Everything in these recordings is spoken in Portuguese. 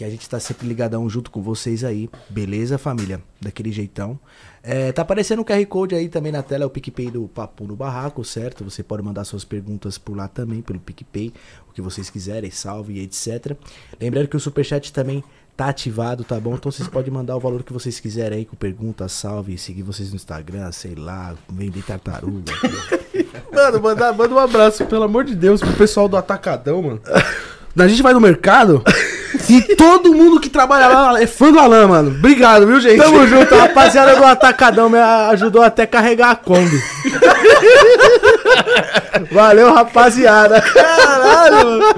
que a gente tá sempre ligadão junto com vocês aí. Beleza, família? Daquele jeitão. É, tá aparecendo um QR Code aí também na tela, é o PicPay do Papo no Barraco, certo? Você pode mandar suas perguntas por lá também, pelo PicPay, o que vocês quiserem, salve e etc. Lembrando que o Superchat também tá ativado, tá bom? Então vocês podem mandar o valor que vocês quiserem aí com pergunta, salve, seguir vocês no Instagram, sei lá, vender tartaruga. Mano, manda, manda um abraço, pelo amor de Deus, pro pessoal do Atacadão, mano. A gente vai no mercado e todo mundo que trabalha lá é fã do Alan, mano. Obrigado, viu, gente? Tamo junto, a rapaziada do Atacadão me ajudou até a carregar a Kombi. Valeu, rapaziada. Caralho, mano.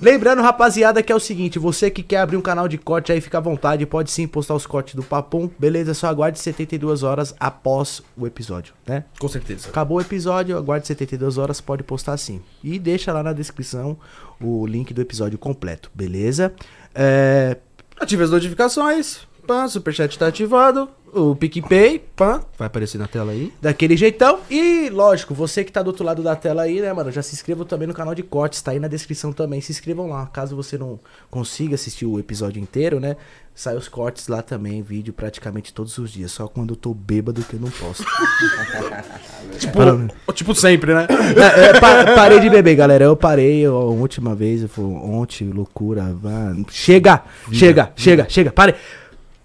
Lembrando, rapaziada, que é o seguinte, você que quer abrir um canal de corte aí, fica à vontade, pode sim postar os cortes do Papum, beleza? Só aguarde 72 horas após o episódio, né? Com certeza. Acabou o episódio, aguarde 72 horas, pode postar sim. E deixa lá na descrição o link do episódio completo, beleza? É, Ative as notificações. Pã, superchat tá ativado. O PicPay, pã, vai aparecer na tela aí. daquele jeitão. E, lógico, você que tá do outro lado da tela aí, né, mano? Já se inscreva também no canal de cortes, tá aí na descrição também. Se inscrevam lá. Caso você não consiga assistir o episódio inteiro, né? Sai os cortes lá também, vídeo praticamente todos os dias. Só quando eu tô bêbado que eu não posso. Tipo, tipo sempre, né? É, é, pa- parei de beber, galera. Eu parei eu- a última vez, eu fui ontem, loucura. mano. Chega, chega, chega, chega, parei.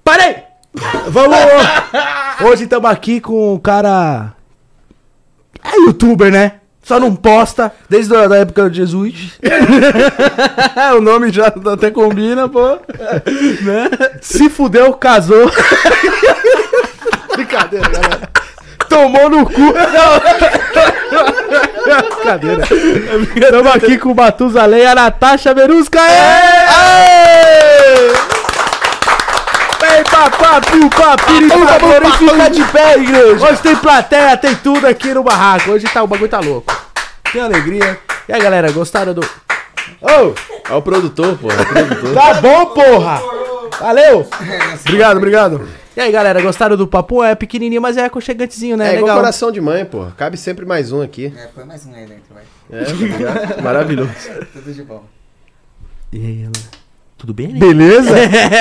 Parei! Vamos! Hoje estamos aqui com um cara. É youtuber, né? Só não posta. Desde a da época do Jesus. o nome já até combina, pô. né? Se fudeu, casou. Brincadeira, galera. Tomou no cu. Brincadeira. Estamos aqui com o Batusalém e a Natasha Verusca. Aê! Ei, papá, piu, papiri, papori, fica de pé, igreja. Hoje tem plateia, tem tudo aqui no barraco. Hoje tá, o bagulho tá louco. Que alegria. E aí, galera, gostaram do... Ô, É o produtor, pô. É o produtor. Tá bom, porra. Valeu. obrigado, obrigado. E aí, galera, gostaram do papo? É pequenininho, mas é aconchegantezinho, né? É igual Legal. coração de mãe, pô. Cabe sempre mais um aqui. É, põe mais um aí dentro, vai. É? Maravilhoso. Tudo de bom. E aí, ela... Tudo bem, né? Beleza?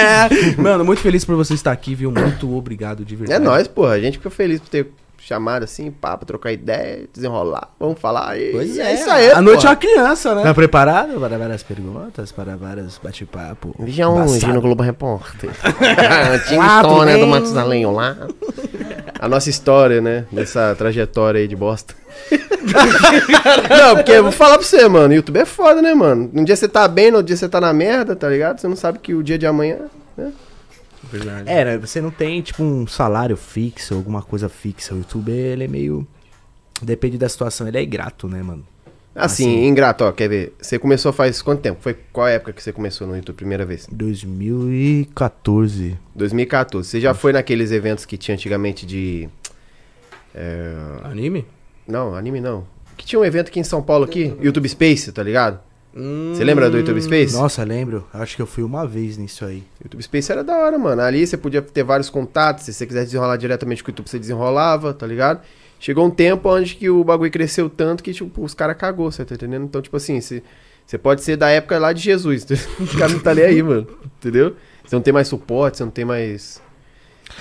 Mano, muito feliz por você estar aqui, viu? Muito obrigado de É verdade. nóis, pô. A gente fica feliz por ter chamado assim, papo, trocar ideia, desenrolar. Vamos falar aí. Pois é. é, isso aí, A noite é uma criança, né? Tá preparado para várias perguntas, para vários bate-papo? Dia hoje no Globo Repórter. Tinha tudo história do bem? Matusalém lá. A nossa história, né? Dessa trajetória aí de bosta. não, porque eu vou falar pra você, mano. YouTube é foda, né, mano? Um dia você tá bem, no outro dia você tá na merda, tá ligado? Você não sabe que o dia de amanhã. Né? Verdade. É, né, você não tem, tipo, um salário fixo, alguma coisa fixa. O YouTube, ele é meio... Depende da situação, ele é ingrato, né, mano? Assim, Assim. ingrato, ó, quer ver? Você começou faz quanto tempo? Foi qual época que você começou no YouTube primeira vez? 2014. 2014. Você já foi naqueles eventos que tinha antigamente de. é, Anime? Não, anime não. Que tinha um evento aqui em São Paulo aqui, YouTube Space, tá ligado? Você lembra do YouTube Space? Nossa, lembro. Acho que eu fui uma vez nisso aí. YouTube Space era da hora, mano. Ali você podia ter vários contatos, se você quisesse desenrolar diretamente com o YouTube, você desenrolava, tá ligado? Chegou um tempo onde que o bagulho cresceu tanto que, tipo, os caras cagou, você tá entendendo? Então, tipo assim, você, você pode ser da época lá de Jesus. Os caras não tá nem aí, mano. Entendeu? Você não tem mais suporte, você não tem mais.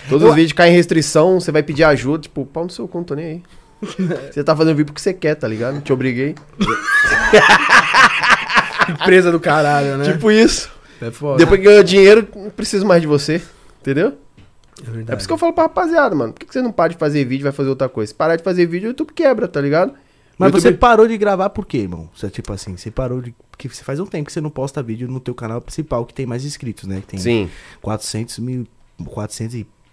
Todos os vídeos caem em restrição, você vai pedir ajuda, tipo, pau no seu tô nem aí. Você tá fazendo vídeo porque você quer, tá ligado? Te obriguei. Empresa do caralho, né? Tipo isso. é foda. Depois que ganhou dinheiro, não preciso mais de você. Entendeu? É verdade. É por isso que eu falo pra rapaziada, mano. Por que você não para de fazer vídeo e vai fazer outra coisa? Se parar de fazer vídeo, o YouTube quebra, tá ligado? Mas O você YouTube- parou de gravar por quê, irmão? Você, tipo assim, você parou de... Porque você faz um tempo que você não posta vídeo no teu canal principal, que tem mais inscritos, né? Que tem Sim. 400 mil...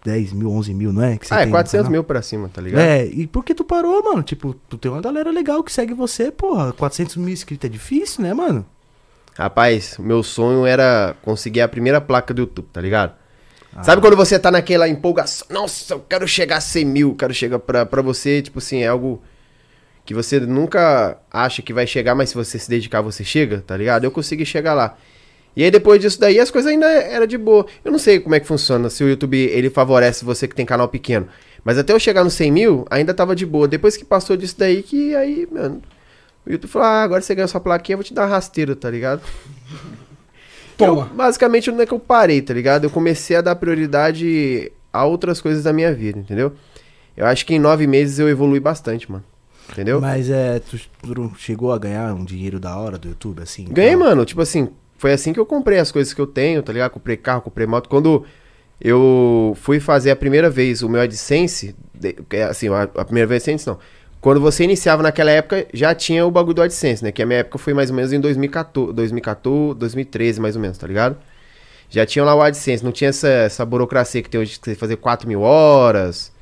410 mil, 11 mil, não é? Ah, é tem no 400 canal? mil pra cima, tá ligado? É, e por que tu parou, mano? Tipo, tu tem uma galera legal que segue você, porra. 400 mil inscritos é difícil, né, mano? Rapaz, meu sonho era conseguir a primeira placa do YouTube, tá ligado? Sabe quando você tá naquela empolgação? Nossa, eu quero chegar a 100 mil, quero chegar pra, pra você, tipo assim, é algo que você nunca acha que vai chegar, mas se você se dedicar, você chega, tá ligado? Eu consegui chegar lá. E aí depois disso daí, as coisas ainda eram de boa. Eu não sei como é que funciona, se o YouTube, ele favorece você que tem canal pequeno. Mas até eu chegar nos 100 mil, ainda tava de boa. Depois que passou disso daí, que aí, mano... O YouTube falou, ah, agora você ganhou sua plaquinha, eu vou te dar uma rasteira, tá ligado? Toma. Eu, basicamente não é que eu parei, tá ligado? Eu comecei a dar prioridade a outras coisas da minha vida, entendeu? Eu acho que em nove meses eu evolui bastante, mano. Entendeu? Mas é, tu, tu chegou a ganhar um dinheiro da hora do YouTube, assim? Ganhei, Então, mano. Tipo assim, foi assim que eu comprei as coisas que eu tenho, tá ligado? Comprei carro, comprei moto. Quando eu fui fazer a primeira vez o meu AdSense, é, assim, a, a primeira vez AdSense não. Quando você iniciava naquela época, já tinha o bagulho do AdSense, né? Que a minha época foi mais ou menos em 2014, 2014 2013, mais ou menos, tá ligado? Já tinha lá o AdSense, não tinha essa, essa burocracia que tem hoje, que você fazer 4 mil horas.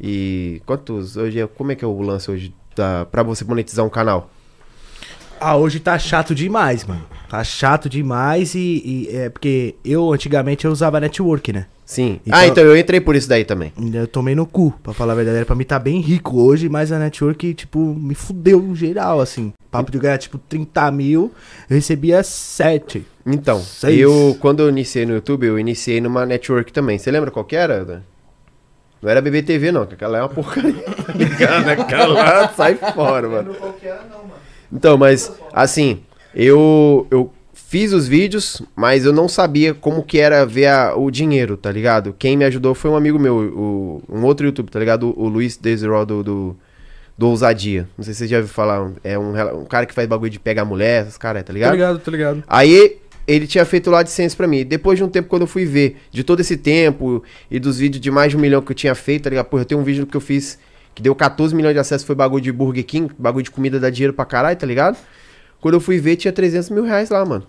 E quantos. Hoje é, como é que é o lance hoje da, pra você monetizar um canal? Ah, hoje tá chato demais, mano. Tá chato demais e, e é porque eu antigamente eu usava network, né? Sim. Então- Ah, então eu entrei por isso daí também. Eu tomei no cu, pra falar a verdade. Era pra mim tá bem rico hoje, mas a network, tipo, me fudeu no geral, assim. Papo de ganhar, tipo, 30 mil, eu recebia 7. Então, Seis. eu, quando eu iniciei no YouTube, eu iniciei numa network também. Você lembra qual que era? Dan? Não era BBTV, não, que aquela é uma porcaria. Ligado? Aquela lá sai fora, mano. Então, mas, assim, eu, eu fiz os vídeos, mas eu não sabia como que era ver a- o dinheiro, tá ligado? Quem me ajudou foi um amigo meu, o- um outro YouTube, tá ligado? O, o Luiz Desirol do, do, do Ousadia. Não sei se você já ouviu falar. É um, um cara que faz bagulho de pegar mulher, esses caras, tá Tá ligado? ligado, tá ligado. Aí ele tinha feito lá AdSense pra mim. Depois de um tempo, quando eu fui ver, de todo esse tempo e dos vídeos de mais de um milhão que eu tinha feito, tá ligado? Pô, eu tenho um vídeo que eu fiz que deu 14 milhões de acessos, foi bagulho de Burger King, bagulho de comida dá dinheiro pra caralho, tá ligado? Quando eu fui ver, tinha 300 mil reais lá, mano.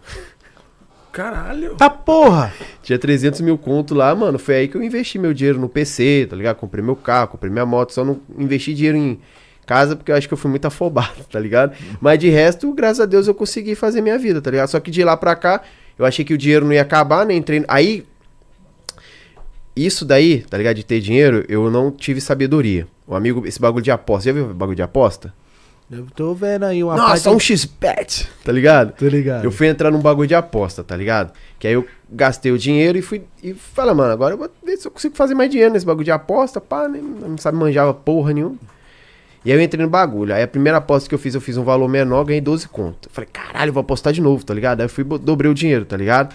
Caralho. Tá porra! Tinha 300 mil conto lá, mano. Foi aí que eu investi meu dinheiro no PC, tá ligado? Comprei meu carro, comprei minha moto. Só não investi dinheiro em casa porque eu acho que eu fui muito afobado, tá ligado? Mas de resto, graças a Deus, eu consegui fazer minha vida, tá ligado? Só que de lá pra cá, eu achei que o dinheiro não ia acabar, né? Entrei... Aí, isso daí, tá ligado? De ter dinheiro, eu não tive sabedoria. O amigo, esse bagulho de aposta. Já viu o bagulho de aposta? Eu tô vendo aí uma Nossa, um X-Bet, tá ligado? Tô ligado. Eu fui entrar num bagulho de aposta, tá ligado? Que aí eu gastei o dinheiro e fui. E falei, mano, agora eu vou ver se eu consigo fazer mais dinheiro nesse bagulho de aposta, pá, nem, não sabe manjava porra nenhuma. E aí eu entrei no bagulho. Aí a primeira aposta que eu fiz, eu fiz um valor menor, ganhei 12 conto. Falei, caralho, vou apostar de novo, tá ligado? Aí eu fui dobrei o dinheiro, tá ligado?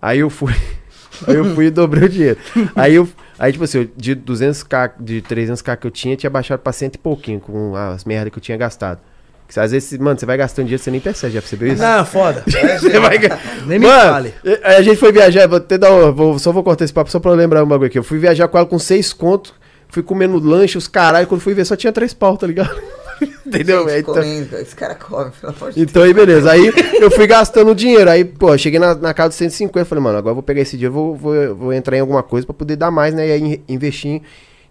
Aí eu fui. aí eu fui e dobrei o dinheiro. Aí eu. Aí, tipo assim, de 200k, de 300k que eu tinha, tinha baixado pra cento e pouquinho com as merdas que eu tinha gastado. Que às vezes, mano, você vai gastando dinheiro, você nem percebe, já percebeu isso? Não, foda. Você vai Nem me Mano, fale. aí a gente foi viajar, vou até dar um, vou- só vou cortar esse papo só pra eu lembrar um bagulho aqui. Eu fui viajar com ela com seis contos, fui comendo lanche, os caralho, quando fui ver só tinha três pau, tá ligado? Entendeu? Gente, então, comendo, esse cara come, pelo amor de Deus. então aí beleza, aí eu fui gastando dinheiro, aí pô, cheguei na, na casa dos 150, falei, mano, agora eu vou pegar esse dinheiro, vou, vou, vou entrar em alguma coisa pra poder dar mais, né, e aí in- investir em,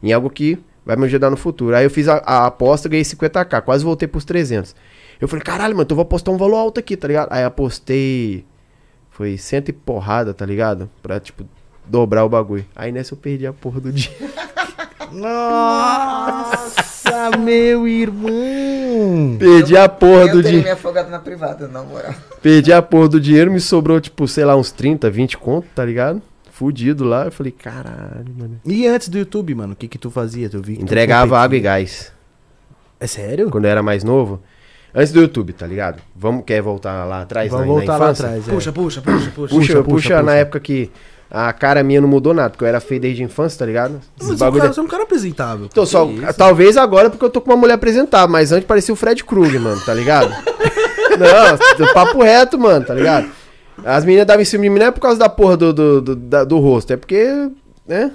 em algo que vai me ajudar no futuro. Aí eu fiz a, a aposta, ganhei 50k, quase voltei pros 300. Eu falei, caralho, mano, então eu vou apostar um valor alto aqui, tá ligado? Aí apostei, foi cento e porrada, tá ligado? Pra, tipo, dobrar o bagulho. Aí nessa eu perdi a porra do dia. Nossa, meu irmão. Perdi a porra eu do dia. me afogado na privada, na moral. Perdi a porra do dinheiro, me sobrou, tipo, sei lá, uns 30, 20 conto, tá ligado? Fudido lá. Eu falei, caralho, mano. E antes do YouTube, mano, o que que tu fazia? Tu vi que tu Entregava água e gás. É sério? Quando eu era mais novo. Antes do YouTube, tá ligado? Vamos, quer voltar lá atrás? Vamos na, na voltar lá infância? atrás. é. Puxa, puxa, puxa, puxa. Puxa, Puxa, puxa, puxa, na puxa. época que a cara minha não mudou nada, porque eu era feio desde a infância, tá ligado? Mas você é, um bagulho cara, de- você é um cara apresentável. Então, só, isso? talvez agora porque eu tô com uma mulher apresentável, mas antes parecia o Fred Krueger, mano, tá ligado? não, papo reto, mano, tá ligado? As meninas davam em cima de mim não é por causa da porra do, do, do, da- do rosto, é porque, né?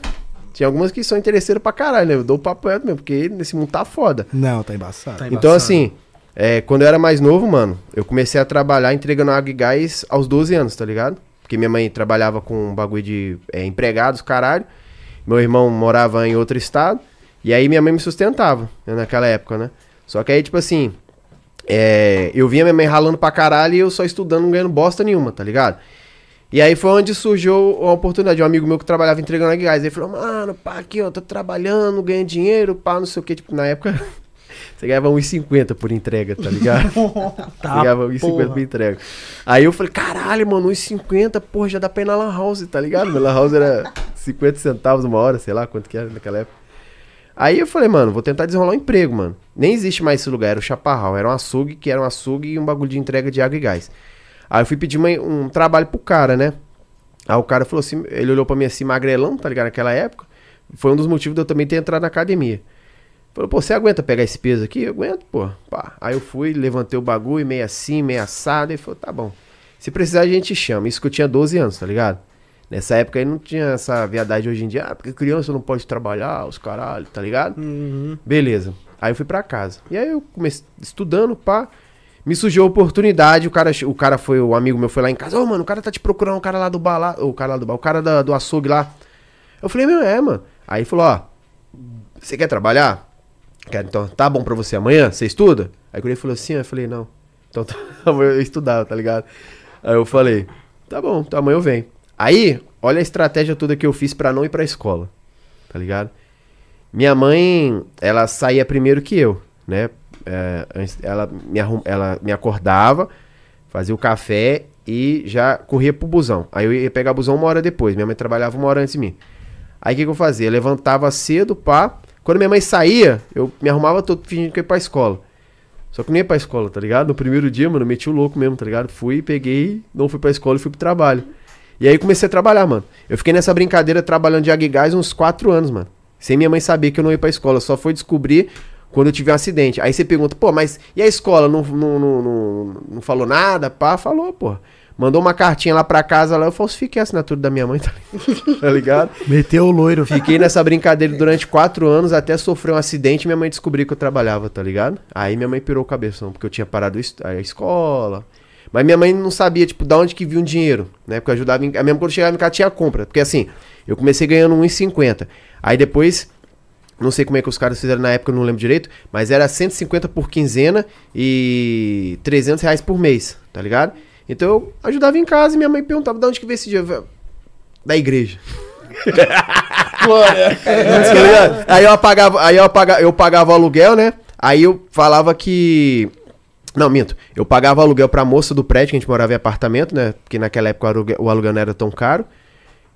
Tinha algumas que são interesseiras pra caralho, né? Eu dou o papo reto mesmo, porque nesse mundo tá foda. Não, tá embaçado. Tá Então, embaçado. assim, é, quando eu era mais novo, mano, eu comecei a trabalhar entregando água e gás aos 12 anos, tá ligado? Porque minha mãe trabalhava com um bagulho de é, empregados, caralho. Meu irmão morava em outro estado. E aí minha mãe me sustentava, né, naquela época, né? Só que aí, tipo assim, é, eu via minha mãe ralando pra caralho e eu só estudando, não ganhando bosta nenhuma, tá ligado? E aí foi onde surgiu a oportunidade. Um amigo meu que trabalhava entregando e gás. Ele falou, mano, pá, aqui, ó, tô trabalhando, ganhando dinheiro, pá, não sei o que. Tipo, na época, você ganhava 1,50 por entrega, tá ligado? Tá, Você ganhava 1,50 porra. por entrega. Aí eu falei, caralho, mano, 1,50, porra, já dá pra ir na Lan House, tá ligado? Na Lan House era 50 centavos uma hora, sei lá quanto que era naquela época. Aí eu falei, mano, vou tentar desenrolar um emprego, mano. Nem existe mais esse lugar, era o Chaparral. Era um açougue, que era um açougue e um bagulho de entrega de água e gás. Aí eu fui pedir uma- um trabalho pro cara, né? Aí o cara falou assim, ele olhou pra mim assim, magrelão, tá ligado? Naquela época. Foi um dos motivos de eu também ter entrado na academia. Falou, pô, você aguenta pegar esse peso aqui? Eu aguento, pô. Pá. Aí eu fui, levantei o bagulho, meio assim, meio assado, e falou, tá bom. Se precisar, a gente chama. Isso que eu tinha 12 anos, tá ligado? Nessa época aí não tinha essa viadagem hoje em dia. Ah, porque criança não pode trabalhar, os caralho, tá ligado? Beleza. Aí eu fui pra casa. E aí eu comecei estudando, pá. Me surgiu a oportunidade, o cara, o cara foi, o amigo meu foi lá em casa, ô mano, o cara tá te procurando, o cara lá do bar lá, o cara lá do bar, o cara da- do açougue lá. Eu falei, meu, é, mano. Aí ele falou, ó, você quer trabalhar? Quero, então, tá bom pra você amanhã? Você estuda? Aí ele falou assim, eu falei, não. Então tá, amanhã eu estudava, tá ligado? Aí eu falei, tá bom, então amanhã eu venho. Aí, olha a estratégia toda que eu fiz pra não ir pra escola, tá ligado? Minha mãe, ela saía primeiro que eu, né? É, ela, me arrum, ela me acordava, fazia o café e já corria pro busão. Aí eu ia pegar o busão uma hora depois. Minha mãe trabalhava uma hora antes de mim. Aí o que, que eu fazia? Eu levantava cedo, pá. Quando minha mãe saía, eu me arrumava todo fingindo que ia pra escola. Só que não ia pra escola, tá ligado? No primeiro dia, mano, eu meti o louco mesmo, tá ligado? Fui, peguei, não fui pra escola e fui pro trabalho. E aí comecei a trabalhar, mano. Eu fiquei nessa brincadeira trabalhando de agigás uns 4 anos, mano. Sem minha mãe saber que eu não ia pra escola. Só foi descobrir quando eu tive um acidente. Aí você pergunta, pô, mas e a escola? Não, não, não, não, não falou nada? Pá, falou, pô. Mandou uma cartinha lá pra casa, lá eu falsifiquei a assinatura da minha mãe, tá ligado? Tá ligado? Meteu o loiro. Fiquei nessa brincadeira durante quatro anos até sofrer um acidente minha mãe descobriu que eu trabalhava, tá ligado? Aí minha mãe pirou o cabeção, porque eu tinha parado a escola. Mas minha mãe não sabia, tipo, da onde que vinha o dinheiro, né? Porque eu ajudava em... Mesmo quando chegava em casa tinha compra. Porque assim, eu comecei ganhando 1,50. Aí depois, não sei como é que os caras fizeram na época, eu não lembro direito, mas era 150 por quinzena e 300 reais por mês, tá ligado? Então eu ajudava em casa e minha mãe perguntava, de onde que veio esse dinheiro? Da igreja. Tá ligado? aí eu apagava, aí eu apagava, eu pagava o aluguel, né? Aí eu falava que não, minto. Eu pagava aluguel pra moça do prédio, que a gente morava em apartamento, né? Porque naquela época o aluguel, o aluguel não era tão caro.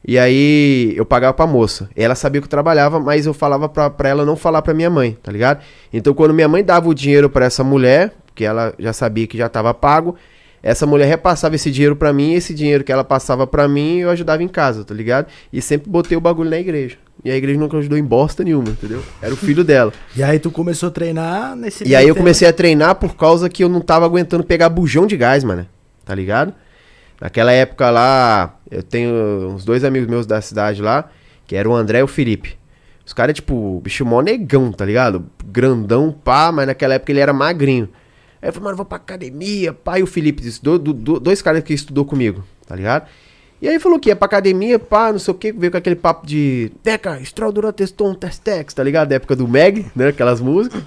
E aí eu pagava pra moça. Ela sabia que eu trabalhava, mas eu falava pra, pra ela não falar pra minha mãe, tá ligado? Então quando minha mãe dava o dinheiro pra essa mulher, que ela já sabia que já tava pago, essa mulher repassava esse dinheiro pra mim, esse dinheiro que ela passava pra mim, eu ajudava em casa, tá ligado? E sempre botei o bagulho na igreja. E a igreja nunca ajudou em bosta nenhuma, entendeu? Era o filho dela. E aí tu começou a treinar nesse E aí eu comecei a treinar por causa que eu não tava aguentando pegar bujão de gás, mano. Tá ligado? Naquela época lá, eu tenho uns dois amigos meus da cidade lá, que eram o André e o Felipe. Os caras, tipo, bicho mó negão, tá ligado? Grandão, pá, mas naquela época ele era magrinho. Aí eu falei, mano, vou pra academia, e o Felipe disse, do- do- do- dois caras que estudou comigo, tá ligado? E aí falou que ia pra academia, pá, não sei o que, veio com aquele papo de Deca, Stroll Durateston Testex, tá ligado? Da época do Meg, né? Aquelas músicas.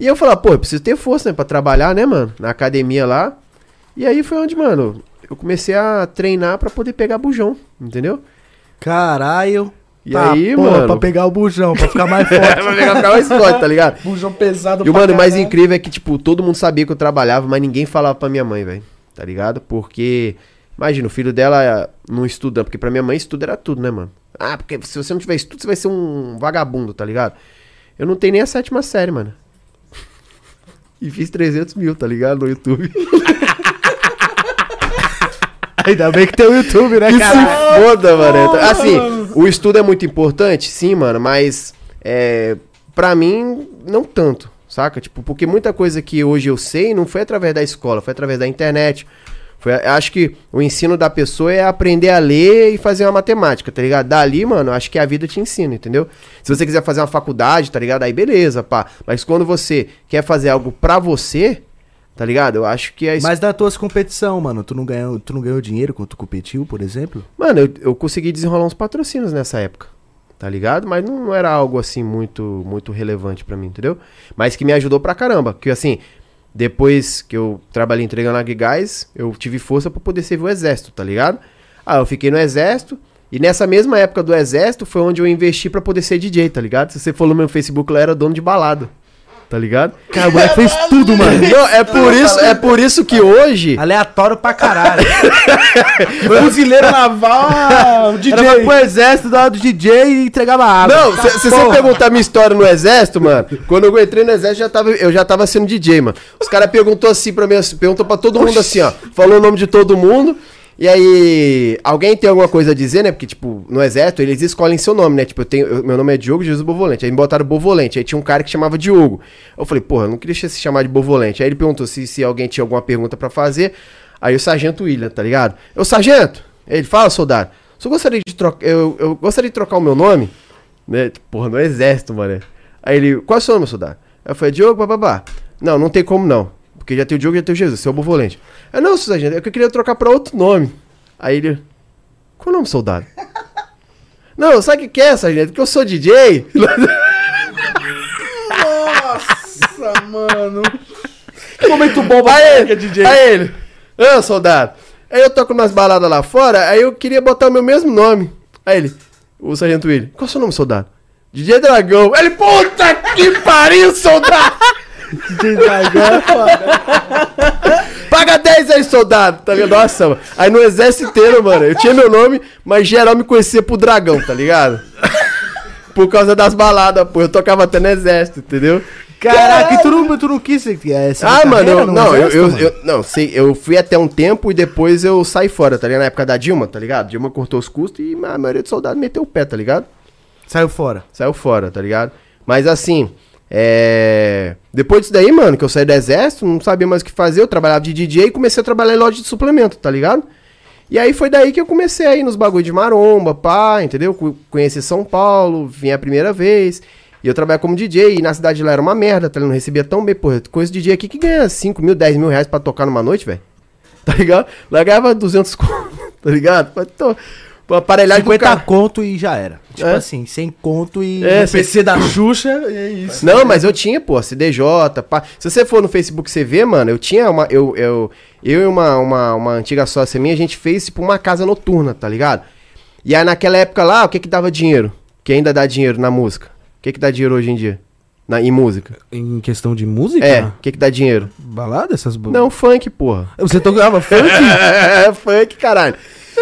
E eu falei, pô, eu preciso ter força, né? Pra trabalhar, né, mano? Na academia lá. E aí foi onde, mano, eu comecei a treinar pra poder pegar bujão, entendeu? Caralho. E aí, porra, mano? Pra pegar o bujão, pra ficar mais forte. pra pegar ficar mais forte, tá ligado? Bujão pesado E mano, o mais incrível é que, tipo, todo mundo sabia que eu trabalhava, mas ninguém falava pra minha mãe, velho. Tá ligado? Porque, imagina, o filho dela não estuda, porque pra minha mãe estudo era tudo, né, mano? Ah, porque se você não tiver estudo, você vai ser um vagabundo, tá ligado? Eu não tenho nem a sétima série, mano. E fiz 300 mil, tá ligado? No YouTube. Ainda bem que tem o YouTube, né, cara? se foda, mano. Assim, o estudo é muito importante, sim, mano, mas é, pra mim, não tanto, saca? Tipo, porque muita coisa que hoje eu sei não foi através da escola, foi através da internet. Foi, acho que o ensino da pessoa é aprender a ler e fazer uma matemática, tá ligado? Dali, mano, acho que a vida te ensina, entendeu? Se você quiser fazer uma faculdade, tá ligado? Aí beleza, pá. Mas quando você quer fazer algo pra você, tá ligado? Eu acho que é Mas das tuas competição, mano, tu não ganhou, tu não ganhou dinheiro quando tu competiu, por exemplo? Mano, eu, eu consegui desenrolar uns patrocínios nessa época, tá ligado? Mas não, não era algo assim muito muito relevante pra mim, entendeu? Mas que me ajudou pra caramba. Que assim, depois que eu trabalhei entregando gás, eu tive força pra poder servir o exército, tá ligado? Ah, eu fiquei no exército. E nessa mesma época do exército foi onde eu investi pra poder ser DJ, tá ligado? Se você for no meu Facebook, lá eu era dono de balada. Tá ligado? Cara, o moleque fez tudo, mano. Não, é por isso, é por isso que hoje. Aleatório pra caralho. Fuzileiro naval, Era DJ. pra pro exército da hora do DJ e entregava água. Não, se, se você perguntar minha história no exército, mano, quando eu entrei no exército, já tava, eu já tava sendo DJ, mano. Os caras perguntou assim pra mim, assim, perguntou pra todo mundo assim, ó. Falou o nome de todo mundo. E aí, alguém tem alguma coisa a dizer, né? Porque, tipo, no exército, eles escolhem seu nome, né? Tipo, eu tenho, eu- meu nome é Diogo Jesus Bovolente. Aí me botaram Bovolente. Aí tinha um cara que chamava Diogo. Eu falei, porra, eu não queria se chamar de Bovolente. Aí ele perguntou se, se alguém tinha alguma pergunta pra fazer. Aí o sargento William, tá ligado? Eu, sargento! Ele fala, soldado. Só gostaria de trocar. Eu, eu gostaria de trocar o meu nome, né? Porra, no exército, mano. Aí ele, qual é o seu nome, soldado? Eu falei, Diogo, bababá. Não, não tem como não. Porque já tem o Diogo e já tem o Jesus, seu bovolente. Aí, não, sargento, é que eu queria trocar pra outro nome. Aí ele, qual é o nome, soldado? não, sabe o que que é, sargento? Que eu sou DJ. Nossa, mano. Que momento bom pra ele, DJ. aí ele, ah, soldado. Aí eu toco nas baladas lá fora, aí eu queria botar o meu mesmo nome. Aí ele, o sargento William, qual é o seu nome, soldado? DJ Dragão. Ele, puta que pariu, soldado! Paga 10 aí, soldado, tá ligado? Nossa, mano. Aí no exército inteiro, mano, eu tinha meu nome, mas geral me conhecia por dragão, tá ligado? Por causa das baladas, pô. Eu tocava até no exército, entendeu? Caraca, e tu não, tu não quis é, Ah, mano, carreira eu, não, eu, eu, mano? eu- não, sei, eu fui até um tempo e depois eu saí fora, tá ligado? Na época da Dilma, tá ligado? Dilma cortou os custos e a maioria dos soldados meteu o pé, tá ligado? Saiu fora. Saiu fora, tá ligado? Mas assim, é. Depois disso daí, mano, que eu saí do exército, não sabia mais o que fazer, eu trabalhava de DJ e comecei a trabalhar em loja de suplemento, tá ligado? E aí foi daí que eu comecei aí nos bagulho de maromba, pá, entendeu? Conheci São Paulo, vim a primeira vez. E eu trabalhava como DJ, e na cidade lá era uma merda, tá ligado? Não recebia tão bem, porra. Conheço DJ aqui que ganha 5 mil, 10 mil reais pra tocar numa noite, velho. Tá ligado? Lá ganhava 200 conto, tá ligado? Pô, aparelhagem do 50 cara. conto e já era. Tipo É. assim, 100 conto e... É, PC da Xuxa, e é isso. Não, mas eu tinha, pô, CDJ, pá. Se você for no Facebook, você vê, mano, eu tinha uma. Eu, eu, eu e uma, uma, uma antiga sócia minha, a gente fez, tipo, uma casa noturna, tá ligado? E aí naquela época lá, o que que dava dinheiro? Que ainda dá dinheiro na música? O que que dá dinheiro hoje em dia? Na, em música? Em questão de música? É, o que que dá dinheiro? Balada essas Não, funk, porra. Você tocava funk? É, funk, caralho.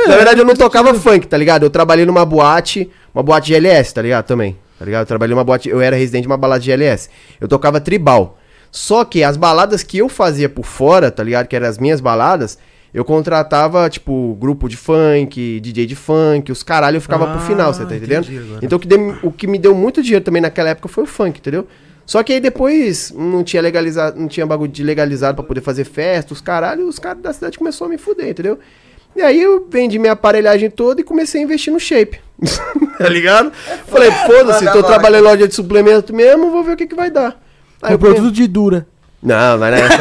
Na verdade, eu não tocava funk, tá ligado? Eu trabalhei numa boate, uma boate de LS, tá ligado? Também. Tá ligado? Eu trabalhei numa boate, eu era residente de uma balada de LS. Eu tocava tribal. Só que as baladas que eu fazia por fora, tá ligado? Que eram as minhas baladas, eu contratava, tipo, grupo de funk, DJ de funk, os caralho, eu ficava pro Ah, final, você tá entendendo? entendi agora. Então o que, deu- o que me deu muito dinheiro também naquela época foi o funk, entendeu? Só que aí depois não tinha legalizado, não tinha bagulho de legalizado pra poder fazer festa, os caralho, os caras da cidade começaram a me fuder, entendeu? E aí eu vendi minha aparelhagem toda e comecei a investir no shape. tá ligado? Falei, foda-se, tô trabalhando em loja de suplemento mesmo, vou ver o que, que vai dar. Aí eu tudo de dura. Não, mas nessa,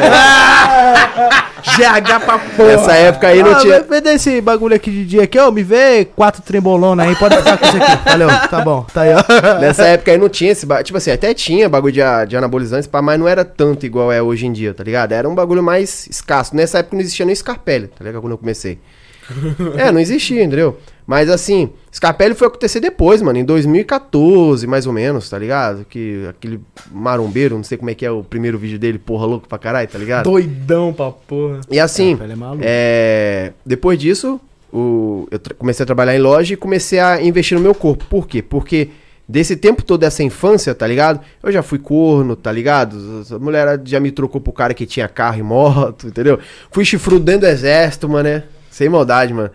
GH pra porra. nessa época aí não tinha. Vê desse bagulho aqui de dia aqui, ó. Me vê quatro trembolona aí, pode ficar com isso aqui. Valeu, tá bom, tá aí, ó. Nessa época aí não tinha esse bagulho. Tipo assim, até tinha bagulho de, de anabolizantes, mas não era tanto igual é hoje em dia, tá ligado? Era um bagulho mais escasso. Nessa época não existia nem Scarpelli, tá ligado? Quando eu comecei. é, não existia, entendeu? Mas assim, Scarpelli foi acontecer depois, mano, em 2014, mais ou menos, tá ligado? Que aquele marombeiro, não sei como é que é o primeiro vídeo dele, porra louco pra caralho, tá ligado? Doidão pra porra. E assim, é é, depois disso, o- eu comecei a trabalhar em loja e comecei a investir no meu corpo. Por quê? Porque desse tempo todo, dessa infância, tá ligado? Eu já fui corno, tá ligado? A mulher já me trocou pro cara que tinha carro e moto, entendeu? Fui chifrudo dentro do exército, mano, né? Sem maldade, mano.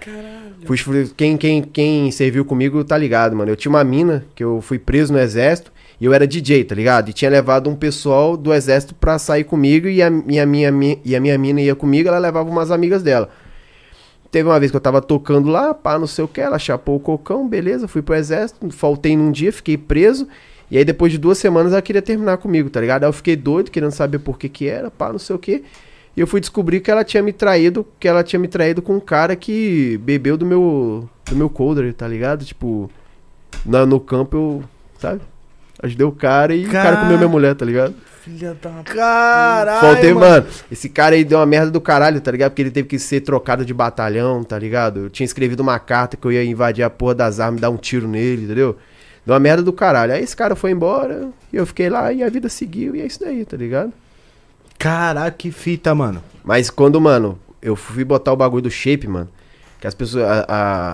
Fui chifrudo. Quem, quem, quem serviu comigo tá ligado, mano. Eu tinha uma mina que eu fui preso no exército e eu era DJ, tá ligado? E tinha levado um pessoal do exército pra sair comigo e a, e a minha, mi- e a minha mina ia comigo, ela levava umas amigas dela. Teve uma vez que eu tava tocando lá, pá, não sei o que, ela chapou o cocão, beleza, fui pro exército, faltei num dia, fiquei preso. E aí depois de duas semanas ela queria terminar comigo, tá ligado? Aí eu fiquei doido, querendo saber por que que era, pá, não sei o que. E eu fui descobrir que ela tinha me traído, que ela tinha me traído com um cara que bebeu do meu do meu coldre, tá ligado? Tipo, na, no campo eu, sabe? Ajudei o cara e o cara Cara- comeu minha mulher, tá ligado? Filha da... Caralho, Faltei, mano. Esse cara aí deu uma merda do caralho, tá ligado? Porque ele teve que ser trocado de batalhão, tá ligado? Eu tinha escrevido uma carta que eu ia invadir a porra das armas e dar um tiro nele, entendeu? Deu uma merda do caralho. Aí esse cara foi embora, e eu fiquei lá, e a vida seguiu, e é isso daí, tá ligado? Caraca, que fita, mano. Mas quando, mano, eu fui botar o bagulho do shape, mano, que as pessoas. A,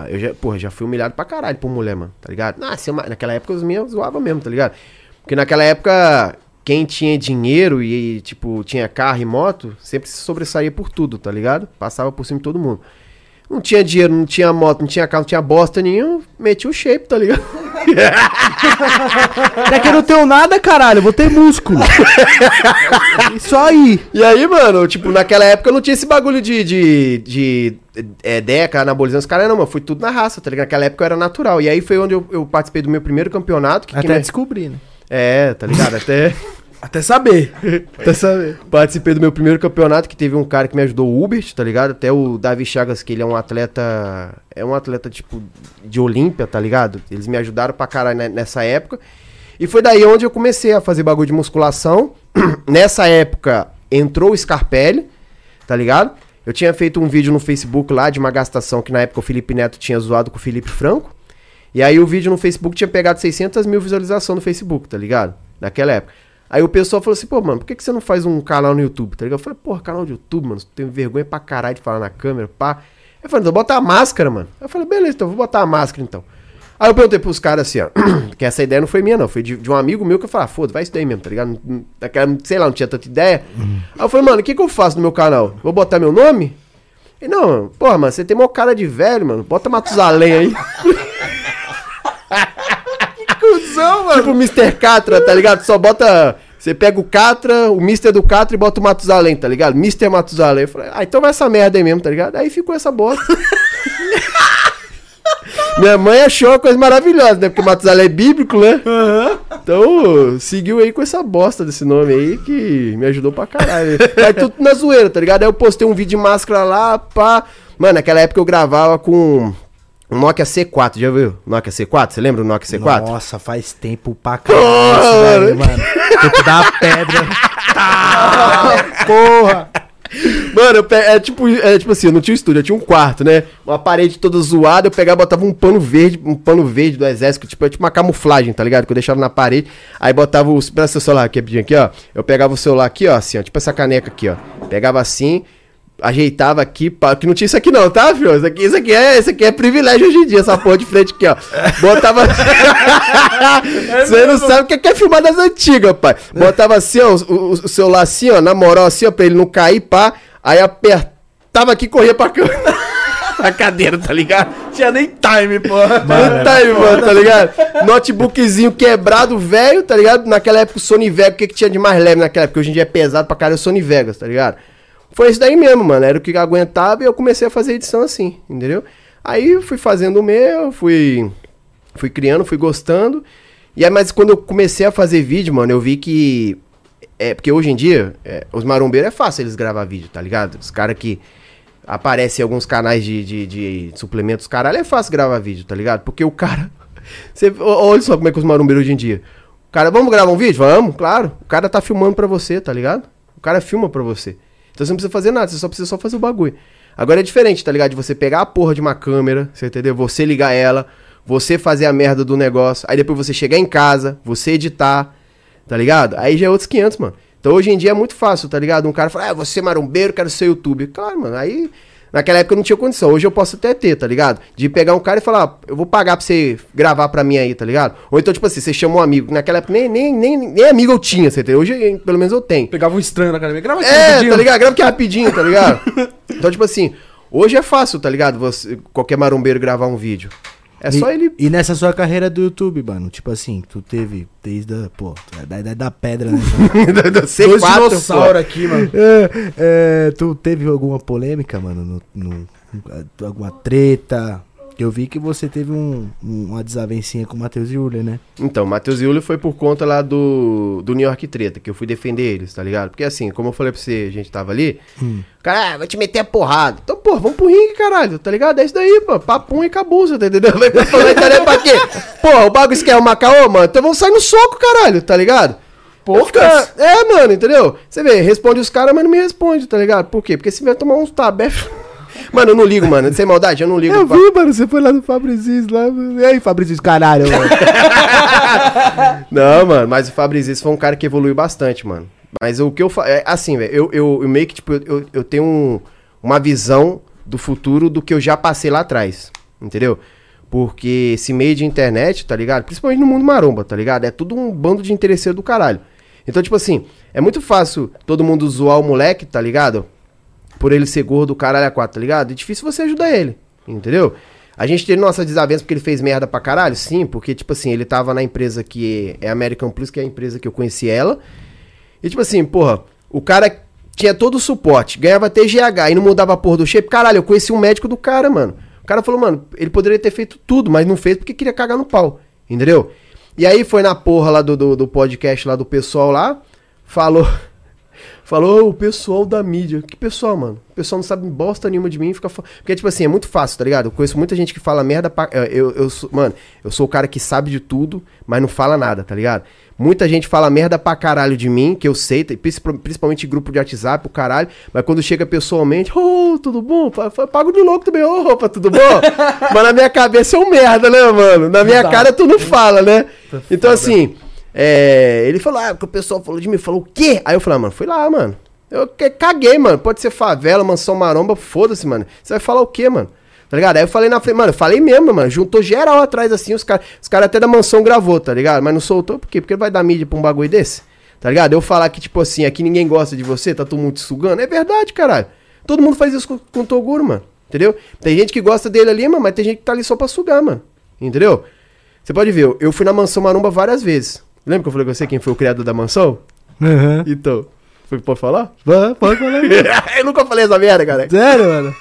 a- eu já, porra, já fui humilhado pra caralho por mulher, mano, tá ligado? Eu- naquela época os meus zoavam mesmo, tá ligado? Porque naquela época, quem tinha dinheiro e, tipo, tinha carro e moto, sempre se sobressaía por tudo, tá ligado? Passava por cima de todo mundo. Não tinha dinheiro, não tinha moto, não tinha carro, não tinha bosta nenhum, metia o shape, tá ligado? É que eu não tenho nada, caralho. Eu vou ter músculo. Isso aí. E aí, mano, tipo, naquela época não tinha esse bagulho de, de, de é, deca, anabolizando os caras, não, mano. Foi tudo na raça, tá ligado? Naquela época eu era natural. E aí foi onde eu, eu participei do meu primeiro campeonato. Que, que Até né? descobrir, né? É, tá ligado? Até Até saber. Até saber. participei do meu primeiro campeonato, que teve um cara que me ajudou, o Hubert, tá ligado? Até o Davi Chagas, que ele é um atleta. É um atleta, tipo, de Olímpia, tá ligado? Eles me ajudaram pra caralho ne- nessa época. E foi daí onde eu comecei a fazer bagulho de musculação. Nessa época entrou o Scarpelli, tá ligado? Eu tinha feito um vídeo no Facebook lá de uma gastação que na época o Felipe Neto tinha zoado com o Felipe Franco. E aí o vídeo no Facebook tinha pegado 600 mil visualizações no Facebook, tá ligado? Naquela época. Aí o pessoal falou assim, pô, mano, por que, que você não faz um canal no YouTube, tá ligado? Eu falei, porra, canal de YouTube, mano, tem vergonha pra caralho de falar na câmera, pá. Eu falei, então bota a máscara, mano. Eu falei, beleza, então vou botar a máscara então. Aí eu perguntei pros caras assim, ó, que essa ideia não foi minha, não, foi de, de um amigo meu que eu falei, ah, foda, vai isso daí mesmo, tá ligado? Naquela, sei lá, não tinha tanta ideia. Aí eu falei, mano, o que que eu faço no meu canal? Vou botar meu nome? E não, porra, mano, você tem mó cara de velho, mano, bota Matusalém aí. Cusão, mano. Tipo o Mr. Catra, tá ligado? Só bota. Você pega o Catra, o Mr. do Catra e bota o Matusalém, tá ligado? Mr. Matusalém. Eu falei, ah, então vai essa merda aí mesmo, tá ligado? Aí ficou essa bosta. Minha mãe achou uma coisa maravilhosa, né? Porque Matusalém é bíblico, né? Então, seguiu aí com essa bosta desse nome aí que me ajudou pra caralho. Aí tudo na zoeira, tá ligado? Aí eu postei um vídeo de máscara lá, pá. Mano, naquela época eu gravava com Nokia C4, já viu? Nokia C4? Você lembra o Nokia C4? Nossa, faz tempo pra caralho daí, mano. Tempo da pedra. Tá, porra. Mano, pe- é tipo, é tipo assim, eu não tinha um estúdio, eu tinha um quarto, né? Uma parede toda zoada, eu pegava, botava um pano verde, um pano verde do exército, tipo, é tipo uma camuflagem, tá ligado? Que eu deixava na parede, aí botava o. Presta seu celular aqui, aqui, ó. Eu pegava o celular aqui, ó, assim, ó, tipo essa caneca aqui, ó. Pegava assim, ajeitava aqui, pá, que não tinha isso aqui não, tá, filho? Isso aqui, isso aqui é, isso aqui é privilégio hoje em dia, essa porra de frente aqui, ó. Botava. Você não sabe o que é que é filmar das antigas, pai. Botava assim, ó, o, o- celular assim, ó, na moral, assim, ó, pra ele não cair, pá. Aí apertava aqui e corria pra câmera. A cadeira, tá ligado? Tinha nem time, porra. Não tá aí, mano, tá ligado? Notebookzinho quebrado, velho, tá ligado? Naquela época o Sony Vegas, o que, que tinha de mais leve naquela época? Hoje em dia é pesado pra caralho o Sony Vegas, tá ligado? Foi isso daí mesmo, mano. Era o que aguentava e eu comecei a fazer edição assim, entendeu? Aí fui fazendo o meu, fui, fui criando, fui gostando. E aí, mas quando eu comecei a fazer vídeo, mano, eu vi que. É, porque hoje em dia, é, os marombeiros é fácil eles gravar vídeo, tá ligado? Os caras que aparecem em alguns canais de, de, de suplementos, caralho, é fácil gravar vídeo, tá ligado? Porque o cara. Você, olha só como é que os marombeiros hoje em dia. O cara, vamos gravar um vídeo? Vamos, claro. O cara tá filmando pra você, tá ligado? O cara filma pra você. Então você não precisa fazer nada, você só precisa só fazer o bagulho. Agora é diferente, tá ligado? De você pegar a porra de uma câmera, você entendeu? Você ligar ela, você fazer a merda do negócio, aí depois você chegar em casa, você editar, tá ligado? Aí já é outros 500, mano. Então hoje em dia é muito fácil, tá ligado? Um cara fala, ah, você é marombeiro, quero ser youtuber. Claro, mano, aí naquela época eu não tinha condição. Hoje eu posso até ter, tá ligado? De pegar um cara e falar, ah, eu vou pagar pra você gravar pra mim aí, tá ligado? Ou então, tipo assim, você chama um amigo. Naquela época nem, nem, nem, nem amigo eu tinha, você entendeu? Hoje pelo menos eu tenho. Pegava um estranho na academia. Grava aqui É, rapidinho. tá ligado? Grava aqui rapidinho, tá ligado? então, tipo assim, hoje é fácil, tá ligado? Você, qualquer marombeiro gravar um vídeo. É só e, ele. E nessa sua carreira do YouTube, mano, tipo assim, tu teve desde a, pô, da idade da pedra, né? C4, Dois dinossauros aqui, mano. é, é, tu teve alguma polêmica, mano, no, no- alguma treta? Eu vi que você teve um, um- uma desavencinha com o Matheus Yuler, né? Então, Matheus Yuli foi por conta lá do, do New York Treta, que eu fui defender eles, tá ligado? Porque assim, como eu falei pra você, a gente tava ali, o cara, ah, vai te meter a porrada. Então, pô, vamos pro ringue, caralho, tá ligado? É isso daí, pô, papum e acabou, você tá entendendo? Vai pra falar internet pra quê? Pô, o bagulho quer uma caô, mano, então vamos sair no soco, caralho, tá ligado? Cara, é, mano, entendeu? Você vê, responde os caras, mas não me responde, tá ligado? Por quê? Porque se vai tomar uns tabef... Mano, eu não ligo, mano. Sem maldade, eu não ligo. Eu pra- vi, mano, você foi lá no Fabrizis lá. E aí, Fabrizis, caralho, mano. Não, mano, mas o Fabrizio foi um cara que evoluiu bastante, mano. Mas o que eu faço. É assim, velho, eu, eu, eu meio que, tipo, eu, eu tenho um- uma visão do futuro do que eu já passei lá atrás. Entendeu? Porque esse meio de internet, tá ligado? Principalmente no mundo maromba, tá ligado? É tudo um bando de interesseiro do caralho. Então, tipo assim, é muito fácil todo mundo zoar o moleque, tá ligado? Por ele ser gordo, do caralho a quatro, tá ligado? É difícil você ajudar ele, entendeu? A gente teve nossa desavença porque ele fez merda pra caralho? Sim, porque, tipo assim, ele tava na empresa que é American Plus, que é a empresa que eu conheci ela. E, tipo assim, porra, o cara tinha todo o suporte, ganhava TGH e não mudava a porra do shape. Caralho, eu conheci um médico do cara, mano. O cara falou, mano, ele poderia ter feito tudo, mas não fez porque queria cagar no pau, entendeu? E aí foi na porra lá do, do, do podcast lá do pessoal lá, falou. Falou "Ô, o pessoal da mídia. Que pessoal, mano? O pessoal não sabe bosta nenhuma de mim. Fica Porque, tipo assim, é muito fácil, tá ligado? Eu conheço muita gente que fala merda pra. eh, Eu, eu sou, mano, eu sou o cara que sabe de tudo, mas não fala nada, tá ligado? Muita gente fala merda pra caralho de mim, que eu sei, tá- princip- principalmente grupo de WhatsApp, o caralho. Mas quando chega pessoalmente, ô, tudo bom? Pa- pa- Pago de louco também, ô, roupa, tudo bom? mas na minha cabeça é um merda, né, mano? Na minha cara tu não fala, né? Então, assim. É, ele falou, ah, que o pessoal falou de mim, falou o quê? Aí eu falei, ah, mano, fui lá, mano. Eu caguei, mano. Pode ser favela, mansão maromba, foda-se, mano. Você vai falar o quê, mano? Tá ligado? Aí eu falei na frente, mano, eu falei mesmo, mano. Juntou geral atrás assim, os caras os cara até da mansão gravou, tá ligado? Mas não soltou, por quê? Porque vai dar mídia pra um bagulho desse? Tá ligado? Eu falar que, tipo assim, aqui ninguém gosta de você, tá todo mundo te sugando. É verdade, caralho. Todo mundo faz isso com, com o Toguro, mano. Entendeu? Tem gente que gosta dele ali, mano, mas tem gente que tá ali só pra sugar, mano. Entendeu? Você pode ver, eu fui na mansão maromba várias vezes. Lembra que eu falei com você quem foi o criador da mansão? Aham. Então. Foi, pode falar? Vai, Pode falar. eu nunca falei essa merda, cara. Sério, mano?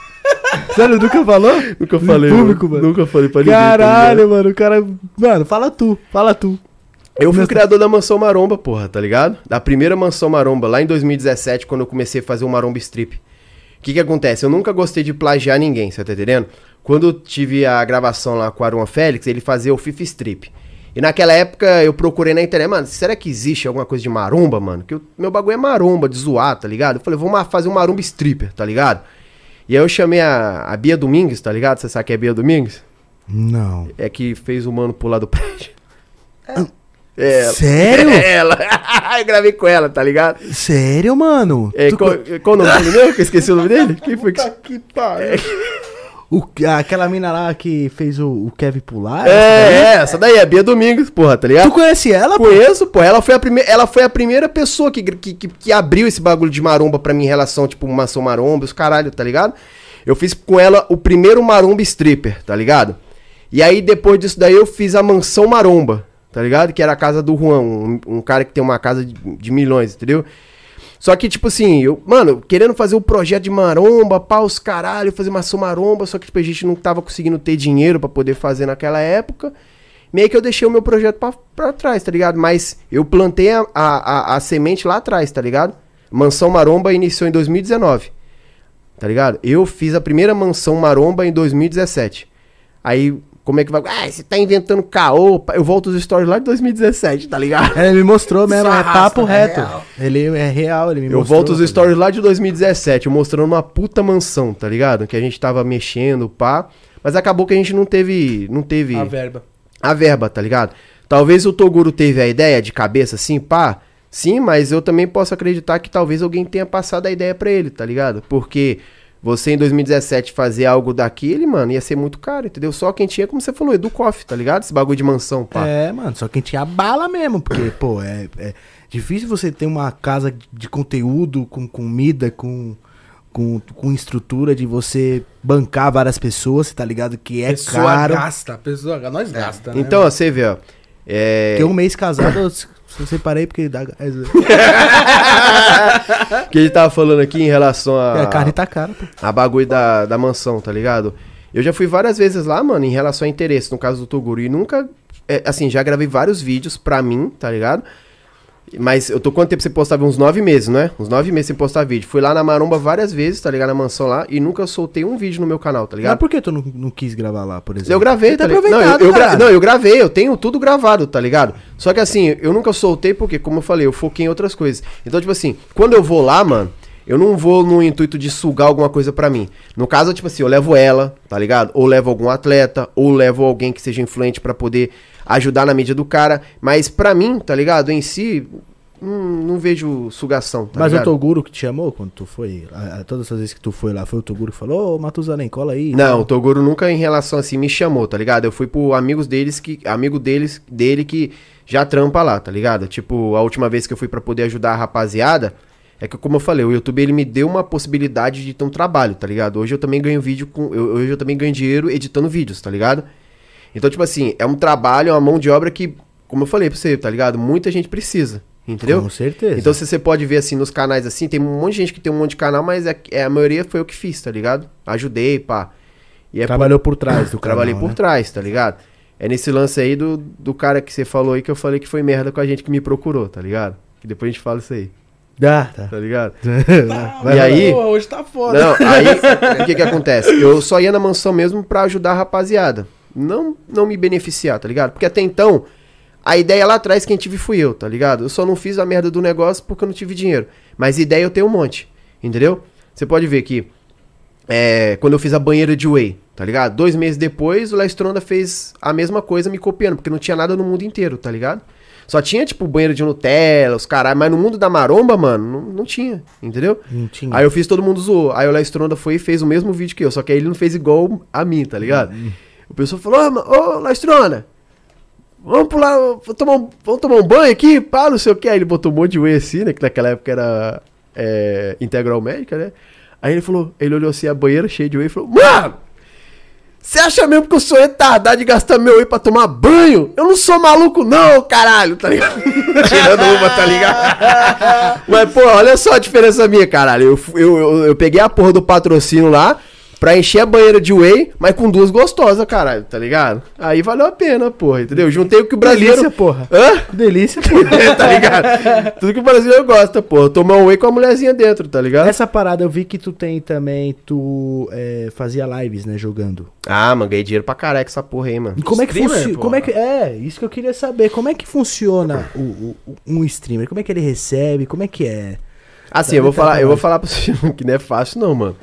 Sério, nunca falou? Nunca No falei. público, mano. Nunca falei pra ninguém. tá Caralho, ligado? mano, o cara. Mano, fala tu, fala tu. eu fui o criador da Mansão Maromba, porra, tá ligado? Da primeira Mansão Maromba, lá em 2017, quando eu comecei a fazer o Maromba Strip. O que que acontece? Eu nunca gostei de plagiar ninguém, você tá entendendo? Quando eu tive a gravação lá com o Aron Félix, ele fazia o FIFA Strip. E naquela época eu procurei na internet, mano, será que existe alguma coisa de maromba, mano? Que o meu bagulho é maromba, de zoar, tá ligado? Eu falei, vamos lá fazer um maromba stripper, tá ligado? E aí eu chamei a, a Bia Domingues, tá ligado? Você sabe quem é Bia Domingues? Não. É que fez o mano pular do prédio. É. ela. Sério? É ela. eu gravei com ela, tá ligado? Sério, mano? É, Tu qual, qual o nome dele mesmo? Que eu esqueci o nome dele? Quem foi que... que pariu. O, aquela mina lá que fez o, o Kevin pular? É, essa daí? é, essa daí é a Bia Domingos, porra, tá ligado? Tu conhece ela, pô? Conheço, pô. Ela foi a, prime... ela foi a primeira pessoa que, que, que, que abriu esse bagulho de maromba pra mim em relação, tipo, maçã maromba, os caralho, tá ligado? Eu fiz com ela o primeiro maromba stripper, tá ligado? E aí, depois disso daí, eu fiz a mansão maromba, tá ligado? Que era a casa do Juan, um, um cara que tem uma casa de, de milhões, entendeu? Só que, tipo assim, eu, mano, querendo fazer o projeto de maromba, pá, os caralho, fazer maçã maromba, só que, tipo, a gente não tava conseguindo ter dinheiro pra poder fazer naquela época meio que eu deixei o meu projeto pra, pra trás, tá ligado? Mas eu plantei a, a, a, a semente lá atrás, tá ligado? Mansão Maromba iniciou em 2019, tá ligado? Eu fiz a primeira Mansão Maromba em 2017. Aí, como é que vai... Ah, você tá inventando caô, pá. eu volto os stories lá de 2017, tá ligado? É, ele me mostrou mesmo, é papo reto. é real. Ele é real, ele me Eu mostrou. volto os stories lá de 2017, eu mostrando uma puta mansão, tá ligado? Que a gente tava mexendo, pá. Mas acabou que a gente não teve... Não teve... A verba. a verba, tá ligado? Talvez o Toguro teve a ideia de cabeça assim, pá. Sim, mas eu também posso acreditar que talvez alguém tenha passado a ideia pra ele, tá ligado? Porque você em 2017 fazer algo daquele, mano, ia ser muito caro, entendeu? Só quem tinha, como você falou, Educoff, tá ligado? Esse bagulho de mansão, pá. É, mano, só quem tinha bala mesmo, porque, pô, é, é difícil você ter uma casa de conteúdo, com comida, com, com, com estrutura, de você bancar várias pessoas, tá ligado? Que é pessoa caro. gasta, pessoa gasta. Nós gasta, né? Então, ó, você vê, ó. É... Porque um mês casado, eu s- eu separei porque dá. É, que ele tava falando aqui em relação a. a carne tá cara, pô. a bagulho da, da mansão, tá ligado? Eu já fui várias vezes lá, mano, em relação a interesse, no caso do Toguro. E nunca. é, assim, já gravei vários vídeos pra mim, tá ligado? Mas eu tô quanto tempo você postava? Uns nove meses, né? Uns nove meses sem postar vídeo. Fui lá na Maromba várias vezes, tá ligado? Na mansão lá. E nunca soltei um vídeo no meu canal, tá Mas ligado? por que tu não, não quis gravar lá, por exemplo? Eu gravei, Você tá tá ligado? Não, eu, eu gra- não, eu gravei, eu tenho tudo gravado, tá ligado? Só que assim, eu nunca soltei porque, como eu falei, eu foquei em outras coisas. Então, tipo assim, quando eu vou lá, mano, eu não vou no intuito de sugar alguma coisa pra mim. No caso, tipo assim, eu levo ela, tá ligado? Ou levo algum atleta, ou levo alguém que seja influente pra poder ajudar na mídia do cara. Mas pra mim, tá ligado? Em si, hum, não vejo sugação, tá Mas ligado? o Toguro que te chamou quando tu foi? A- a- todas as vezes que tu foi lá, foi o Toguro que falou, ô Matusalém, cola aí. Não, o Toguro nunca em relação assim me chamou, tá ligado? Eu fui pro amigos deles que amigo deles dele que já trampa lá, tá ligado? Tipo, a última vez que eu fui pra poder ajudar a rapaziada, é que como eu falei, o YouTube ele me deu uma possibilidade de ter um trabalho, tá ligado? Hoje eu também ganho vídeo com eu- hoje eu também ganho dinheiro editando vídeos, tá ligado? Então, tipo assim, é um trabalho, é uma mão de obra que, como eu falei pra você, tá ligado? Muita gente precisa, entendeu? Com certeza. Então, se você pode ver assim nos canais assim, tem um monte de gente que tem um monte de canal, mas é, é- a maioria foi eu que fiz, tá ligado? Ajudei, pá. E é Trabalhou por trás do por, trabalhei por né? trás, tá ligado? É nesse lance aí do, do cara que você falou aí que eu falei que foi merda com a gente que me procurou, tá ligado? Que depois a gente fala isso aí, Dá, tá. tá ligado? Vai, E aí- Porra, hoje tá foda. Não, aí o que que acontece? Eu só ia na mansão mesmo pra ajudar a rapaziada. Não, não me beneficiar, tá ligado? Porque até então, a ideia lá atrás quem tive fui eu, tá ligado? Eu só não fiz a merda do negócio porque eu não tive dinheiro. Mas ideia eu tenho um monte, entendeu? Você pode ver que é, quando eu fiz a banheira de whey, tá ligado? Dois meses depois, o Lestronda fez a mesma coisa me copiando, porque não tinha nada no mundo inteiro, tá ligado? Só tinha, tipo, banheiro de Nutella, os caralho, mas no mundo da maromba, mano, não, não tinha, entendeu? Não tinha. Aí eu fiz, todo mundo zoou. Aí o Léo Stronda foi e fez o mesmo vídeo que eu, só que aí ele não fez igual a mim, tá ligado? O pessoal falou, ô, Léo Stronda, vamos pular, vamos tomar, um, vamos tomar um banho aqui, pá, não sei o que. Aí ele botou um monte de whey assim, né, que naquela época era é, integral médica, né? Aí ele falou, ele olhou assim a banheira cheia de whey e falou, mano, você acha mesmo que eu sou retardado de gastar meu whey pra tomar banho? Eu não sou maluco não, caralho, tá ligado? Tirando uma, tá ligado? Mas, pô, olha só a diferença minha, caralho. Eu, eu, eu, eu peguei a porra do patrocínio lá pra encher a banheira de whey, mas com duas gostosas, caralho, tá ligado? Aí valeu a pena, porra, entendeu? Juntei o que o brasileiro... Delícia, porra. Hã? Delícia. tá ligado? Tudo que o brasileiro gosta, pô. Tomar um whey com a mulherzinha dentro, tá ligado? Essa parada eu vi que tu tem também, tu é, fazia lives, né, jogando. Ah, mano, ganhei dinheiro pra caralho com essa porra aí, mano. E como é que funciona? porra. Como é que é? Isso que eu queria saber. Como é que funciona o, o- um streamer? Como é que ele recebe? Como é que é? Assim, eu vou Dá falar, eu vou falar pra você que não é fácil não, mano.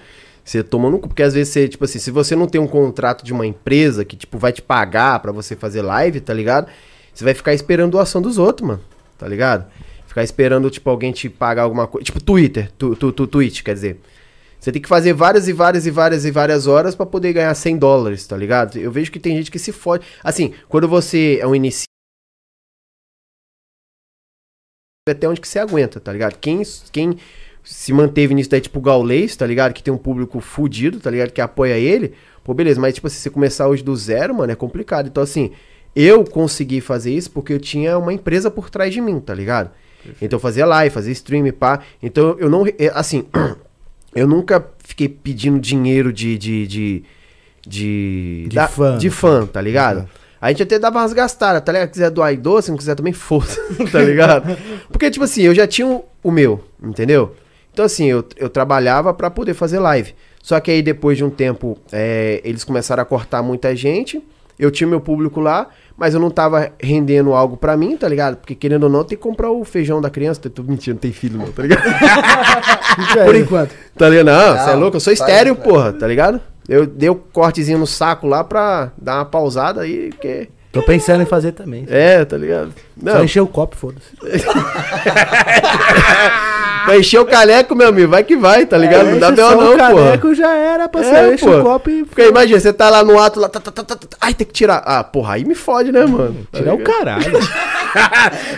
Você toma no cu, porque às vezes você, tipo assim, se você não tem um contrato de uma empresa que, tipo, vai te pagar pra você fazer live, tá ligado? Você vai ficar esperando doação dos outros, mano, tá ligado? Ficar esperando, tipo, alguém te pagar alguma coisa. Tipo, Twitter, tu, tu, tu, Twitch, quer dizer. Você tem que fazer várias e várias e várias e várias horas pra poder ganhar 100 dólares, tá ligado? Eu vejo que tem gente que se fode. Assim, quando você é um iniciante, até onde que você aguenta, tá ligado? Quem, quem se manteve nisso daí, tipo o Gaulês, tá ligado? Que tem um público fudido, tá ligado? Que apoia ele. Pô, beleza, mas tipo, se você começar hoje do zero, mano, é complicado. Então, assim, eu consegui fazer isso porque eu tinha uma empresa por trás de mim, tá ligado? Então eu fazia live, fazia stream, pá. Então eu não. é, Assim, eu nunca fiquei pedindo dinheiro de. de, de de, De fã. de fã, tá ligado? A gente até dava umas gastadas, tá ligado? Se quiser doar doce, se não quiser também foda, tá ligado? Porque, tipo assim, eu já tinha o- o meu, entendeu? Então, assim, eu, eu trabalhava pra poder fazer live. Só que aí, depois de um tempo, é, eles começaram a cortar muita gente. Eu tinha meu público lá, mas eu não tava rendendo algo pra mim, tá ligado? Porque, querendo ou não, tem que comprar o feijão da criança. Tô mentindo, não tem filho não, tá ligado? Por enquanto. Tá ligado? Não, você é louco? Eu sou estéreo, faz. porra, tá ligado? Eu dei o cortezinho no saco lá pra dar uma pausada aí, porque... Tô pensando em fazer também. É, tá ligado? Só Não, encher o copo, foda-se. vai encher o caneco, meu amigo, vai que vai, tá ligado? não dá Enche B.O. não, o porra. caneco já era, parceiro. É, Enche pô. o copo e... Porque imagina, você tá lá no ato lá, tá, tá, tá, tá, tá, ai, tem que tirar. Ah, porra, aí me fode, né, mano? Tá Tirar o ligado? caralho.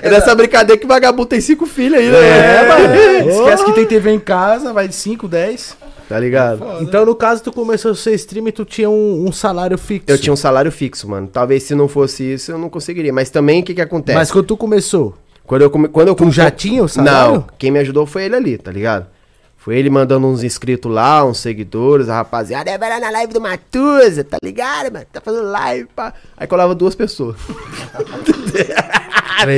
É dessa brincadeira que vagabundo tem cinco filhos aí, né? É, mano. Esquece que tem TV em casa, vai de 5, 10. Tá ligado? Então, no caso, tu começou a ser stream e tu tinha um, um salário fixo. Eu tinha um salário fixo, mano. Talvez se não fosse isso, eu não conseguiria. Mas também, o que que acontece? Mas quando tu começou, Quando eu, come... quando eu tu já tinha o salário? Não, quem me ajudou foi ele ali, tá ligado? Foi ele mandando uns inscritos lá, uns seguidores, a rapaziada, é, vai lá na live do Matuza, tá ligado, mano? Tá fazendo live, pá. Aí colava duas pessoas.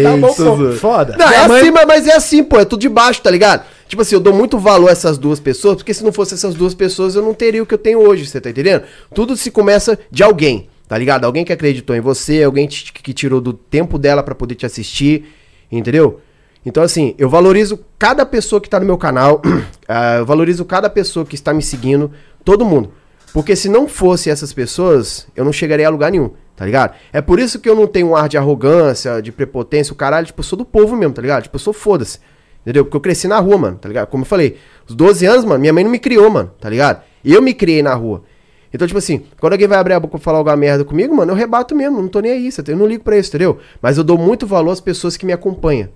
Tá bom, pô. Foda. Não, é assim, mas- mas é assim, pô, é tudo de baixo, tá ligado? Tipo assim, eu dou muito valor a essas duas pessoas, porque se não fosse essas duas pessoas, eu não teria o que eu tenho hoje, você tá entendendo? Tudo se começa de alguém, tá ligado? Alguém que acreditou em você, alguém te- que tirou do tempo dela pra poder te assistir, entendeu? Então, assim, eu valorizo cada pessoa que tá no meu canal, ah, eu valorizo cada pessoa que está me seguindo, todo mundo. Porque se não fosse essas pessoas, eu não chegaria a lugar nenhum, tá ligado? É por isso que eu não tenho um ar de arrogância, de prepotência, o caralho, tipo, eu sou do povo mesmo, tá ligado? Tipo, eu sou foda-se. Entendeu? Porque eu cresci na rua, mano, tá ligado? Como eu falei, os 12 anos, mano, minha mãe não me criou, mano, tá ligado? Eu me criei na rua. Então, tipo assim, quando alguém vai abrir a boca pra falar alguma merda comigo, mano, eu rebato mesmo, não tô nem aí, eu não ligo pra isso, entendeu? Mas eu dou muito valor às pessoas que me acompanham,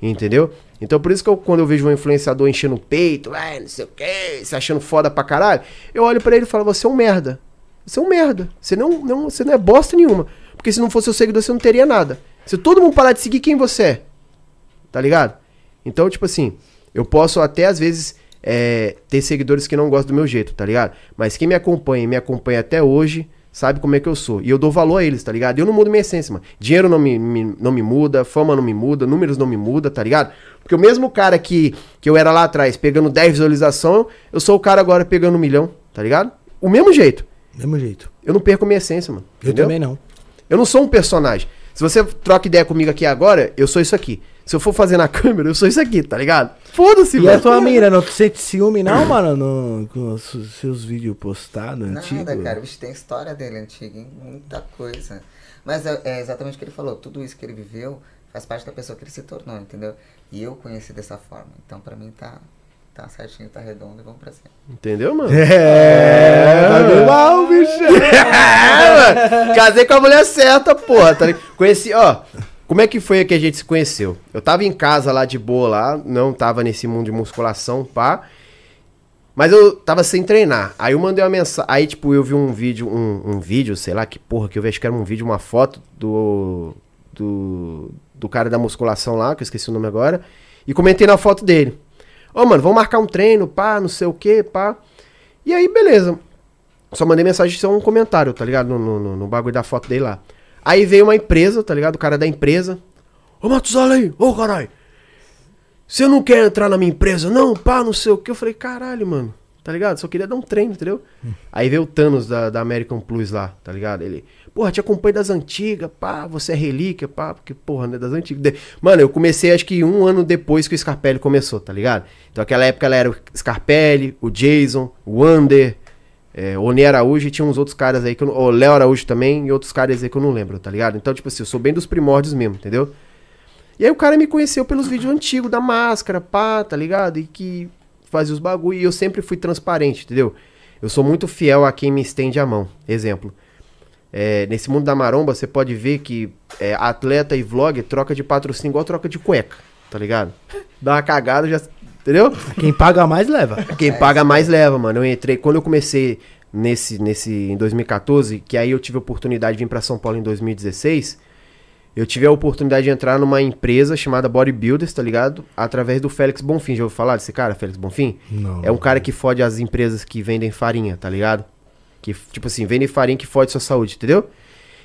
entendeu? Então, por isso que eu, quando eu vejo um influenciador enchendo o peito, ah, não sei o que, se achando foda pra caralho, eu olho pra ele e falo, você é um merda. Você é um merda. Você não, não, você não é bosta nenhuma. Porque se não fosse seu seguidor, você não teria nada. Se todo mundo parar de seguir, quem você é? Tá ligado? Então, tipo assim, eu posso até às vezes é, ter seguidores que não gostam do meu jeito, tá ligado? Mas quem me acompanha e me acompanha até hoje, sabe como é que eu sou. E eu dou valor a eles, tá ligado? Eu não mudo minha essência, mano. Dinheiro não me, me- não me muda, fama não me muda, números não me muda, tá ligado? Porque o mesmo cara que, que eu era lá atrás, pegando 10 visualização, eu sou o cara agora pegando um milhão, tá ligado? O mesmo jeito. Mesmo jeito. Eu não perco minha essência, mano. Eu entendeu? também não. Eu não sou um personagem. Se você troca ideia comigo aqui agora, eu sou isso aqui. Se eu for fazer na câmera, eu sou isso aqui, tá ligado? Foda-se, E mano. a tua mira, não sente ciúme não, mano, no, com os seus vídeos postados, antigos? Nada, cara. O bicho tem história dele antiga, hein? Muita coisa. Mas é, é exatamente o que ele falou. Tudo isso que ele viveu faz parte da pessoa que ele se tornou, entendeu? E eu conheci dessa forma. Então, pra mim, tá, tá certinho, tá redondo e vamos pra cima. Entendeu, mano? É, tá É. mal, bicho. É, mano. Casei com a mulher certa, porra. Tá? Conheci, ó. Como é que foi que a gente se conheceu? Eu tava em casa lá de boa lá, não tava nesse mundo de musculação, pá. Mas eu tava sem treinar. Aí eu mandei uma mensagem. Aí, tipo, eu vi um vídeo, um, um vídeo, sei lá que porra, que eu vi, acho que era um vídeo, uma foto do. Do, do cara da musculação lá, que eu esqueci o nome agora. E comentei na foto dele. Ô, mano, vamos marcar um treino, pá, não sei o que, pá. E aí, beleza. Só mandei mensagem só um comentário, tá ligado? No, no, no- no bagulho da foto dele lá. Aí veio uma empresa, tá ligado? O cara da empresa. Ô, Matusalém, ô, caralho. Você não quer entrar na minha empresa? Não, pá, não sei o que. Eu falei, caralho, mano. Tá ligado? Só queria dar um treino, entendeu? Aí veio o Thanos da, da American Plus lá, tá ligado? Ele, porra, te acompanho das antigas, pá, você é relíquia, pá, porque, porra, né, das antigas. Mano, eu comecei acho que um ano depois que o Scarpelli começou, tá ligado? Então aquela época ela era o Scarpelli, o Jason, o Wander, é, o Oni Araújo e tinha uns outros caras aí que eu O Léo Araújo também e outros caras aí que eu não lembro, tá ligado? Então, tipo assim, eu sou bem dos primórdios mesmo, entendeu? E aí o cara me conheceu pelos vídeos antigos da máscara, pá, tá ligado? E que fazia os bagulho. E eu sempre fui transparente, entendeu? Eu sou muito fiel a quem me estende a mão. Exemplo. é, nesse mundo da maromba, você pode ver que é, atleta e vlog troca de patrocínio igual troca de cueca, tá ligado? Dá uma cagada, já. Entendeu? Quem paga mais, leva. Quem paga mais leva, mano. Eu entrei. Quando eu comecei nesse, nesse em 2014, que aí eu tive a oportunidade de vir pra São Paulo em 2016, eu tive a oportunidade de entrar numa empresa chamada Bodybuilders, tá ligado? Através do Félix Bonfim. Já ouviu falar desse cara, Félix Bonfim? Não. É um cara que fode as empresas que vendem farinha, tá ligado? Que, tipo assim, vendem farinha que fode sua saúde, entendeu?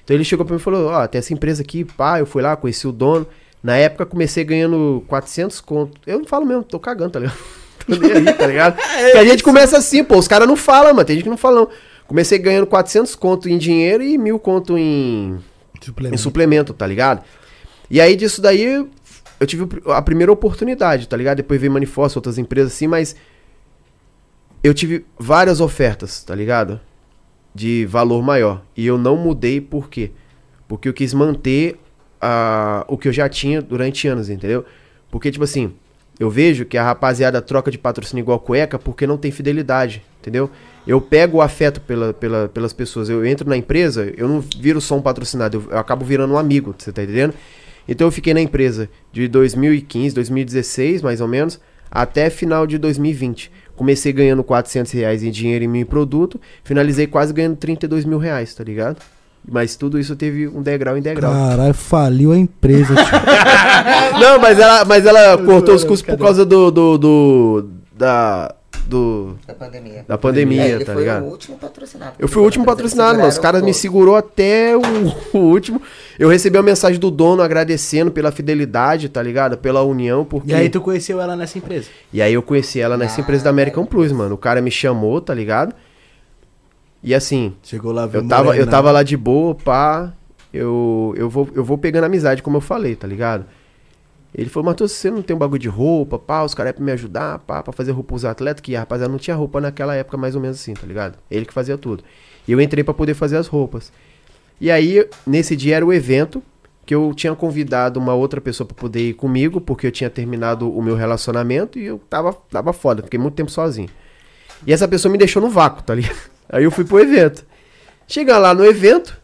Então ele chegou pra mim e falou, ó, tem essa empresa aqui, pá, eu fui lá, conheci o dono. Na época comecei ganhando 400 conto. Eu não falo mesmo, tô cagando, tá ligado? tô nem aí, tá ligado? Porque a gente começa assim, pô, os caras não falam, mano, tem gente que não fala não. Comecei ganhando 400 conto em dinheiro e mil conto em, em suplemento, tá ligado? E aí disso daí eu tive a primeira oportunidade, tá ligado? Depois veio Manifossa, outras empresas assim, mas eu tive várias ofertas, tá ligado? De valor maior. E eu não mudei por quê? Porque eu quis manter a, o que eu já tinha durante anos, entendeu? Porque, tipo assim, eu vejo que a rapaziada troca de patrocínio igual cueca porque não tem fidelidade, entendeu? Eu pego o afeto pela, pela- pelas pessoas. Eu entro na empresa, eu não viro só um patrocinado, eu, eu acabo virando um amigo, você tá entendendo? Então eu fiquei na empresa de 2015, 2016, mais ou menos, até final de 2020. Comecei ganhando 400 reais em dinheiro em mim produto, finalizei quase ganhando 32 mil reais, tá ligado? Mas tudo isso teve um degrau em degrau. Caralho, faliu a empresa, tio. Não, mas ela, mas ela cortou os custos por causa do, do, do- da, do, Da pandemia. da pandemia, É, ele tá foi ligado? o último patrocinado. Eu fui o último patrocinado, mano. Os caras me segurou até o, o último. Eu recebi a mensagem do dono agradecendo pela fidelidade, tá ligado? Pela união, porque... E aí tu conheceu ela nessa empresa? E aí eu conheci ela nessa Ah, empresa da American Plus, mano. O cara me chamou, tá ligado? E assim, Chegou lá, viu eu tava, eu tava lá de boa, pá. Eu, eu, vou, eu vou pegando amizade, como eu falei, tá ligado? Ele falou, Matheus, você não tem um bagulho de roupa, pá, os caras é pra me ajudar, pá, pra fazer roupa pros atletas, que a rapaziada não tinha roupa naquela época, mais ou menos assim, tá ligado? Ele que fazia tudo. E eu entrei pra poder fazer as roupas. E aí, nesse dia era o evento, que eu tinha convidado uma outra pessoa pra poder ir comigo, porque eu tinha terminado o meu relacionamento e eu tava, tava foda, fiquei muito tempo sozinho. E essa pessoa me deixou no vácuo, tá ligado? Aí eu fui pro evento. Chega lá no evento,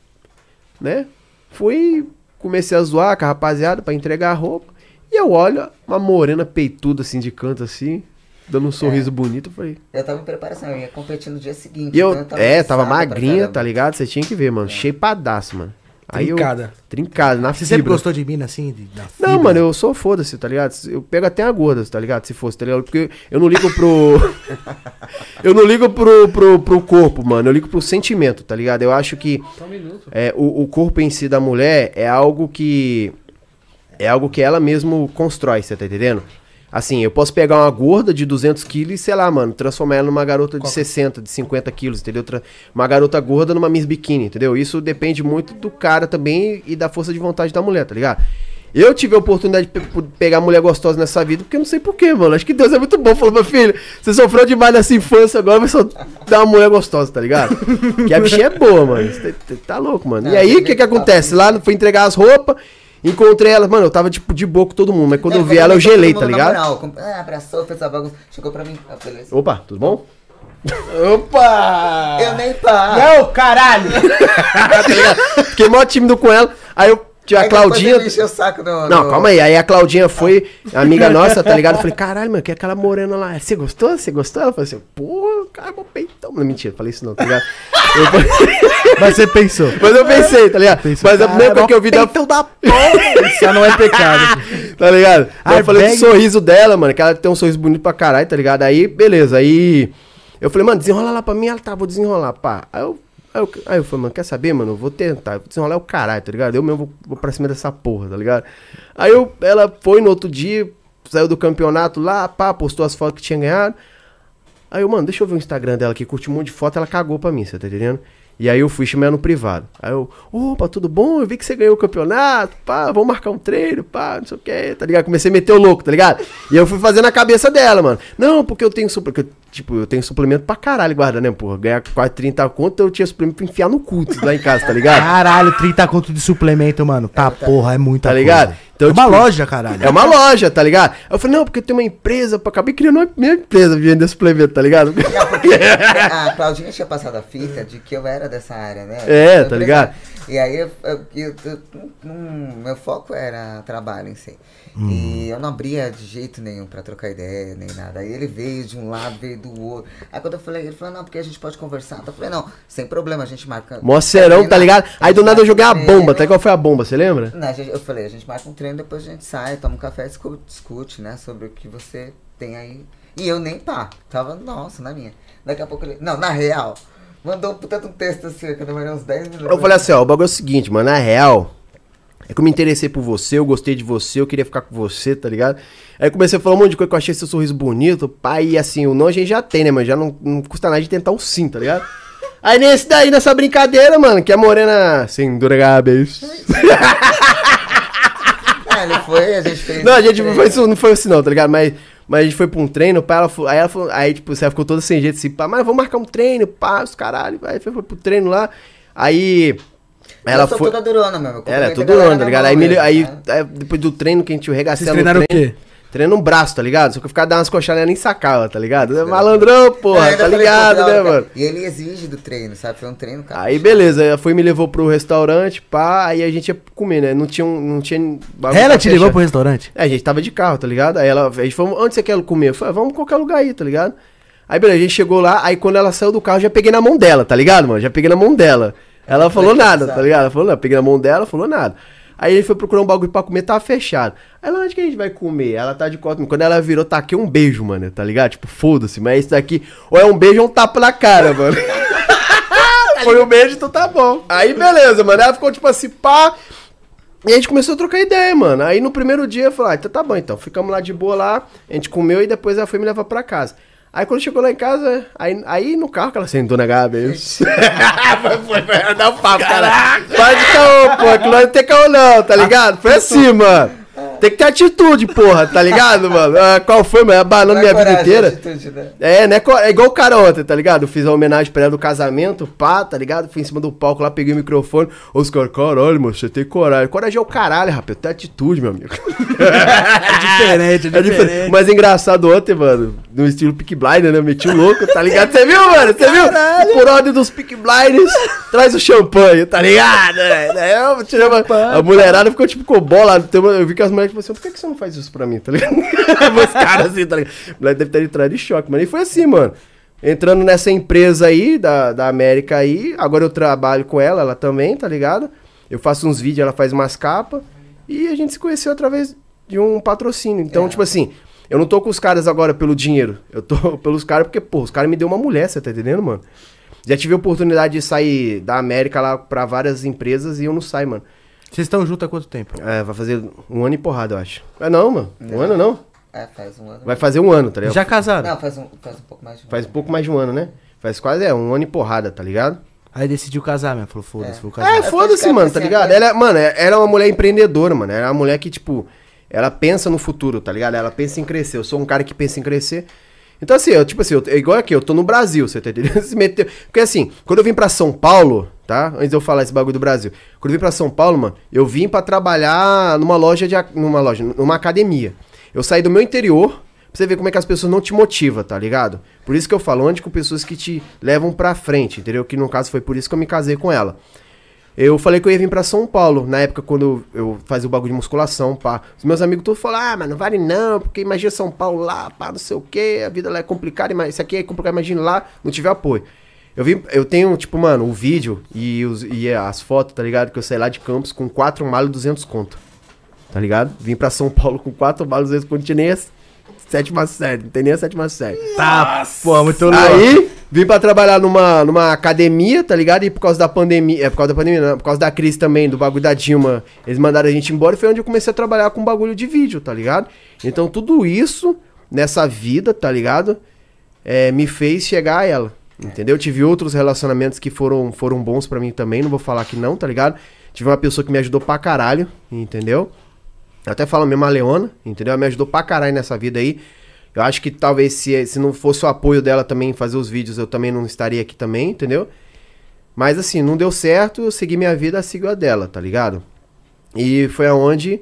né? Fui, comecei a zoar com a rapaziada pra entregar a roupa. E eu olho uma morena peituda assim de canto assim, dando um sorriso bonito. Eu falei. Eu tava em preparação, eu ia competir no dia seguinte. E eu, então é, tava cansado pra magrinha, tá ligado? Você tinha que ver, mano. Cheipadaço, mano. Aí eu- Trincada. trincada, na Você sempre fibra. gostou de mina assim? de- Não, mano, eu sou foda-se, tá ligado? Eu pego até a gorda, tá ligado? Se fosse, tá ligado? Porque eu não ligo pro. eu não ligo pro, pro, pro corpo, mano. Eu ligo pro sentimento, tá ligado? Eu acho que Só um minuto. é, o, o corpo em si da mulher é algo que. É algo que ela mesmo constrói, você tá entendendo? Assim, eu posso pegar uma gorda de 200 quilos e, sei lá, mano, transformar ela numa garota de 60, de 50 quilos, entendeu? Uma garota gorda numa Miss Bikini, entendeu? Isso depende muito do cara também e da força de vontade da mulher, tá ligado? Eu tive a oportunidade de pe- pegar mulher gostosa nessa vida, porque eu não sei porquê, mano. Acho que Deus é muito bom. Falou, meu filho, você sofreu demais nessa infância, agora vai só dar uma mulher gostosa, tá ligado? que a bichinha é boa, mano. Tá, tá louco, mano. E aí, tem o que que que- acontece? Lá, fui entregar as roupas, encontrei ela, mano, eu tava, tipo, de boa com todo mundo, mas quando É, eu vi ela, eu gelei, tá ligado? moral, com- ah, abraçou, fez a bagunça. Chegou pra mim, ah, beleza. Opa, tudo bom? Opa! Eu nem pá. Não, caralho! tá? Fiquei mó tímido com ela, aí eu... Tinha a Claudinha. o saco Não, no- calma aí. Aí a Claudinha foi, amiga nossa, tá ligado? Eu falei, caralho, mano, que é aquela morena lá. Você gostou? Você gostou? Ela falou assim, pô, cara, mó peitão. Não, mentira, falei isso não, tá ligado? Eu Mas você pensou. Mas eu pensei, tá ligado? Pensou, Mas a primeira coisa que eu vi da. Peitão da porra! Isso não é pecado. Tá ligado? Aí eu falei do Airbag. sorriso dela, mano, que ela tem um sorriso bonito pra caralho, tá ligado? Aí, beleza, aí. Eu falei, mano, desenrola lá pra mim. Ela tá, vou desenrolar, pá. Aí eu. Aí eu, aí eu falei, mano, quer saber, mano? Eu vou tentar. Vou desenrolar o caralho, tá ligado? Eu mesmo vou, vou pra cima dessa porra, tá ligado? Aí eu, ela foi no outro dia, saiu do campeonato lá, pá, postou as fotos que tinha ganhado. Aí eu, mano, deixa eu ver o Instagram dela aqui, curti um monte de foto, ela cagou pra mim, você tá entendendo? E aí eu fui chamar no privado. Aí eu, opa, tudo bom? Eu vi que você ganhou o campeonato, pá, vamos marcar um treino, pá, não sei o que, tá ligado? Comecei a meter o louco, tá ligado? E eu fui fazendo a cabeça dela, mano. Não, porque eu tenho suplemento, tipo, eu tenho suplemento pra caralho guarda, né, porra? Ganhar quase 30 conto, eu tinha suplemento pra enfiar no cu lá em casa, tá ligado? Caralho, 30 conto de suplemento, mano. Tá, porra, é muita Tá coisa. ligado? Então, é uma tipo, loja, caralho. É uma loja, tá ligado? Aí eu falei, não, porque tem uma empresa, pô, acabei criando uma minha empresa de vender suplemento, tá ligado? Não, porque a Claudinha tinha passado a fita de que eu era dessa área, né? É, Eu tá ligado? E aí, eu, eu- eu- eu- hum, meu foco era trabalho em si. Hum. E eu não abria de jeito nenhum pra trocar ideia, nem nada. Aí ele veio de um lado, veio do outro. Aí quando eu falei, ele falou, não, porque a gente pode conversar. Eu falei, não, sem problema, a gente marca. Mó serão, tá treino, ligado? Aí do nada eu joguei a bomba, tá? Qual foi a bomba, você lembra? Não, eu falei, a gente marca um treino, depois a gente sai, toma um café e discu- discute, né, sobre o que você tem aí. E eu nem pá, tava, nossa, na minha. Daqui a pouco ele. Não, na real. Mandou um puta um texto assim, que eu demorei uns 10 minutos. Eu falei assim, ó, o bagulho é o seguinte, mano, na real, é que eu me interessei por você, eu gostei de você, eu queria ficar com você, tá ligado? Aí eu comecei a falar um monte de coisa que eu achei seu sorriso bonito, pai, e assim, o não a gente já tem, né, mano? Já não, não custa nada de tentar um sim, tá ligado? Aí nesse daí, nessa brincadeira, mano, que a morena sem duráveis. Ah, ele foi, a gente fez. Não, a gente não foi, não foi assim não, tá ligado? Mas, mas a gente foi pra um treino, pá, ela aí ela falou, aí tipo, você ficou toda sem jeito assim, pá, mas vamos marcar um treino, pá, os caralho, aí foi, foi pro treino lá, aí ela eu sou foi... toda durona mesmo. Ela é cumprimento a tudo galera onda, tá ligado? Aí, me- mesmo, aí, né? aí, depois do treino que a gente regaçava Vocês treinaram o quê? Treino um braço, tá ligado? Só que eu ficava dando umas coxadas e ela nem sacava, tá ligado? Malandrão, Eu porra, ainda tá ligado, né, mano? E ele exige do treino, sabe? Foi um treino, cara. Aí beleza, ela foi e me levou pro restaurante, pá, aí a gente ia comer, né? Não tinha, um- não tinha Ela te levou pro restaurante? É, a gente tava de carro, tá ligado? Aí ela, a gente falou, onde você quer comer? Eu falei, "Ah, vamos em qualquer lugar aí, tá ligado? Aí beleza, a gente chegou lá, aí quando ela saiu do carro, já peguei na mão dela, tá ligado, mano? Já peguei na mão dela. Ela falou nada, tá ligado? Ela falou, não, peguei na mão dela, falou nada. Aí ele foi procurar um bagulho pra comer, tava fechado. Aí ela, onde que a gente vai comer? Ela tá de costas. Quando ela virou, taquei um beijo, mano, tá ligado? Tipo, foda-se, mas isso daqui, ou é um beijo ou um tapa na cara, mano. Foi um beijo, então tá bom. Aí beleza, mano. Ela ficou tipo assim, pá. E a gente começou a trocar ideia, mano. Aí no primeiro dia eu falei, ah, então tá bom então. Ficamos lá de boa lá, a gente comeu e depois ela foi me levar pra casa. Aí quando chegou lá em casa, aí, aí no carro que ela sentou na Gabi. foi, foi, foi, dar um papo, cara. Para de caô, pô, que não vai ter caô não, tá ligado? Foi assim, mano. Tem que ter atitude, porra, tá ligado, mano? Ah, qual foi, mano? Abanando minha vida inteira. Atitude, né? É, né? É igual o cara ontem, tá ligado? Eu fiz uma homenagem pra ela do casamento, pá, tá ligado? Fui em cima do palco lá, peguei o microfone. Os caras, caralho, mano, você tem coragem. Coragem é o caralho, rapaz. Tem atitude, meu amigo. É diferente, é É diferente. Mas é engraçado ontem, mano, no estilo Pick Blinder, né? Meti o louco, tá ligado? Você viu, mano? Você viu? Por ordem dos Pick Blinders, traz o champanhe, tá ligado? né? Daí eu tirei uma... A mulherada ficou tipo com bola. Eu vi que as mulheres falaram assim, por que, que você não faz isso pra mim, tá ligado? Os caras assim, tá ligado? A mulher deve ter entrado em choque, mano. E foi assim, mano. Entrando nessa empresa aí, da, da América aí, agora eu trabalho com ela, ela também, tá ligado? Eu faço uns vídeos, ela faz umas capas. E a gente se conheceu através de um patrocínio. Então, É. tipo assim, eu não tô com os caras agora pelo dinheiro. Eu tô pelos caras porque, pô, os caras me deu uma mulher, você tá entendendo, mano? Já tive a oportunidade de sair da América lá pra várias empresas e eu não saio, mano. Vocês estão juntos há quanto tempo? É, vai fazer um ano e porrada, eu acho. É não, mano. Um ano não. É, faz um ano. Vai fazer um ano, tá ligado? Já casaram? Não, faz um, faz um pouco mais de um Faz um ano. pouco mais de um ano, né? Faz quase, é, um ano e porrada, tá ligado? Aí decidiu casar, mesmo. Falou, foda-se, É. vou casar. É, É, foda-se, mano, tá assim, ligado? Ela, mano, ela era uma mulher empreendedora, mano. Ela é uma mulher que, tipo, ela pensa no futuro, tá ligado? Ela pensa em crescer. Eu sou um cara que pensa em crescer. Então, assim, eu, tipo assim, eu, é igual aqui, eu tô no Brasil, você tá entendendo? Se meteu- Porque, assim, quando eu vim pra São Paulo, tá? Antes de eu falar esse bagulho do Brasil. Quando eu vim pra São Paulo, mano, eu vim pra trabalhar numa loja de. numa loja, numa academia. Eu saí do meu interior, pra você ver como é que as pessoas não te motivam, tá ligado? Por isso que eu falo, onde com pessoas que te levam pra frente, entendeu? Que no caso foi por isso que eu me casei com ela. Eu falei que eu ia vir pra São Paulo, na época quando eu fazia o bagulho de musculação, pá. Os meus amigos todos falaram, ah, mas não vale não, porque imagina São Paulo lá, pá, não sei o quê, a vida lá é complicada, mas isso aqui é complicado, imagina lá, não tive apoio. Eu vim, eu tenho, tipo, mano, o vídeo e, os, e as fotos, tá ligado? Que eu saí lá de Campos com 4 malas e 200 conto, tá ligado? Vim pra São Paulo com 4 malas e 200 conto, não tinha nem a sétima série, não tem nem a sétima série. Tá, pô, muito louco. Aí, vim pra trabalhar numa, numa academia, tá ligado? E por causa da pandemia, é por causa da pandemia, não, por causa da crise também, do bagulho da Dilma, eles mandaram a gente embora e foi onde eu comecei a trabalhar com bagulho de vídeo, tá ligado? Então tudo isso, nessa vida, tá ligado? É, me fez chegar a ela, entendeu? Tive outros relacionamentos que foram, foram bons pra mim também, não vou falar que não, tá ligado? Tive uma pessoa que me ajudou pra caralho, entendeu? Eu até falo mesmo a Leona, entendeu? Ela me ajudou pra caralho nessa vida aí. Eu acho que talvez se, se não fosse o apoio dela também fazer os vídeos, eu também não estaria aqui também, entendeu? Mas assim, não deu certo, eu segui minha vida, sigo a dela, tá ligado? E foi aonde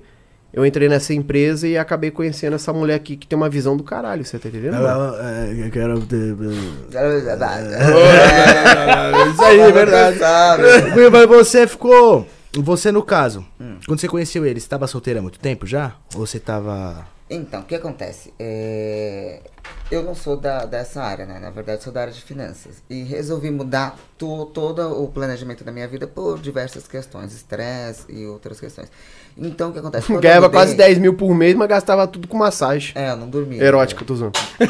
eu entrei nessa empresa e acabei conhecendo essa mulher aqui que tem uma visão do caralho, você tá entendendo? Ela, é, eu quero ter- Isso aí, é verdade. Mas você ficou. Você, no caso, quando você conheceu ele, você tava solteiro há muito tempo já? Ou você tava. Então, o que acontece? É, Eu não sou da, dessa área, né? Na verdade, sou da área de finanças. E resolvi mudar to, todo o planejamento da minha vida por diversas questões, estresse e outras questões. Então, o que acontece? Quando eu Ganhava mudei- quase 10 mil por mês, mas gastava tudo com massagem. É, eu não dormia. Erótica, tô usando.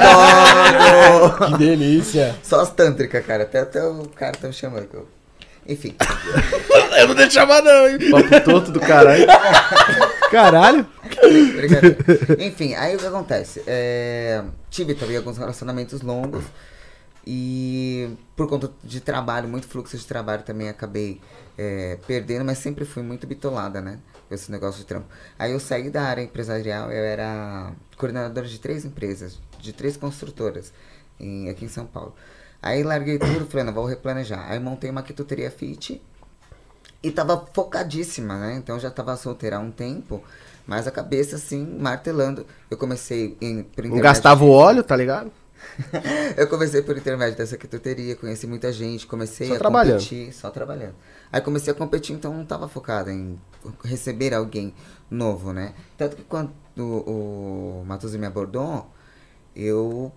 Adoro! Que delícia! Só as tântricas, cara. Até, até o cara tá me chamando. que eu- Enfim. eu não deixava não, hein? Papo torto do caralho. Caralho! Enfim, aí o que acontece? É, tive também alguns relacionamentos longos e por conta de trabalho, muito fluxo de trabalho também acabei é, perdendo, mas sempre fui muito bitolada, né? Com esse negócio de trampo. Aí eu saí da área empresarial, eu era coordenadora de três empresas, de três construtoras em- aqui em São Paulo. Aí larguei tudo, falei, não, vou replanejar. Aí montei uma quituteria fit e tava focadíssima, né? Então já tava solteira há um tempo, mas a cabeça assim, martelando. Eu comecei em, por Não gastava o óleo, tá ligado? eu comecei por intermédio dessa quituteria, conheci muita gente, comecei Só a trabalhando. competir, só trabalhando. Aí comecei a competir, então não tava focada em receber alguém novo, né? Tanto que quando o, o Matosinho me abordou, eu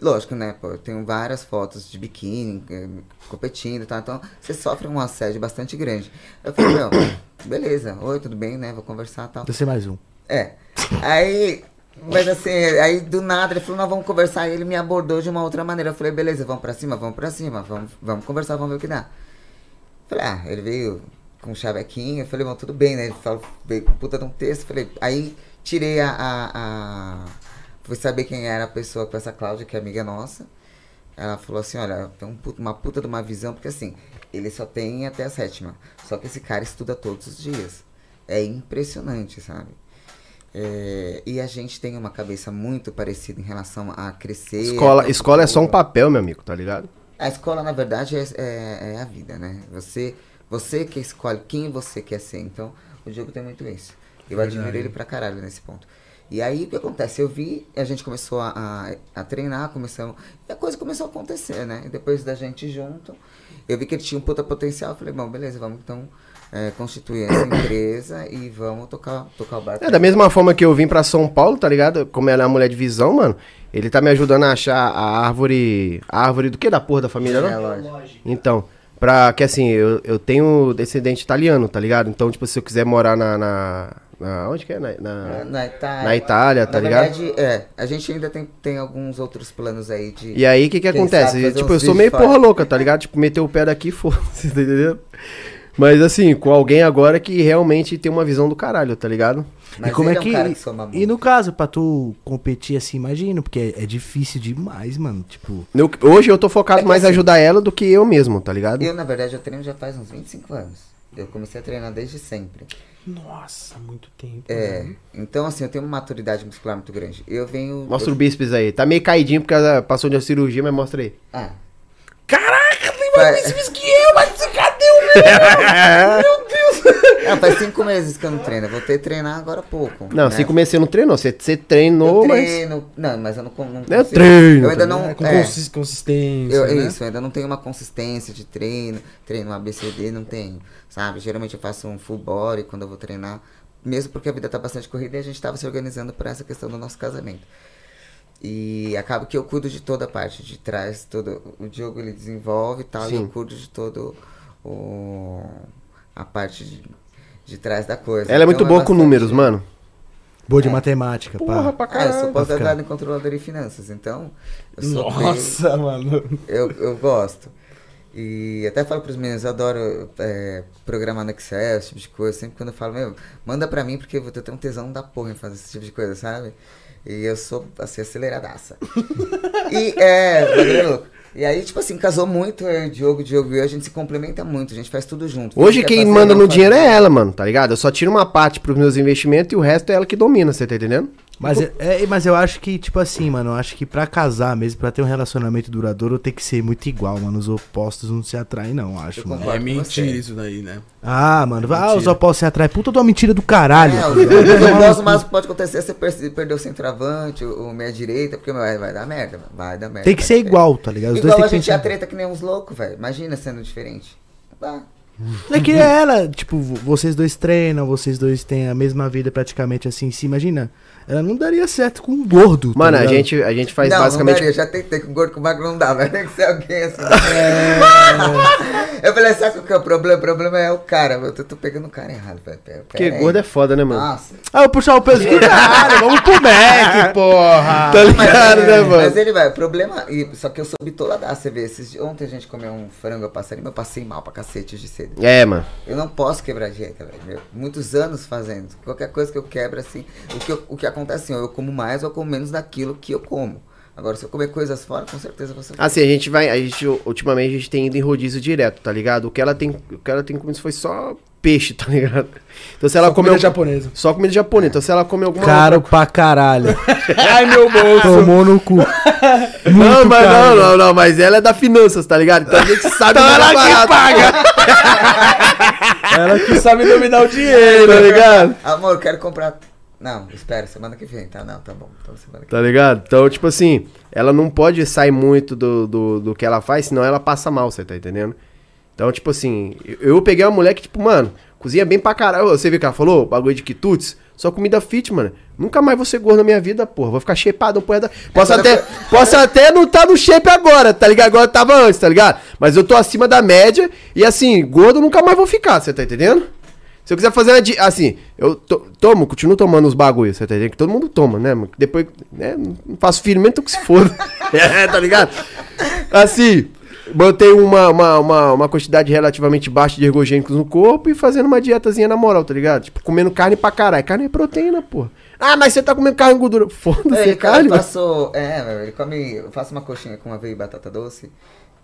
Lógico, né? Pô, eu tenho várias fotos de biquíni, eh, competindo e tal. Então, você sofre um assédio bastante grande. Eu falei, meu, beleza. Oi, tudo bem, né? Vou conversar e tal. Deve ser mais um. É. Aí, mas assim, aí do nada ele falou, não, vamos conversar. E ele me abordou de uma outra maneira. Eu falei, beleza, vamos pra cima, vamos pra cima, vamos, vamos conversar, vamos ver o que dá. Falei, ah, ele veio com um chavequinho. Eu falei, bom, tudo bem, né? Ele falou, veio com puta de um texto. Falei, aí tirei a. a, a- Fui saber quem era a pessoa com essa Cláudia, que é amiga nossa. Ela falou assim, olha, tem um puta- uma puta de uma visão, porque assim, ele só tem até a sétima. Só que esse cara estuda todos os dias. É impressionante, sabe? É, e a gente tem uma cabeça muito parecida em relação a crescer. Escola, a- escola é só um papel, meu amigo, tá ligado? A escola, na verdade, é, é, é a vida, né? Você, você que escolhe quem você quer ser. Então, o Diogo tem muito isso. Eu admiro ele pra caralho nesse ponto. E aí, o que acontece? Eu vi, a gente começou a, a, a treinar, começamos... E a coisa começou a acontecer, né? E depois da gente junto, eu vi que ele tinha um puta potencial. Eu falei, bom, beleza, vamos então é, constituir essa empresa e vamos tocar, tocar o barco. É, da mesma forma que eu vim pra São Paulo, tá ligado? Como ela é uma mulher de visão, mano. Ele tá me ajudando a achar a árvore. A árvore do que da porra da família, É, não? lógico. Então, pra que assim, eu, eu tenho descendente italiano, tá ligado? Então, tipo, se eu quiser morar na. na, na- onde que é? Na, na- Na Itália. Na Itália, tá Na ligado? verdade, é. A gente ainda tem, tem alguns outros planos aí de. E aí, o que que acontece? Tipo, eu sou meio fora. porra louca, tá ligado? Tipo, meter o pé daqui e foda-se, tá entendendo? Mas assim, com alguém agora que realmente tem uma visão do caralho, tá ligado? Mas e como ele é que. um cara que e no caso, pra tu competir assim, imagino, porque é, é difícil demais, mano. Tipo. Eu- hoje eu tô focado É mais em assim- ajudar ela do que eu mesmo, tá ligado? Eu, na verdade, eu treino já faz uns 25 anos. Eu comecei a treinar desde sempre. Nossa, muito tempo. É. né? Então, assim, eu tenho uma maturidade muscular muito grande. Eu venho. Mostra eu, o bíceps aí. Tá meio caidinho porque ela passou de uma cirurgia, mas mostra aí. Ah. Caraca, tem Vai- mais bíceps que eu, mas meu? Ah, faz cinco meses que eu não treino. Eu voltei a treinar agora há pouco. Não, né? cinco meses você não treinou. Você, você Eu treinou, mas. treino. Não, mas eu não, não Eu consigo- treino, Eu ainda não. É, com é. consis- consistência, Eu, né? Isso, eu ainda não tenho uma consistência de treino, treino ABCD, não tenho, sabe? Geralmente eu faço um full body quando eu vou treinar, mesmo porque a vida tá bastante corrida e a gente tava se organizando para essa questão do nosso casamento. E acaba que eu cuido de toda a parte de trás, todo o Diogo ele desenvolve e tal, e Sim. eu cuido de todo o a parte de, de trás da coisa. Ela é muito Então boa com bastante- números, mano. Boa de matemática, Porra, pá. pra Ah, eu sou caralho. pós-graduado em controlador em finanças, então eu sou bem- Nossa, mano. eu, eu gosto. E até falo pros meninos, eu adoro é, programar no Excel, esse tipo de coisa. Sempre quando eu falo, meu, manda pra mim porque eu tenho um tesão da porra em fazer esse tipo de coisa, sabe? E eu sou, assim, aceleradaça. e, é, bagulho é louco. E aí, tipo assim, casou muito, eu, o Diogo, Diogo e eu, a gente se complementa muito, a gente faz tudo junto. Hoje quem manda no dinheiro é ela, mano, tá ligado? Eu só tiro uma parte pros meus investimentos e o resto é ela que domina, você tá entendendo? Mas, é, é- mas eu acho que, tipo assim, mano, eu acho que pra casar mesmo, pra ter um relacionamento duradouro, tem que ser muito igual, mano. Os opostos não se atraem, não, eu acho, Eu mano. É mentira isso daí, né? Ah, mano, ah, os opostos se atraem. Puta de uma mentira do caralho. É, filho. o oposto máximo que pode acontecer é você per- perder o centroavante, o, o meia direita, porque vai, vai dar merda, mano, vai dar merda. Tem que ser igual, tá ligado? Os Igual a dois tem gente pensar. treta que nem uns loucos, velho. Imagina sendo diferente. Não dá. É que ela, tipo, vo- vocês dois treinam, vocês dois têm a mesma vida praticamente assim, se imagina. Ela não daria certo com um gordo. tá Mano, a ligado? gente, a gente faz não, basicamente. não daria. Eu já tentei com gordo com magro, não dá. Vai ter que ser alguém assim. É. eu falei, sabe qual que é o problema? O problema é o cara. Eu tô, tô pegando o cara errado, velho. Pera- Porque pera aí. gordo é foda, né, mano? Nossa. Ah, eu puxar o peso do caralho, vamos pro Mac, porra. Tá ligado, mas, né, mano? mas ele vai, o problema. E, só que eu sou bitoladaço, você vê. Esses, ontem a gente comeu um frango a passarinho, eu passei mal pra cacete de cedo. É, mano. Eu não posso quebrar dieta, velho. Muitos anos fazendo. Qualquer coisa que eu quebro, assim. O que, eu- o que acontece assim, ó, eu como mais ou eu como menos daquilo que eu como. Agora, se eu comer coisas fora, com certeza você Assim, a gente vai. A gente, ultimamente a gente tem ido em rodízio direto, tá ligado? O que ela tem. O que ela tem comido foi só peixe, tá ligado? Então se ela Só come. comida japonesa. Só comida japonesa. Então se ela come alguma Caro outra- pra caralho. Ai, meu bolso. Tomou no cu. Não, mas caro. não, não, não, mas ela é da finanças, tá ligado? Então a gente sabe Então ela melhor que barato, Ela que sabe dominar o dinheiro. tá ligado? Amor, eu quero comprar. Não, espera, semana que vem, tá? Não, tá bom. Então semana que Tá ligado? Então, tipo assim, ela não pode sair muito do, do, do que ela faz, senão ela passa mal, você tá entendendo? Então, tipo assim, eu, eu peguei uma mulher que, tipo, mano, cozinha bem pra caralho. Você viu que ela falou? Bagulho de quitutes? Só comida fit, mano. Nunca mais vou ser gordo na minha vida, porra. Vou ficar shapeado, porra. Da... Posso, até, posso até não tá no shape agora, tá ligado? Agora eu tava antes, tá ligado? Mas eu tô acima da média e, assim, gordo nunca mais vou ficar, você tá entendendo? Se eu quiser fazer assim, eu to- tomo, continuo tomando os bagulhos, você tá entendendo? Que todo mundo toma, né? Depois, né, não faço tô que se foda. é, tá ligado? Assim, botei uma, uma, uma, uma quantidade relativamente baixa de ergogênicos no corpo e fazendo uma dietazinha na moral, tá ligado? Tipo, comendo carne pra caralho. Carne é proteína, porra. Ah, mas você tá comendo carne e gordura. Foda-se, é carne. É, ele come. Eu faço uma coxinha com aveia e batata doce.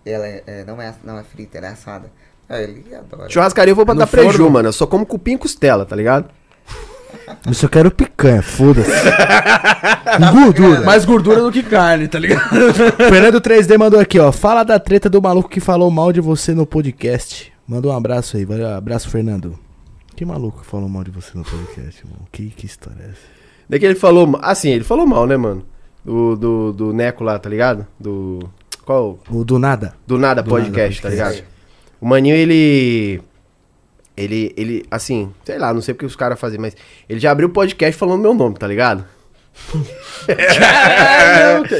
E ela é, é, não, é, não é frita, ela é assada. É, ele adora. Churrascaria eu vou pra No dar preju, mano. Eu só como cupim e costela, tá ligado? Eu só quero picanha, foda-se. Gordura. Mais gordura do que carne, tá ligado? Fernando 3D mandou aqui, ó. Fala da treta do maluco que falou mal de você no podcast. Manda um abraço aí. Valeu, abraço, Fernando. Que maluco que falou mal de você no podcast, mano? Que, que história é essa? Daí que ele falou. Assim, ele falou mal, né, mano? Do, do, do Neco lá, tá ligado? Do. Qual? O do nada. Do Nada Do Podcast, Nada tá Podcast. ligado? O Maninho, ele. Ele, ele, assim, sei lá, não sei porque os caras fazem, mas ele já abriu o podcast falando meu nome, tá ligado?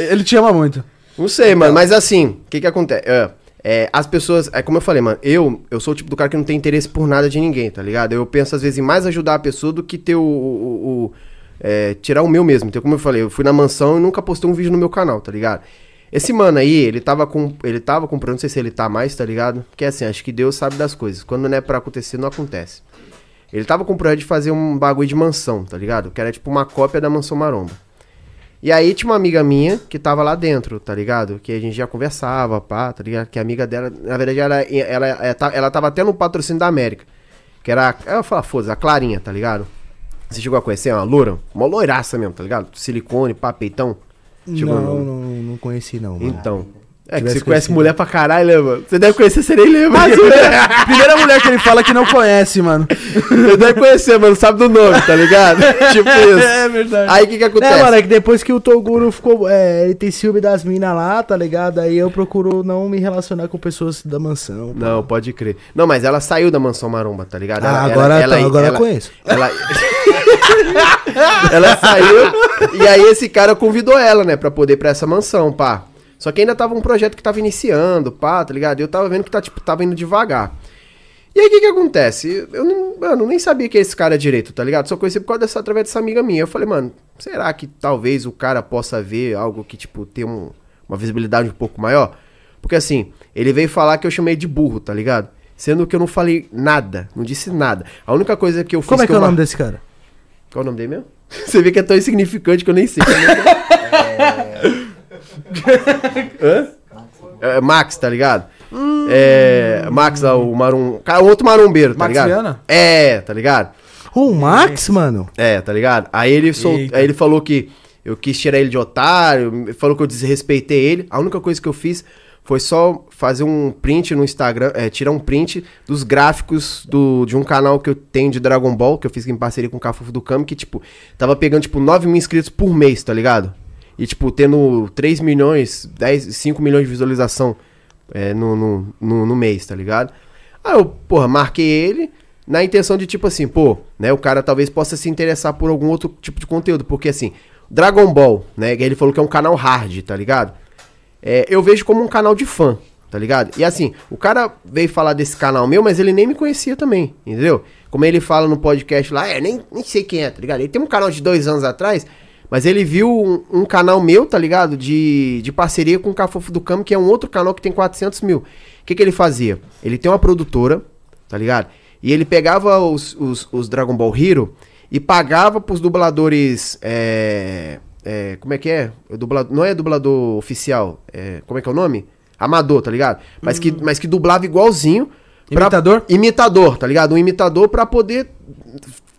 Ele te ama muito. Não sei, mano, mas assim, o que que acontece? É, é, as pessoas, é como eu falei, mano, eu, eu sou o tipo do cara que não tem interesse por nada de ninguém, tá ligado? Eu penso às vezes em mais ajudar a pessoa do que ter o. o- o- é, tirar o meu mesmo. Então, como eu falei, eu fui na mansão e nunca postei um vídeo no meu canal, tá ligado? Esse mano aí, ele tava com. Ele tava comprando, não sei se ele tá mais, tá ligado? Porque assim, acho que Deus sabe das coisas. Quando não é pra acontecer, não acontece. Ele tava com projeto de fazer um bagulho de mansão, tá ligado? Que era tipo uma cópia da mansão maromba. E aí tinha uma amiga minha que tava lá dentro, tá ligado? Que a gente já conversava, pá, tá ligado? Que a amiga dela, na verdade, ela, ela, ela, ta- ela tava até no patrocínio da América. Que era, a- eu falo, foda-se, a Clarinha, tá ligado? Você chegou a conhecer uma loura? Uma loiraça mesmo, tá ligado? Silicone, pá, peitão. Chegou não, não, não conheci não, mano. Então. É que você conhece conhecido. mulher pra caralho, né, mano? Você deve conhecer, você nem lembra. Primeira mulher que ele fala que não conhece, mano. Você deve conhecer, mano, sabe do nome, tá ligado? tipo isso. É verdade. Aí o que que acontece? É, mano, é que depois que o Toguro ficou. É, ele tem ciúme das minas lá, tá ligado? Aí eu procuro não me relacionar com pessoas da mansão. Não, pode crer. Não, mas ela saiu da mansão maromba, tá ligado? Ah, Ela- agora, ela- tá, ela- agora ela- eu conheço. Ela... ela saiu e aí esse cara convidou ela, né, pra poder ir pra essa mansão, pá. Só que ainda tava um projeto que tava iniciando, pá, tá ligado? E eu tava vendo que tá, tipo, tava indo devagar. E aí o que que acontece? Eu não, mano, nem sabia que esse cara é direito, tá ligado? Só conheci por causa dessa, através dessa amiga minha. Eu falei, mano, será que talvez o cara possa ver algo que, tipo, tem um- uma visibilidade um pouco maior? Porque assim, ele veio falar que eu chamei de burro, tá ligado? Sendo que eu não falei nada, não disse nada. A única coisa que eu fiz. Como é que é eu o nome mar- desse cara? Qual é o nome dele mesmo? Você vê que é tão insignificante que eu nem sei. Hã? É, Max, tá ligado? É, Max, ó, o marum... Cara, outro marombeiro, tá Max ligado? Viana? É, tá ligado? O Max, mano? É, tá ligado? Aí ele, sol... Aí ele falou que eu quis tirar ele de otário, falou que eu desrespeitei ele. A única coisa que eu fiz foi só fazer um print no Instagram, é, tirar um print dos gráficos do, de um canal que eu tenho de Dragon Ball, que eu fiz em parceria com o Cafufo do Kami, que, tipo, tava pegando, tipo, 9 mil inscritos por mês, tá ligado? E, tipo, tendo 3 milhões, 10, 5 milhões de visualização é, no, no, no, no mês, tá ligado? Aí eu, porra, marquei ele na intenção de, tipo assim, pô, né, o cara talvez possa se interessar por algum outro tipo de conteúdo, porque assim, Dragon Ball, né, ele falou que é um canal hard, tá ligado? É, eu vejo como um canal de fã, tá ligado? E assim, o cara veio falar desse canal meu, mas ele nem me conhecia também, entendeu? Como ele fala no podcast lá, é, nem, nem sei quem é, tá ligado? Ele tem um canal de dois anos atrás, mas ele viu um, um canal meu, tá ligado? De, de parceria com o Cafofo do Camo, que é um outro canal que tem 400 mil. O que, que ele fazia? Ele tem uma produtora, tá ligado? E ele pegava os, os, os Dragon Ball Hero e pagava pros dubladores. É, é, como é que é? O dublador, não é dublador oficial. É, como é que é o nome? Amador, tá ligado? Mas, que, mas que dublava igualzinho. pra- Imitador? Imitador, tá ligado? Um imitador pra poder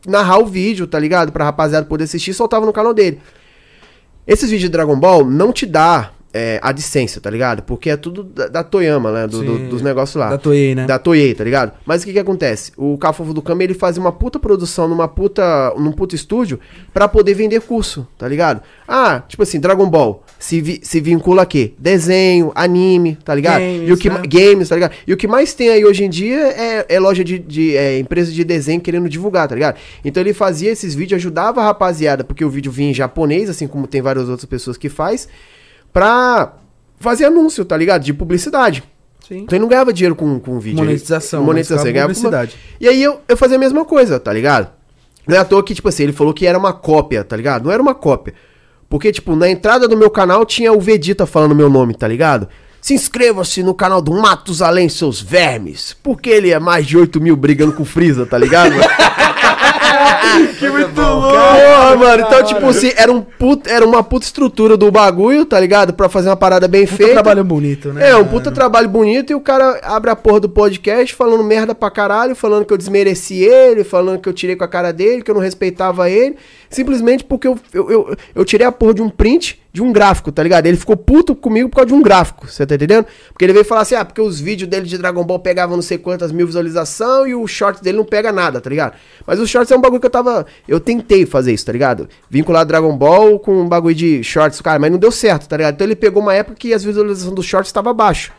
narrar o vídeo, tá ligado? Pra rapaziada poder assistir, soltava no canal dele. Esses vídeos de Dragon Ball não te dá é, a licença, tá ligado? Porque é tudo da, da Toyama, né? Do- do- Sim. dos negócios lá. Da Toei, né? Da Toei, tá ligado? Mas o que que acontece? O Cafofo do Kami, ele fazia uma puta produção numa puta, num puta estúdio pra poder vender curso, tá ligado? Ah, tipo assim, Dragon Ball se, vi- se vincula a quê? Desenho, anime, tá ligado? Games, e o que, né? games, tá ligado? E o que mais tem aí hoje em dia é, é loja de, de é, empresa de desenho querendo divulgar, tá ligado? Então ele fazia esses vídeos, ajudava a rapaziada, porque o vídeo vinha em japonês, assim como tem várias outras pessoas que faz, pra fazer anúncio, tá ligado? De publicidade. Sim. Então ele não ganhava dinheiro com, com vídeo. Monetização, Ele, monetização. Ele ganhava publicidade. com- E aí eu, eu fazia a mesma coisa, tá ligado? Não é à toa que, tipo assim, ele falou que era uma cópia, tá ligado? Não era uma cópia. Porque, tipo, na entrada do meu canal tinha o Vegeta falando meu nome, tá ligado? Se inscreva-se no canal do Matos Além, seus vermes. Porque ele é mais de 8 mil brigando com o Freeza, tá ligado? Que muito louco, Porra, mano. Então, tipo assim, era, um puto, era uma puta estrutura do bagulho, tá ligado? Pra fazer uma parada bem Puta feita. trabalho bonito, né? É, um mano? puta trabalho bonito e o cara abre a porra do podcast falando merda pra caralho, falando que eu desmereci ele, falando que eu tirei com a cara dele, que eu não respeitava ele, simplesmente porque eu, eu, eu, eu tirei a porra de um print de um gráfico, tá ligado? Ele ficou puto comigo por causa de um gráfico, você tá entendendo? Porque ele veio falar assim, ah, porque os vídeos dele de Dragon Ball pegavam não sei quantas mil visualizações e o short dele não pega nada, tá ligado? Mas o shorts é um bagulho que eu tava. Eu tentei fazer isso, tá ligado? Vincular Dragon Ball com um bagulho de shorts, cara, mas não deu certo, tá ligado? Então ele pegou uma época que as visualizações dos shorts estavam baixo.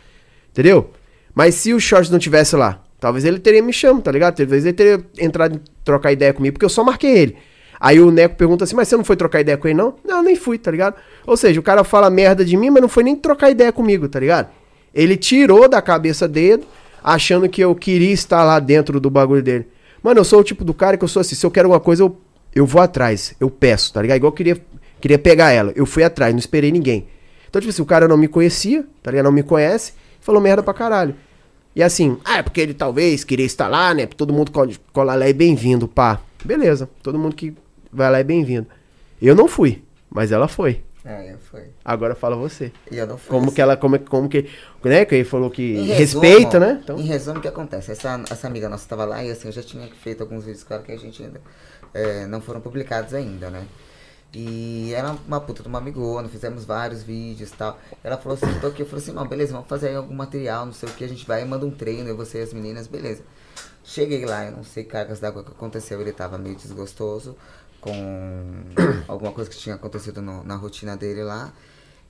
Entendeu? Mas se o shorts não tivesse lá, talvez ele teria me chamado, tá ligado? Talvez ele teria entrado em trocar ideia comigo, porque eu só marquei ele. Aí o Neco pergunta assim, mas você não foi trocar ideia com ele, não? Não, nem fui, tá ligado? Ou seja, o cara fala merda de mim, mas não foi nem trocar ideia comigo, tá ligado? Ele tirou da cabeça dele, achando que eu queria estar lá dentro do bagulho dele. Mano, eu sou o tipo do cara que eu sou assim, se eu quero alguma coisa, eu, eu vou atrás, eu peço, tá ligado? Igual eu queria, queria pegar ela, eu fui atrás, não esperei ninguém. Então, tipo assim, o cara não me conhecia, tá ligado? Não me conhece, falou merda pra caralho. E assim, ah, é porque ele talvez queria estar lá, né? Todo mundo cola, cola lá e bem-vindo, pá. Beleza, todo mundo que vai lá é bem-vindo. Eu não fui, mas ela foi. É, eu fui. Agora fala você. E eu não fui. Como assim. que ela, como, é- como que, né? Que ele falou que Em respeita, resumo, né? Então, Em resumo, o que acontece? Essa, essa amiga nossa tava lá e assim, eu já tinha feito alguns vídeos, claro que a gente ainda é, não foram publicados ainda, né? E era uma puta de uma amigona, fizemos vários vídeos e tal. Ela falou assim, tô aqui, eu falei assim, não, beleza, vamos fazer aí algum material, não sei o que, a gente vai e manda um treino, eu, você e as meninas, beleza. Cheguei lá, eu não sei cargas d'água que aconteceu, ele tava meio desgostoso com alguma coisa que tinha acontecido no- na rotina dele lá.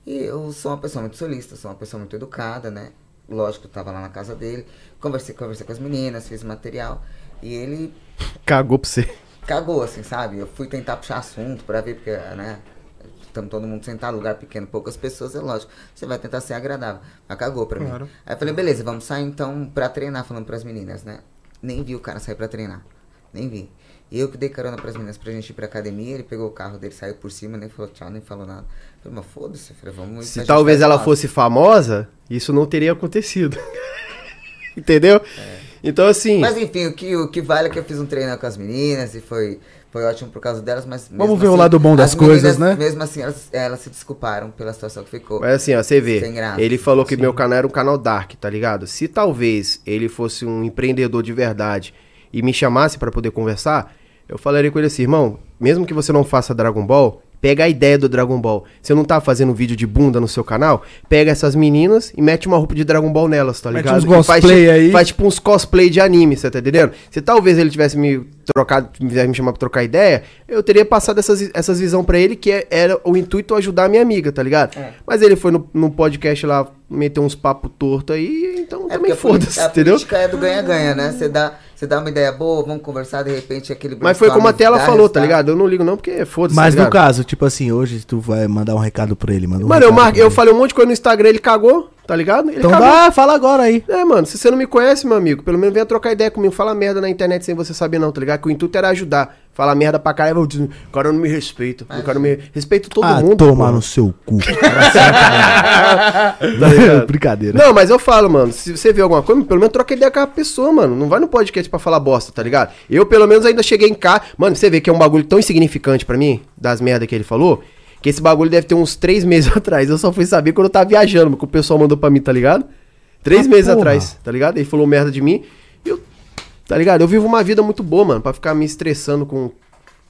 E eu sou uma pessoa muito solista, sou uma pessoa muito educada, né? Lógico, eu tava lá na casa dele, conversei, conversei com as meninas, fiz material. E ele cagou pra você. cagou, assim, sabe? Eu fui tentar puxar assunto pra ver, porque, né? Estamos todo mundo sentado, lugar pequeno, poucas pessoas, é lógico. Você vai tentar ser agradável. Mas cagou pra Claro. mim. Aí eu falei, beleza, vamos sair então pra treinar, falando pras meninas, né? Nem vi o cara sair pra treinar. Nem vi. E eu que dei carona pras meninas pra gente ir pra academia, ele pegou o carro dele, saiu por cima, nem falou tchau, nem falou nada. Eu falei, mas foda-se, eu falei, vamos. Se talvez ela fosse famosa, isso não teria acontecido. Entendeu? Então, assim. Mas enfim, o que, o que vale é que eu fiz um treino com as meninas e foi, foi ótimo por causa delas, mas. Vamos ver o lado bom das as coisas, meninas, né? Mesmo assim, elas, elas se desculparam pela situação que ficou. Mas assim, ó, você vê. Ele falou que meu canal era um canal dark, tá ligado? Se talvez ele fosse um empreendedor de verdade e me chamasse pra poder conversar, eu falaria com ele assim, irmão, mesmo que você não faça Dragon Ball, pega a ideia do Dragon Ball. Você não tá fazendo vídeo de bunda no seu canal? Pega essas meninas e mete uma roupa de Dragon Ball nelas, tá Mete ligado? uns E faz, cosplay tipo- aí. Faz tipo uns cosplay de anime, você tá entendendo? Se talvez ele tivesse me trocado, tivesse me chamado pra trocar ideia, eu teria passado essas, essas visão pra ele, que é- era o intuito ajudar a minha amiga, tá ligado? É. Mas ele foi no, no podcast lá, meter uns papos tortos aí, então É também a foda-se, a entendeu? política é do ganha-ganha, né? Você dá, você dá uma ideia boa, vamos conversar, de repente aquele Mas foi como a tela dá falou, tá ligado? Eu não ligo não, porque foda-se, Mas tá no caso, tipo assim, hoje tu vai mandar um recado pra ele, manda um Mano, eu, mar... eu falei um monte de coisa no Instagram, ele cagou, tá ligado? Ele Então cagou. dá, fala agora aí. É, mano, se você não me conhece, meu amigo, pelo menos venha trocar ideia comigo. Fala merda na internet sem você saber, não, tá ligado? Que o intuito era ajudar. Fala merda pra caralho, eu dizer, o cara não me respeita. O cara não me. Respeito todo ah, mundo. tomar pô. no seu cu. Tá ligado? Brincadeira. Não, mas eu falo, mano, se você vê alguma coisa, pelo menos troca ideia com a pessoa, mano. Não vai no podcast pra falar bosta, tá ligado? Eu, pelo menos, ainda cheguei em casa. Mano, você vê que é um bagulho tão insignificante pra mim, das merdas que ele falou, que esse bagulho deve ter uns três meses atrás. Eu só fui saber quando eu tava viajando, porque o pessoal mandou pra mim, tá ligado? Três Ah, meses porra. atrás, tá ligado? Ele falou merda de mim. E eu, tá ligado? Eu vivo uma vida muito boa, mano, pra ficar me estressando com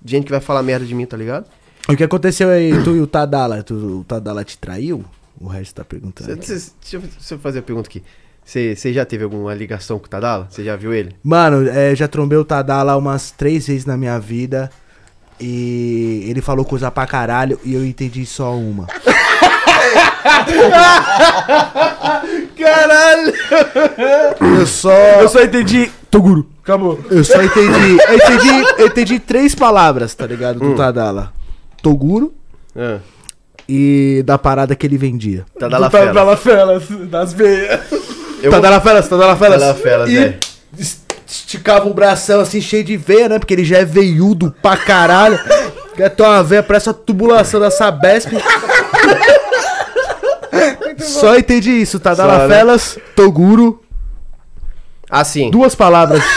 gente que vai falar merda de mim, tá ligado? O que aconteceu aí, tu e o Tadala? Tu, o Tadala te traiu? O resto tá perguntando. Cê- cê- deixa, eu, deixa eu fazer a pergunta aqui. Você já teve alguma ligação com o Tadala? Você já viu ele? Mano, é, já trombei o Tadala umas três vezes na minha vida. E ele falou coisa pra caralho e eu entendi só uma. Caralho! Eu só. Eu só entendi. Toguro. Acabou. Eu só entendi. Eu entendi, eu entendi três palavras, tá ligado? Do Tadala: Toguro Ah, e da parada que ele vendia. Tadala Tá Fela. Tadala Felas, das veias. Eu Tadala Felas, Tadala Felas. Tadala Felas, E é. Esticava o bração assim, cheio de veia, né? Porque ele já é veiudo pra caralho. Quer ter uma veia, parece a tubulação da Sabesp. Só entendi isso, Só, né? Felas, Toguro. Assim. Duas palavras.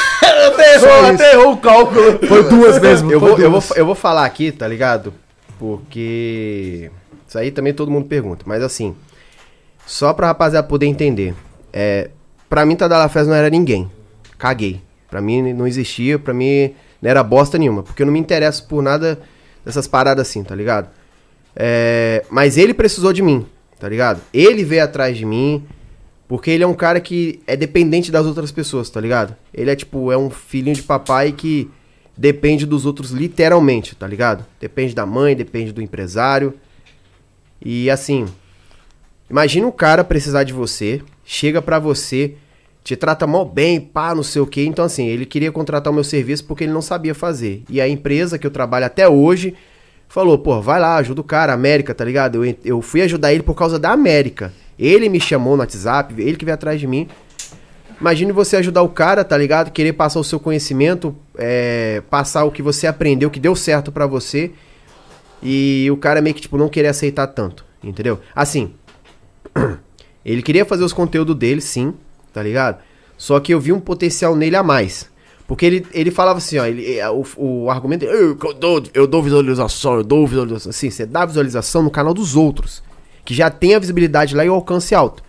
Até errou, o cálculo. Foi duas mesmo. Eu vou, eu, vou, duas. eu vou falar aqui, tá ligado? Porque. Isso aí também todo mundo pergunta. Mas assim. Só pra rapaziada poder entender. É, pra mim, Tadala Fest não era ninguém. Caguei. Pra mim não existia, pra mim não era bosta nenhuma. Porque eu não me interesso por nada dessas paradas assim, tá ligado? É, mas ele precisou de mim, tá ligado? Ele veio atrás de mim. Porque ele é um cara que é dependente das outras pessoas, tá ligado? Ele é tipo, é um filhinho de papai que depende dos outros literalmente, tá ligado? Depende da mãe, depende do empresário. E assim, imagina um cara precisar de você, chega pra você, te trata mal bem, pá, não sei o quê. Então assim, ele queria contratar o meu serviço porque ele não sabia fazer. E a empresa que eu trabalho até hoje falou, pô, vai lá, ajuda o cara, América, tá ligado? Eu, eu fui ajudar ele por causa da América. Ele me chamou no WhatsApp, ele que veio atrás de mim. Imagine você ajudar o cara, tá ligado? Querer passar o seu conhecimento, é, passar o que você aprendeu, que deu certo pra você. E o cara meio que, tipo, não querer aceitar tanto, entendeu? Assim, ele queria fazer os conteúdos dele, sim, tá ligado? Só que eu vi um potencial nele a mais. Porque ele, ele falava assim, ó, ele, é, o, o argumento é, eu, eu dou, eu dou visualização, eu dou visualização. Assim, você dá visualização no canal dos outros, que já tem a visibilidade lá e o alcance alto.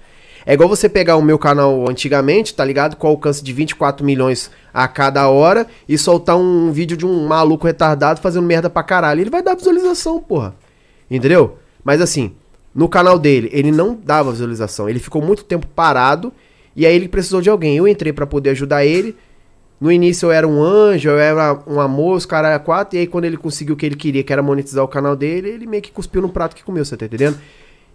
É igual você pegar o meu canal antigamente, tá ligado? Com alcance de 24 milhões a cada hora e soltar um vídeo de um maluco retardado fazendo merda pra caralho. Ele vai dar visualização, porra. Entendeu? Mas assim, no canal dele, ele não dava visualização. Ele ficou muito tempo parado e aí ele precisou de alguém. Eu entrei pra poder ajudar ele. No início eu era um anjo, eu era um amor, os caras eram quatro. E aí quando ele conseguiu o que ele queria, que era monetizar o canal dele, ele meio que cuspiu no prato que comeu, você tá entendendo?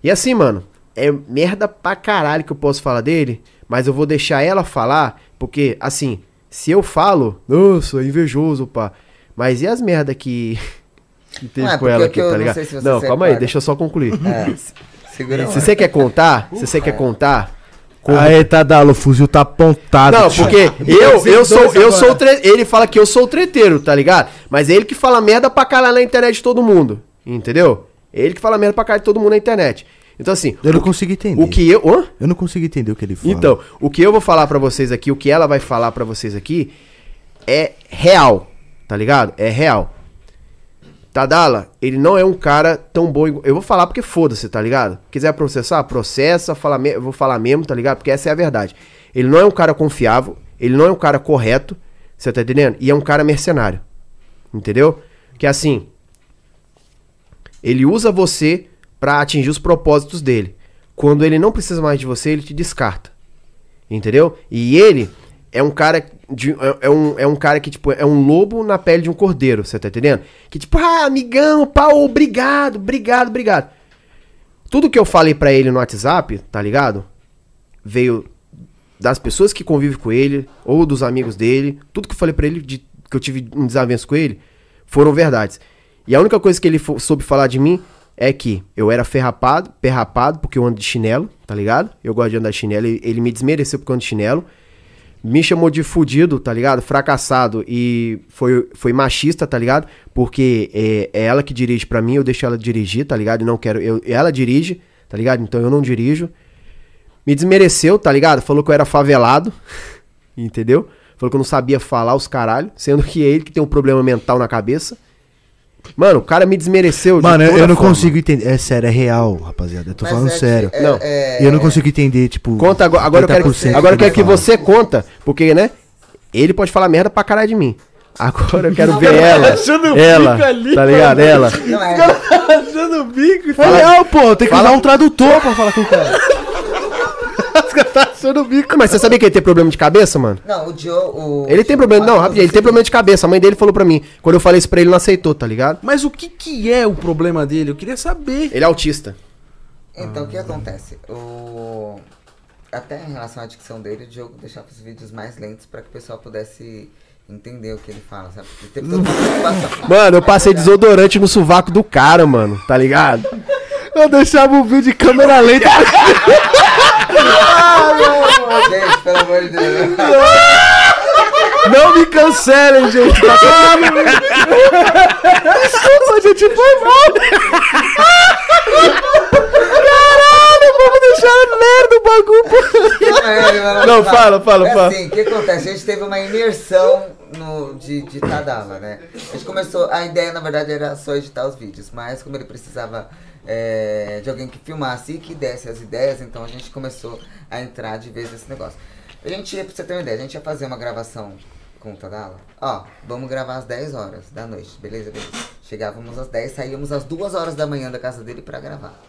E assim, mano, é merda pra caralho que eu posso falar dele, mas eu vou deixar ela falar, porque, assim, se eu falo, nossa, é invejoso, pá. Mas e as merda que, que teve Não, é com ela aqui, tá não ligado? sei se Não, calma aí, deixa eu só concluir. É, se- segura Se você quer contar, se você quer contar, conta. Aê, Tadalo, o fuzil tá apontado. Não, tio. porque eu, eu sou, eu sou tre... ele fala que eu sou o treteiro, tá ligado? Mas é ele que fala merda pra caralho na internet de todo mundo, entendeu? Ele que fala merda pra caralho de todo mundo na internet. Então assim, Eu não consigo entender. o que eu, Hã? Eu não consigo entender o que ele fala. Então, o que eu vou falar pra vocês aqui, o que ela vai falar pra vocês aqui é real, tá ligado? É real. Tadala, ele não é um cara tão bom. Eu vou falar porque foda-se, tá ligado? Quiser processar, processa, fala me... eu vou falar mesmo, tá ligado? Porque essa é a verdade. Ele não é um cara confiável, ele não é um cara correto, você tá entendendo? E é um cara mercenário. Entendeu? Que assim, ele usa você pra atingir os propósitos dele. Quando ele não precisa mais de você, ele te descarta. Entendeu? E ele é um cara de, é, é um, é um cara que tipo é um lobo na pele de um cordeiro, você tá entendendo? Que tipo, ah, amigão, pau, obrigado, obrigado, obrigado. Tudo que eu falei pra ele no WhatsApp, tá ligado? Veio das pessoas que convivem com ele ou dos amigos dele. Tudo que eu falei pra ele de, que eu tive um desavenço com ele foram verdades. E a única coisa que ele soube falar de mim é que eu era ferrapado, perrapado, porque eu ando de chinelo, tá ligado? Eu gosto de andar de chinelo. Ele me desmereceu porque eu ando de chinelo. Me chamou de fudido, tá ligado? Fracassado e foi, foi machista, tá ligado? Porque é, é ela que dirige pra mim, eu deixo ela dirigir, tá ligado? Não quero. Eu, ela dirige, tá ligado? Então eu não dirijo. Me desmereceu, tá ligado? Falou que eu era favelado, entendeu? Falou que eu não sabia falar os caralho, sendo que é ele que tem um problema mental na cabeça. Mano, o cara me desmereceu de Mano, eu, toda eu não forma. consigo entender. É sério, é real, rapaziada. Eu tô Mas falando é que- sério. é- Não, é- Eu não consigo entender, tipo. Conta agora, agora eu quero, 80% agora eu quero que você conta, porque, né? Ele pode falar merda pra caralho de mim. Agora eu quero ver ela. achando o Ela, bico ali, tá ligado? Ela. Não, é, Achando o bico É real, pô. Tem que Fala- usar um tradutor pra falar com o cara. tá o bico. Mas você sabia que ele tem problema de cabeça, mano? não, o Joe. O, Ele tem problema, não, rapidinho, ele tem problema de cabeça. A mãe dele falou pra mim. Quando eu falei isso pra ele, ele não aceitou, tá ligado? Mas o que que é o problema dele? Eu queria saber. Ele é autista. Então, o que acontece? O... Até em relação à dicção dele, o Diogo deixava os vídeos mais lentos pra que o pessoal pudesse entender o que ele fala, sabe? Ele teve toda uma preocupação. Mano, eu passei desodorante no sovaco do cara, mano, tá ligado? Eu deixava o vídeo de câmera lenta. Gente, pelo amor de Deus. Não me cancelem, gente. Tá Desculpa, gente, foi mal. Caralho, vamos deixar merda o bagulho, Não, fala, fala, é fala. Assim, o que acontece? A gente teve uma imersão no, de, de né? A gente começou, a ideia na verdade era só editar os vídeos, mas como ele precisava é, de alguém que filmasse e que desse as ideias, então a gente começou a entrar de vez nesse negócio. A gente ia, pra você ter uma ideia, a gente ia fazer uma gravação com o Tadala. Ó, vamos gravar às 10 horas da noite, beleza? Beleza. Chegávamos às 10, saíamos às 2 horas da manhã da casa dele pra gravar.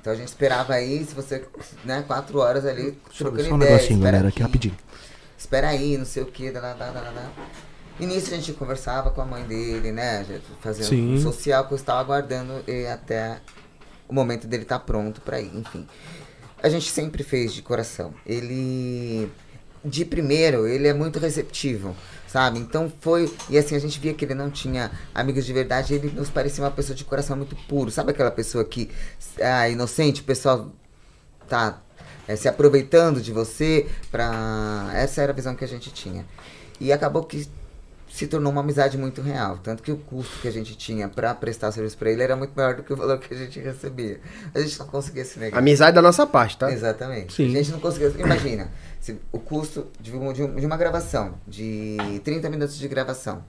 Então a gente esperava aí, se você, né, 4 horas ali, trocando Só um ideia, negocinho, espera galera, aqui rapidinho. espera aí, não sei o que, da, da, da, da, E nisso a gente conversava com a mãe dele, né? Fazia Sim. um social que eu estava aguardando e até o momento dele estar pronto pra ir, enfim. A gente sempre fez de coração. Ele, de primeiro, ele é muito receptivo, sabe? Então foi. E assim, a gente via que ele não tinha amigos de verdade, ele nos parecia uma pessoa de coração muito puro. Sabe aquela pessoa que. Ah, inocente, o pessoal tá é, se aproveitando de você pra. Essa era a visão que a gente tinha. E acabou que se tornou uma amizade muito real. Tanto que o custo que a gente tinha pra prestar serviço pra ele era muito maior do que o valor que a gente recebia. A gente não conseguia se negar. Amizade da nossa parte, tá? Exatamente. Sim. A gente não conseguia. Imagina, se o custo de, um- de um- de uma gravação, de 30 minutos de gravação.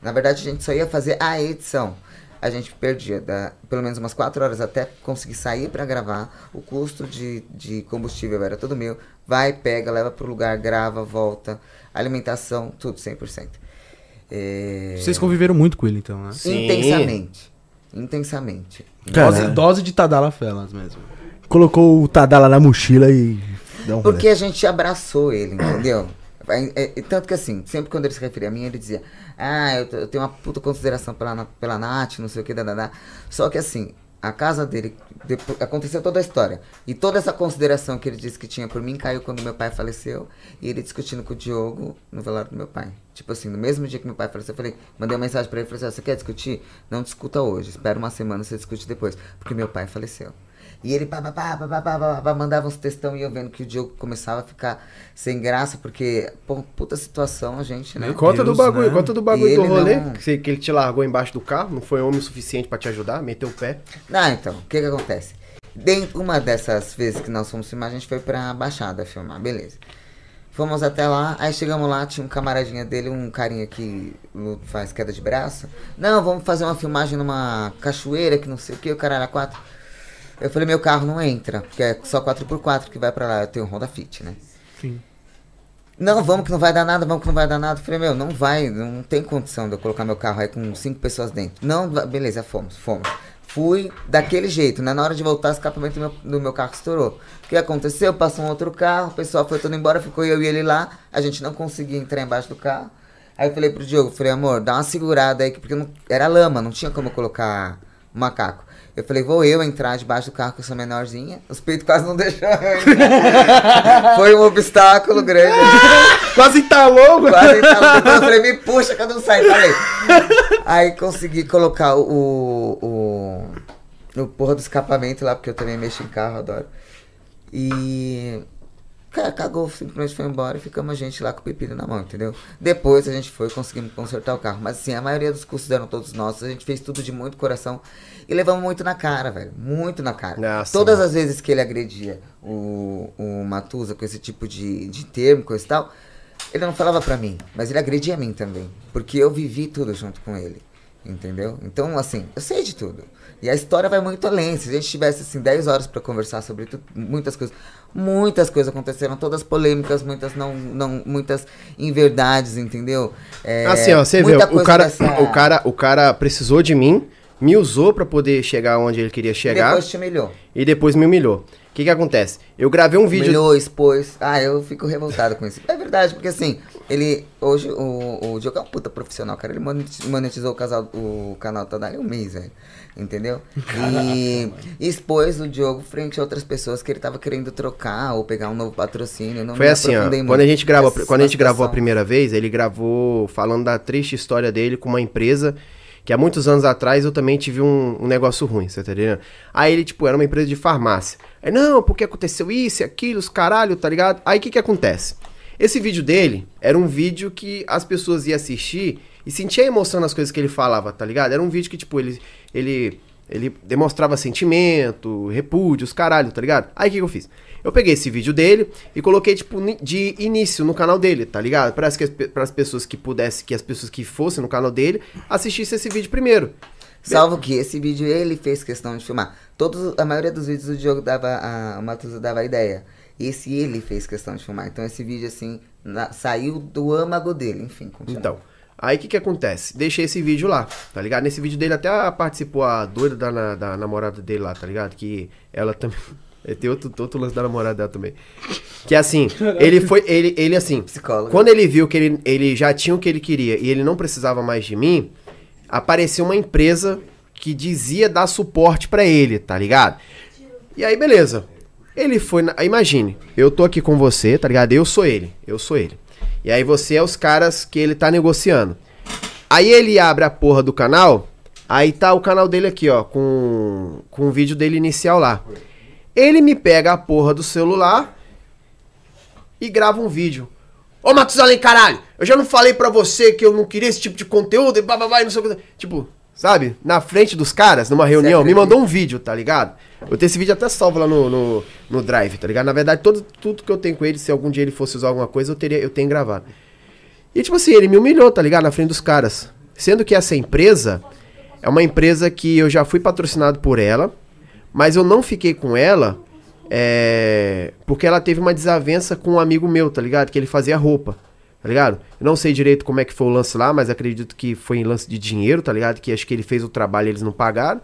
Na verdade, a gente só ia fazer a edição. A gente perdia da- pelo menos umas 4 horas até conseguir sair pra gravar. O custo de, de combustível era todo meu. Vai, pega, leva pro lugar, grava, volta. Alimentação, tudo 100%. É... Vocês conviveram muito com ele, então, né? Sim. Intensamente. Intensamente. Cara, Dose, dose de Tadala Felas mesmo. Colocou o Tadala na mochila e um rolê. Porque a gente abraçou ele, entendeu? É, é, tanto que assim, sempre quando ele se referia a mim, ele dizia, ah, eu, eu tenho uma puta consideração pela, pela Nath, não sei o que, dadadá. Só que assim, a casa dele, depois, aconteceu toda a história. E toda essa consideração que ele disse que tinha por mim caiu quando meu pai faleceu. E ele discutindo com o Diogo no velório do meu pai. Tipo assim, no mesmo dia que meu pai faleceu, eu falei, mandei uma mensagem pra ele, falei assim, "Ah, você quer discutir? Não discuta hoje, espera uma semana, você discute depois. Porque meu pai faleceu. E ele pá, pá, pá, pá, pá, pá, pá, pá, mandava uns textão e eu vendo que o Diogo começava a ficar sem graça, porque, pô, puta situação, a gente, né? Meu Conta do bagulho, né? conta do bagulho E do rolê. não- Que, você- que ele te largou embaixo do carro, não foi homem o suficiente pra te ajudar, meteu o pé. Ah, então, o que que acontece? Dentro, uma dessas vezes que nós fomos filmar, a gente foi pra Baixada filmar, beleza. Fomos até lá, aí chegamos lá, tinha um camaradinha dele, um carinha que faz queda de braço. Não, vamos fazer uma filmagem numa cachoeira, que não sei o que, o cara era quatro. Eu falei, meu carro não entra, porque é só 4x4 que vai pra lá, eu tenho um Honda Fit, né? Sim. Não, vamos que não vai dar nada, vamos que não vai dar nada. Eu falei, meu, não vai, não tem condição de eu colocar meu carro aí com cinco pessoas dentro. Não, beleza, fomos, fomos. Fui daquele jeito, né? Na hora de voltar, o escapamento do meu, do meu carro estourou. O que aconteceu? Passou um outro carro, o pessoal foi todo embora, ficou eu e ele lá. A gente não conseguia entrar embaixo do carro. Aí eu falei pro Diogo, falei, amor, dá uma segurada aí, que- porque não, era lama, não tinha como colocar macaco. Eu falei, vou eu entrar debaixo do carro, que eu sou menorzinha. Os peitos quase não deixaram eu entrar. Foi um obstáculo grande. Quase entalou, mano. Quase entrava depois, eu falei, me puxa que eu não saio, falei. Aí consegui colocar o, o, o porra do escapamento lá, porque eu também mexo em carro, adoro. E. Cara, cagou, simplesmente foi embora e ficamos a gente lá com o pepino na mão, entendeu? Depois a gente foi, conseguimos consertar o carro. Mas assim, a maioria dos custos eram todos nossos, a gente fez tudo de muito coração e levamos muito na cara, velho. Muito na cara. Nossa, Todas mano. as vezes que ele agredia o, o Matusa com esse tipo de, de termo, coisa e tal, ele não falava pra mim, mas ele agredia a mim também. Porque eu vivi tudo junto com ele. Entendeu? Então, assim, eu sei de tudo. E a história vai muito além. Se a gente tivesse, assim, 10 horas pra conversar sobre tudo, muitas coisas. Muitas coisas aconteceram, todas polêmicas, muitas não, não muitas inverdades, entendeu? É, Assim, ó, você vê, o cara, dessa- o, cara, o cara precisou de mim, me usou pra poder chegar onde ele queria chegar Depois te humilhou. e depois me humilhou. O que que acontece? Eu gravei um vídeo... Humilhou, expôs. Ah, eu fico revoltado com isso. É verdade, porque assim, ele. Hoje o, o Diogo é um puta profissional, cara. Ele moneti- monetizou o, casal, o canal Tadalho em um mês, velho. Entendeu? E, e expôs o Diogo frente a outras pessoas que ele tava querendo trocar ou pegar um novo patrocínio. Não Foi assim, ó. Quando a gente gravou, nessa quando a gente gravou a primeira vez, ele gravou falando da triste história dele com uma empresa que há muitos anos atrás eu também tive um, um negócio ruim, você tá entendendo? Aí ele, tipo, era uma empresa de farmácia. Aí, não, porque aconteceu isso e aquilo, os caralho, tá ligado? Aí o que que acontece? Esse vídeo dele era um vídeo que as pessoas iam assistir e sentia emoção nas coisas que ele falava, tá ligado? Era um vídeo que, tipo, ele, ele Ele demonstrava sentimento, repúdio, os caralho, tá ligado? Aí o que, que eu fiz? Eu peguei esse vídeo dele e coloquei, tipo, de início no canal dele, tá ligado? Para as pessoas que pudessem, que as pessoas que fossem no canal dele, assistissem esse vídeo primeiro. Salvo que esse vídeo ele fez questão de filmar. Todos, a maioria dos vídeos o Diogo dava, a, o Matuza dava a ideia. Esse ele fez questão de filmar. Então esse vídeo, assim, na- saiu do âmago dele. Enfim, continua. Então, aí o que que acontece? Deixei esse vídeo lá, tá ligado? Nesse vídeo dele até participou a doida da, na- da namorada dele lá, tá ligado? Que ela também... é, Tem outro, outro lance da namorada dela também. Que assim, ele foi... Ele, ele assim... Psicólogo. Quando ele viu que ele, ele já tinha o que ele queria e ele não precisava mais de mim, apareceu uma empresa que dizia dar suporte pra ele, tá ligado? E aí, beleza. Ele foi. Na... Imagine, eu tô aqui com você, tá ligado? Eu sou ele. Eu sou ele. E aí você é os caras que ele tá negociando. Aí ele abre a porra do canal. Aí tá o canal dele aqui, ó. Com, com o vídeo dele inicial lá. Ele me pega a porra do celular e grava um vídeo. Ô Matusalém, caralho! Eu já não falei pra você que eu não queria esse tipo de conteúdo e bababá e não sei o que. Tipo, sabe? Na frente dos caras, numa reunião, me mandou um vídeo, tá ligado? Eu tenho esse vídeo até salvo lá no, no, no Drive, tá ligado? Na verdade, todo, tudo que eu tenho com ele, se algum dia ele fosse usar alguma coisa, eu, teria, eu tenho gravado. E tipo assim, ele me humilhou, tá ligado? Na frente dos caras. Sendo que essa empresa é uma empresa que eu já fui patrocinado por ela, mas eu não fiquei com ela é, porque ela teve uma desavença com um amigo meu, tá ligado? Que ele fazia roupa, tá ligado? Eu não sei direito como é que foi o lance lá, mas acredito que foi em lance de dinheiro, tá ligado? Que acho que ele fez o trabalho e eles não pagaram,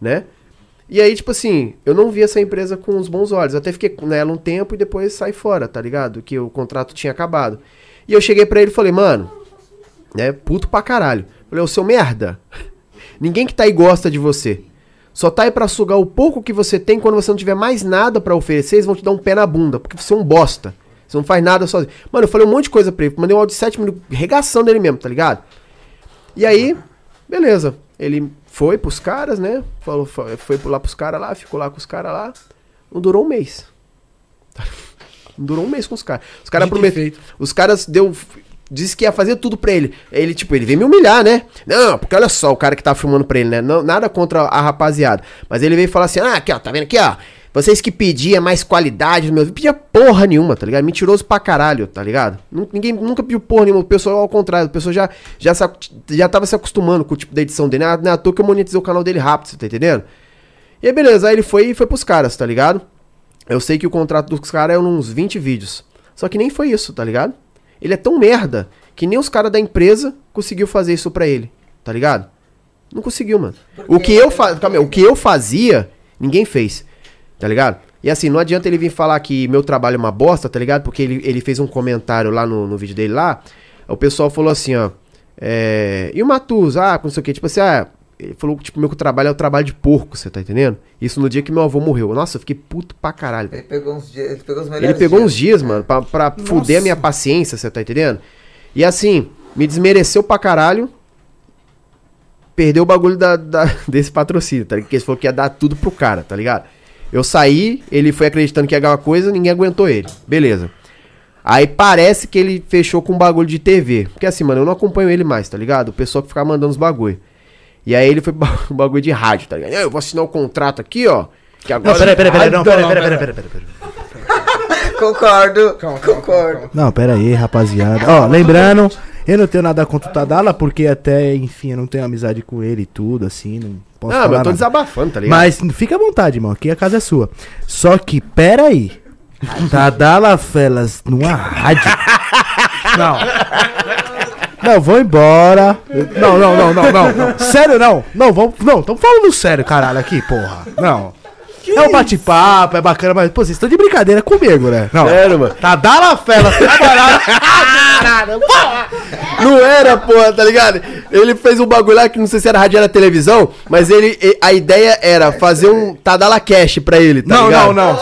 né? E aí, tipo assim, eu não vi essa empresa com os bons olhos. Eu até fiquei nela um tempo e depois saí fora, tá ligado? Que o contrato tinha acabado. E eu cheguei pra ele e falei, mano, né? Puto pra caralho. Falei, ô seu merda, ninguém que tá aí gosta de você. Só tá aí pra sugar o pouco que você tem quando você não tiver mais nada pra oferecer, eles vão te dar um pé na bunda, porque você é um bosta. Você não faz nada sozinho. Mano, eu falei um monte de coisa pra ele, mandei um áudio de 7 minutos, regaçando ele mesmo, tá ligado? E aí, beleza. Ele foi pros caras, né? Falou, foi, foi lá pros caras lá, ficou lá com os caras lá. Não durou um mês. Não durou um mês com os caras. Os caras prometeram. Os caras deu. Disse que ia fazer tudo pra ele. Ele, tipo, ele veio me humilhar, né? Não, porque olha só o cara que tá filmando pra ele, né? Não, nada contra a rapaziada. Mas ele veio falar assim: ah, aqui, ó, tá vendo aqui, ó? Vocês que pediam mais qualidade no meu vídeo, pedia porra nenhuma, tá ligado? Mentiroso pra caralho, tá ligado? Ninguém nunca pediu porra nenhuma. O pessoal, ao contrário, o pessoal já, já, se já tava se acostumando com o tipo da edição dele. Não é à toa que eu monetizei o canal dele rápido, você tá entendendo? E aí, beleza, aí ele foi e foi pros caras, tá ligado? Eu sei que o contrato dos caras é uns 20 vídeos. Só que nem foi isso, tá ligado? Ele é tão merda que nem os caras da empresa conseguiu fazer isso pra ele, tá ligado? Não conseguiu, mano. O que eu fa... Calma o que eu fazia, ninguém fez. Tá ligado? E assim, não adianta ele vir falar que meu trabalho é uma bosta, tá ligado? Porque ele, ele fez um comentário lá no, no vídeo dele lá. O pessoal falou assim, ó. É, e o Matus, ah, não sei o que, tipo assim, ah. Ele falou que tipo, meu trabalho é o trabalho de porco, você tá entendendo? Isso no dia que meu avô morreu. Nossa, eu fiquei puto pra caralho. Ele pegou uns dias, ele pegou os melhores Ele pegou dias. uns dias, mano, pra, pra fuder a minha paciência, você tá entendendo? E assim, me desmereceu pra caralho. Perdeu o bagulho da, da- desse patrocínio, tá ligado? Porque ele falou que ia dar tudo pro cara, tá ligado? Eu saí, ele foi acreditando que ia ganhar uma coisa, ninguém aguentou ele. Beleza. Aí parece que ele fechou com um bagulho de TV. Porque assim, mano, eu não acompanho ele mais, tá ligado? O pessoal que ficava mandando os bagulho. E aí ele foi pro um bagulho de rádio, tá ligado? Eu vou assinar o contrato aqui, ó. Que agora. Não, peraí, peraí, peraí, não, peraí, peraí, pera- peraí, peraí, peraí, peraí. Concordo, Calma, calma, concordo. calma, Não, pera aí, rapaziada. Ó, lembrando, eu não tenho nada contra o Tadala, porque até, enfim, eu não tenho amizade com ele e tudo, assim, não posso Não, falar mas eu tô nada. desabafando, tá ligado? Mas fica à vontade, irmão, aqui a casa é sua. Só que, pera aí. Tadala Felas numa rádio. Não. Não, vou embora. Não, não, não, não, não. não. Sério, não. Não, vamos. Não, tamo falando sério, caralho, aqui, porra. Não. é um bate-papo, é bacana, mas, pô, vocês estão de brincadeira comigo, né? Não. Sério, mano. Tadala Felas trabalhar. Não era, porra, tá ligado? Ele fez um bagulho lá que não sei se era rádio ou era televisão, mas ele, a ideia era fazer um Tadala Cash pra ele, tá Não, ligado? não, não.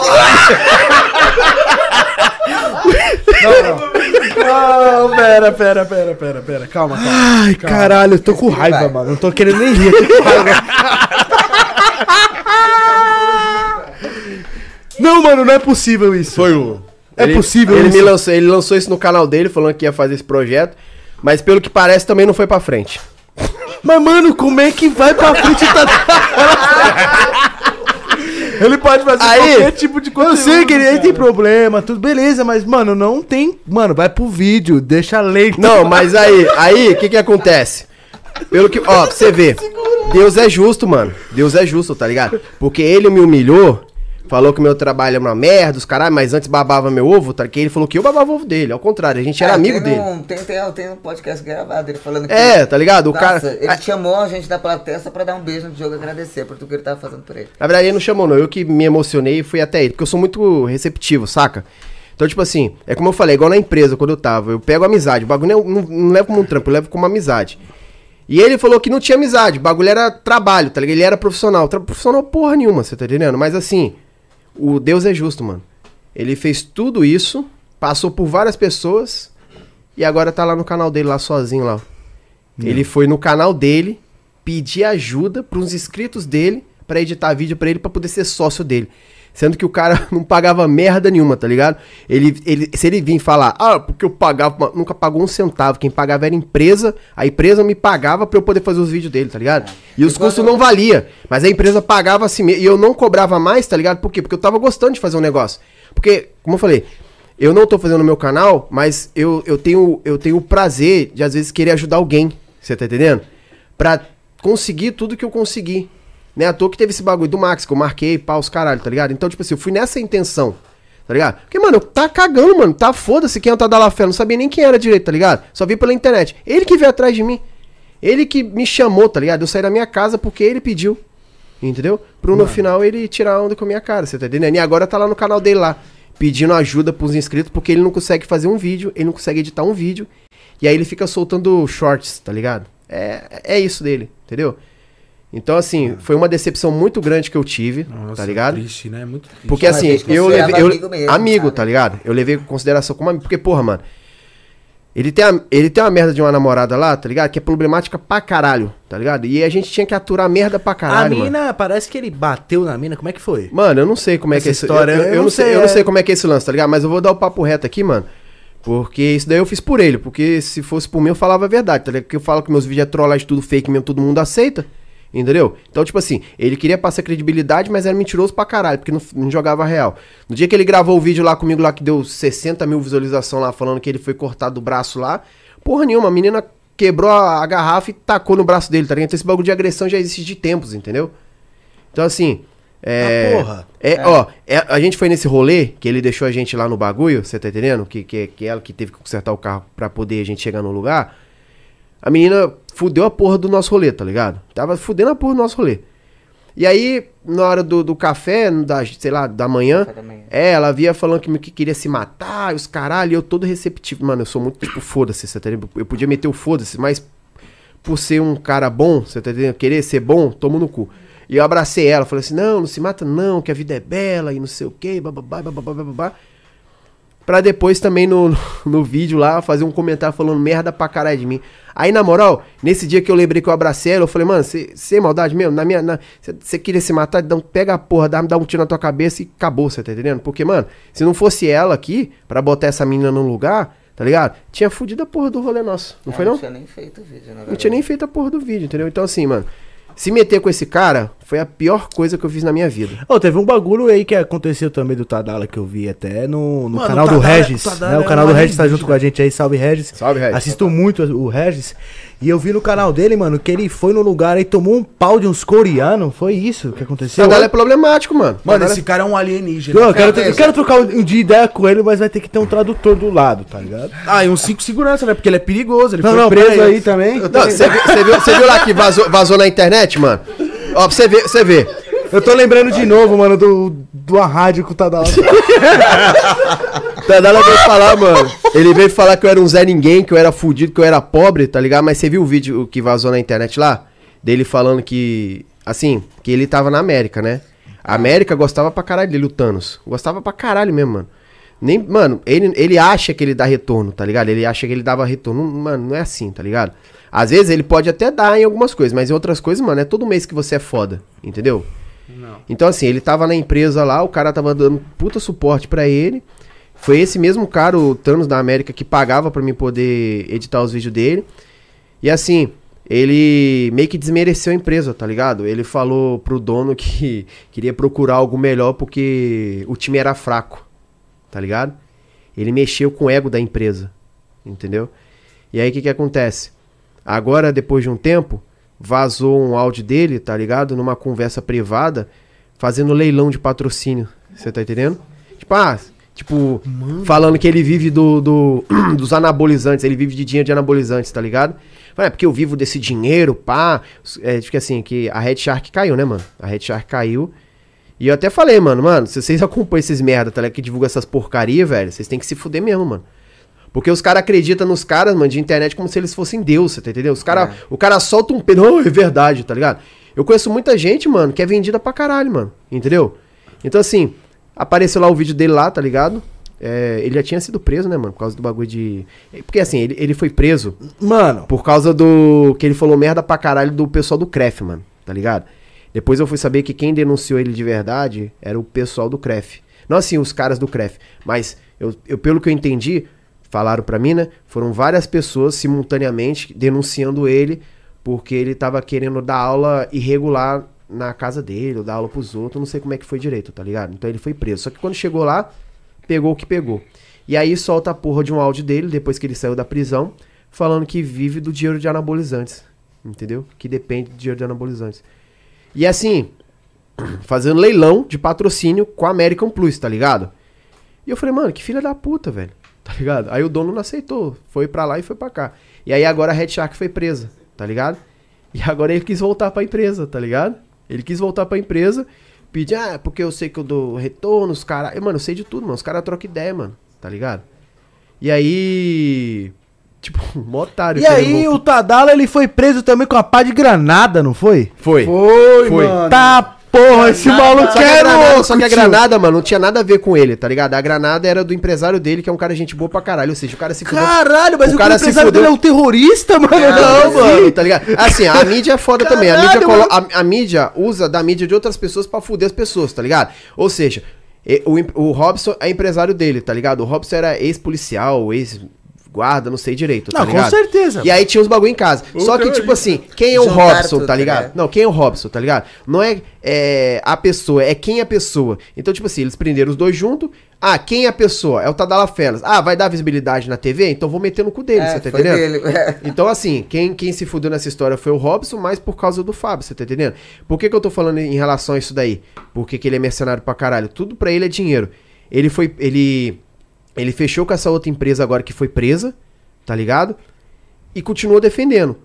Não, pera, pera, pera, pera, pera. Calma, calma. Ai, caralho, eu tô com raiva, vai. mano. Não tô querendo nem rir, eu tô com raiva. Não, mano, não é possível isso. Foi o. É ele, possível ele isso? me lançou, ele lançou isso no canal dele, falando que ia fazer esse projeto, mas pelo que parece também não foi pra frente. Mas, mano, como é que vai pra frente tá... Ele pode fazer Aí, qualquer tipo de Eu sei que ele aí tem problema, tudo beleza, mas, mano, não tem. Mano, vai pro vídeo, deixa lento. Não, mas aí, aí, o que que acontece? Pelo que, ó, pra você ver. Deus é justo, mano. Deus é justo, tá ligado? Porque ele me humilhou, falou que meu trabalho é uma merda, os caralho, mas antes babava meu ovo, tá? Que ele falou que eu babava o ovo dele. Ao contrário, a gente era Ah, amigo dele. Um, tem, tem, tem um podcast gravado dele falando que. É, tá ligado? O Nossa, cara. Ele a- chamou a gente da plateia só pra dar um beijo no Diogo e agradecer por tudo que ele tava fazendo por ele. Na verdade, ele não chamou, não. Eu que me emocionei e fui até ele, porque eu sou muito receptivo, saca? Então, tipo assim, é como eu falei, igual na empresa, quando eu tava, eu pego amizade. O bagulho não, não, não levo como um trampo, eu levo como amizade. E ele falou que não tinha amizade, o bagulho era trabalho, tá ligado? Ele era profissional. Tra profissional porra nenhuma, você tá entendendo? Mas assim, o Deus é justo, mano. Ele fez tudo isso, passou por várias pessoas e agora tá lá no canal dele, lá sozinho lá. ó. Ele foi no canal dele pedir ajuda pros inscritos dele pra editar vídeo pra ele pra poder ser sócio dele. Sendo que o cara não pagava merda nenhuma, tá ligado? Ele, ele, se ele vir falar, ah, porque eu pagava, nunca pagou um centavo. Quem pagava era a empresa, a empresa me pagava pra eu poder fazer os vídeos dele, tá ligado? E os E quando- custos não valia, mas a empresa pagava assim mesmo. E eu não cobrava mais, tá ligado? Por quê? Porque eu tava gostando de fazer um negócio. Porque, como eu falei, eu não tô fazendo no meu canal, mas eu, eu, tenho, eu tenho o prazer de, às vezes, querer ajudar alguém. Você tá entendendo? Pra conseguir tudo que eu consegui. Né? À toa que teve esse bagulho do Max, que eu marquei, pau, os caralho, tá ligado? Então, tipo assim, eu fui nessa intenção, tá ligado? Porque, mano, eu tá cagando, mano. Tá foda-se quem é o Tadala Fé. Não sabia nem quem era direito, tá ligado? Só vi pela internet. Ele que veio atrás de mim. Ele que me chamou, tá ligado? Eu saí da minha casa porque ele pediu. Entendeu? Pro no final ele tirar onda com a minha cara, você tá entendendo? E agora tá lá no canal dele lá, pedindo ajuda pros inscritos, porque ele não consegue fazer um vídeo, ele não consegue editar um vídeo. E aí ele fica soltando shorts, tá ligado? É, é isso dele, entendeu? Então, assim, foi uma decepção muito grande que eu tive, Nossa, tá ligado? Triste, né? Muito triste. Porque Mas a assim, gente eu levei. Eu, amigo amigo, mesmo, sabe? tá ligado? Eu levei em consideração como amigo. Porque, porra, mano. Ele tem, a, ele tem uma merda de uma namorada lá, tá ligado? Que é problemática pra caralho, tá ligado? E a gente tinha que aturar merda pra A caralho, mano. mina, parece que ele bateu na mina, como é que foi? Mano, eu não sei como é Essa que é esse história, eu, eu, eu não não sei, sei, eu não é. sei como é que é esse lance, tá ligado? Mas eu vou dar o papo reto aqui, mano. Porque isso daí eu fiz por ele. Porque se fosse por mim, eu falava a verdade, tá ligado? Porque eu falo que meus vídeos é trollagem, tudo fake mesmo, todo mundo aceita. Entendeu? Então, tipo assim, ele queria passar credibilidade, mas era mentiroso pra caralho, porque não, não jogava real. No dia que ele gravou o vídeo lá comigo, lá que deu 60 mil visualização lá, falando que ele foi cortado do braço lá, porra nenhuma, a menina quebrou a, a garrafa e tacou no braço dele, tá ligado? Então esse bagulho de agressão já existe de tempos, entendeu? Então, assim. É, Ah, porra. é, ó, é, a gente foi nesse rolê que ele deixou a gente lá no bagulho, você tá entendendo? Que, que, que ela que teve que consertar o carro pra poder a gente chegar no lugar. A menina fudeu a porra do nosso rolê, tá ligado? Tava fudendo a porra do nosso rolê. E aí, na hora do, do café, da, sei lá, da manhã, da manhã. é, ela via falando que, que queria se matar, e os caralho, e eu todo receptivo. Mano, eu sou muito tipo, foda-se, você tá entendendo? Eu podia meter o foda-se, mas por ser um cara bom, você tá entendendo? Querer ser bom, tomo no cu. E eu abracei ela, falei assim, não, não se mata não, que a vida é bela, e não sei o que, bababá, bababá, bababá. Pra depois também no, no vídeo lá fazer um comentário falando merda pra caralho de mim. Aí, na moral, nesse dia que eu lembrei que eu abracei ela, eu falei, mano, você é maldade mesmo? Na minha. Você queria se matar? Então pega a porra, dá, dá um tiro na tua cabeça e acabou, você tá entendendo? Porque, mano, se não fosse ela aqui, pra botar essa menina no lugar, tá ligado? Tinha fudido a porra do rolê nosso. Não Ah, foi não? Não tinha nem feito o vídeo, na Não tinha nem feito a porra do vídeo, entendeu? Então, assim, mano, se meter com esse cara foi a pior coisa que eu fiz na minha vida. Ô, teve um bagulho aí que aconteceu também do Tadala que eu vi até no, no Mano, canal o do Tadala- Regis. o Tadala né? O é canal um do Regis tá junto com a gente aí, salve Regis. Salve, Regis. Assisto muito o Regis. E eu vi no canal dele, mano, que ele foi no lugar e tomou um pau de uns coreanos. Foi isso que aconteceu? Tadala é problemático, mano. Mano, Tadala- esse cara é um alienígena. Não, eu quero, Cadê eu quero trocar um, dia ideia com ele, mas vai ter que ter um tradutor do lado, tá ligado? Ah, e uns 5 segurança, né? Porque ele é perigoso. Ele Não, foi não, preso aí, aí. também. Você viu, viu, viu lá que vazou, vazou na internet, mano? Ó, pra você ver, você ver. Eu tô lembrando de novo, mano, do, do a rádio com o Tadala. Tadala veio falar, mano. Ele veio falar que eu era um Zé Ninguém, que eu era fudido, que eu era pobre, tá ligado? Mas você viu o vídeo que vazou na internet lá? Dele falando que. Assim, que ele tava na América, né? A América gostava pra caralho dele, o Thanos. Gostava pra caralho mesmo, mano. Nem, mano, ele, ele acha que ele dá retorno, tá ligado? Ele acha que ele dava retorno. Mano, não é assim, tá ligado? Às vezes ele pode até dar em algumas coisas, mas em outras coisas, mano, é todo mês que você é foda, entendeu? Então, assim, ele tava na empresa lá, o cara tava dando puta suporte pra ele. Foi esse mesmo cara, o Thanos da América, que pagava pra mim poder editar os vídeos dele. E assim, ele meio que desmereceu a empresa, tá ligado? Ele falou pro dono que queria procurar algo melhor porque o time era fraco, tá ligado? Ele mexeu com o ego da empresa, entendeu? E aí o que que acontece? Agora, depois de um tempo, vazou um áudio dele, tá ligado? Numa conversa privada, fazendo leilão de patrocínio. Você tá entendendo? Tipo, ah, tipo, falando que ele vive do, do- dos anabolizantes, ele vive de dinheiro de anabolizantes, tá ligado? É porque eu vivo desse dinheiro, pá. É, fica assim, que a Red Shark caiu, né, mano? A Red Shark caiu. E eu até falei, mano, mano, se vocês acompanham esses merda, tá ligado? Que divulga essas porcaria, velho, vocês têm que se fuder mesmo, mano. Porque os caras acreditam nos caras, mano, de internet como se eles fossem Deus, você tá entendendo? Os cara, O cara solta um pedo, oh, é verdade, tá ligado? Eu conheço muita gente, mano, que é vendida pra caralho, mano, entendeu? Então, assim, apareceu lá o vídeo dele lá, tá ligado? É, ele já tinha sido preso, né, mano, por causa do bagulho de... Porque, assim, ele, ele foi preso Mano, por causa do... que ele falou merda pra caralho do pessoal do CREF, mano, tá ligado? Depois eu fui saber que quem denunciou ele de verdade era o pessoal do CREF. Não assim, os caras do CREF, mas eu, eu pelo que eu entendi, falaram pra mim, né? Foram várias pessoas simultaneamente denunciando ele porque ele tava querendo dar aula irregular na casa dele, ou dar aula pros outros, não sei como é que foi direito, tá ligado? Então ele foi preso. Só que quando chegou lá, pegou o que pegou. E aí solta a porra de um áudio dele, depois que ele saiu da prisão, falando que vive do dinheiro de anabolizantes. Entendeu? Que depende do dinheiro de anabolizantes. E assim, fazendo leilão de patrocínio com a American Plus, tá ligado? E eu falei, mano, que filha da puta, velho. Tá ligado? Aí o dono não aceitou. Foi pra lá e foi pra cá. E aí agora a Red Shark foi presa, tá ligado? E agora ele quis voltar pra empresa, tá ligado? Ele quis voltar pra empresa, pedir, ah, porque eu sei que eu dou retorno, os caras. Mano, eu sei de tudo, mano. Os caras trocam ideia, mano, tá ligado? E aí. Tipo, um otário. e aí o Tadala ele foi preso também com a pá de granada, não foi? Foi. Foi, Foi. mano. Tá porra, esse maluco Só que, a é granada, só que a granada, mano, não tinha nada a ver com ele, tá ligado? A granada era do empresário dele, que é um cara gente boa pra caralho. Ou seja, o cara se fudeu. Caralho, mas O o, cara se empresário dele é um terrorista, mano. Não, mano, tá ligado? Assim, a mídia é foda também. A mídia, Caralho, colo- a, a mídia usa da mídia de outras pessoas pra fuder as pessoas, tá ligado? Ou seja, o, o Robson é empresário dele, tá ligado? O Robson era ex-policial, ex-guarda, não sei direito, tá Não, com ligado? certeza. E aí tinha os bagulho em casa. Só que, tipo assim, quem é o Juntaram Robson, tudo, tá tá ligado? ligado? Não, quem é o Robson, tá ligado? Não é, é a pessoa, é quem é a pessoa. Então, tipo assim, eles prenderam os dois juntos. Ah, quem é a pessoa? É o Tadala Felas. Ah, vai dar visibilidade na TV? Então vou meter no cu dele, É, você tá foi entendendo? dele. É. Então, assim, quem, quem se fudeu nessa história foi o Robson, mas por causa do Fábio, você tá entendendo? Por que, que eu tô falando em relação a isso daí? Porque que ele é mercenário pra caralho. Tudo pra ele é dinheiro. Ele foi. Ele. Ele fechou com essa outra empresa agora que foi presa, tá ligado? E continuou defendendo.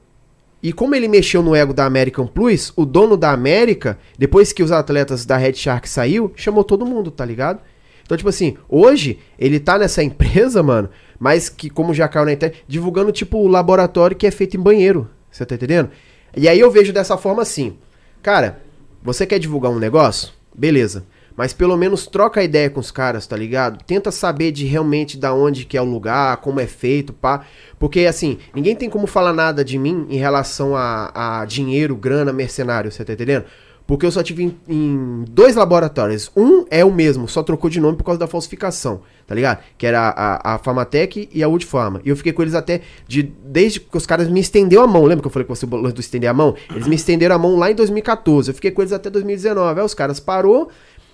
E como ele mexeu no ego da American Plus, o dono da América, depois que os atletas da Red Shark saiu, chamou todo mundo, tá ligado? Então, tipo assim, hoje ele tá nessa empresa, mano, mas que, como já caiu na internet, divulgando, tipo, o laboratório que é feito em banheiro. Você tá entendendo? E aí eu vejo dessa forma assim, cara, você quer divulgar um negócio? Beleza. Mas pelo menos troca ideia com os caras, tá ligado? Tenta saber de realmente da onde que é o lugar, como é feito, pá. Porque assim, ninguém tem como falar nada de mim em relação a, a dinheiro, grana, mercenário, você tá entendendo? Porque eu só tive em, em dois laboratórios. Um é o mesmo, só trocou de nome por causa da falsificação, tá ligado? Que era a, a Famatec e a Wood Pharma. E eu fiquei com eles até de desde que os caras me estendeu a mão. Lembra que eu falei com você do estender a mão? Eles me estenderam a mão lá em 2014. Eu fiquei com eles até 2019. Aí os caras parou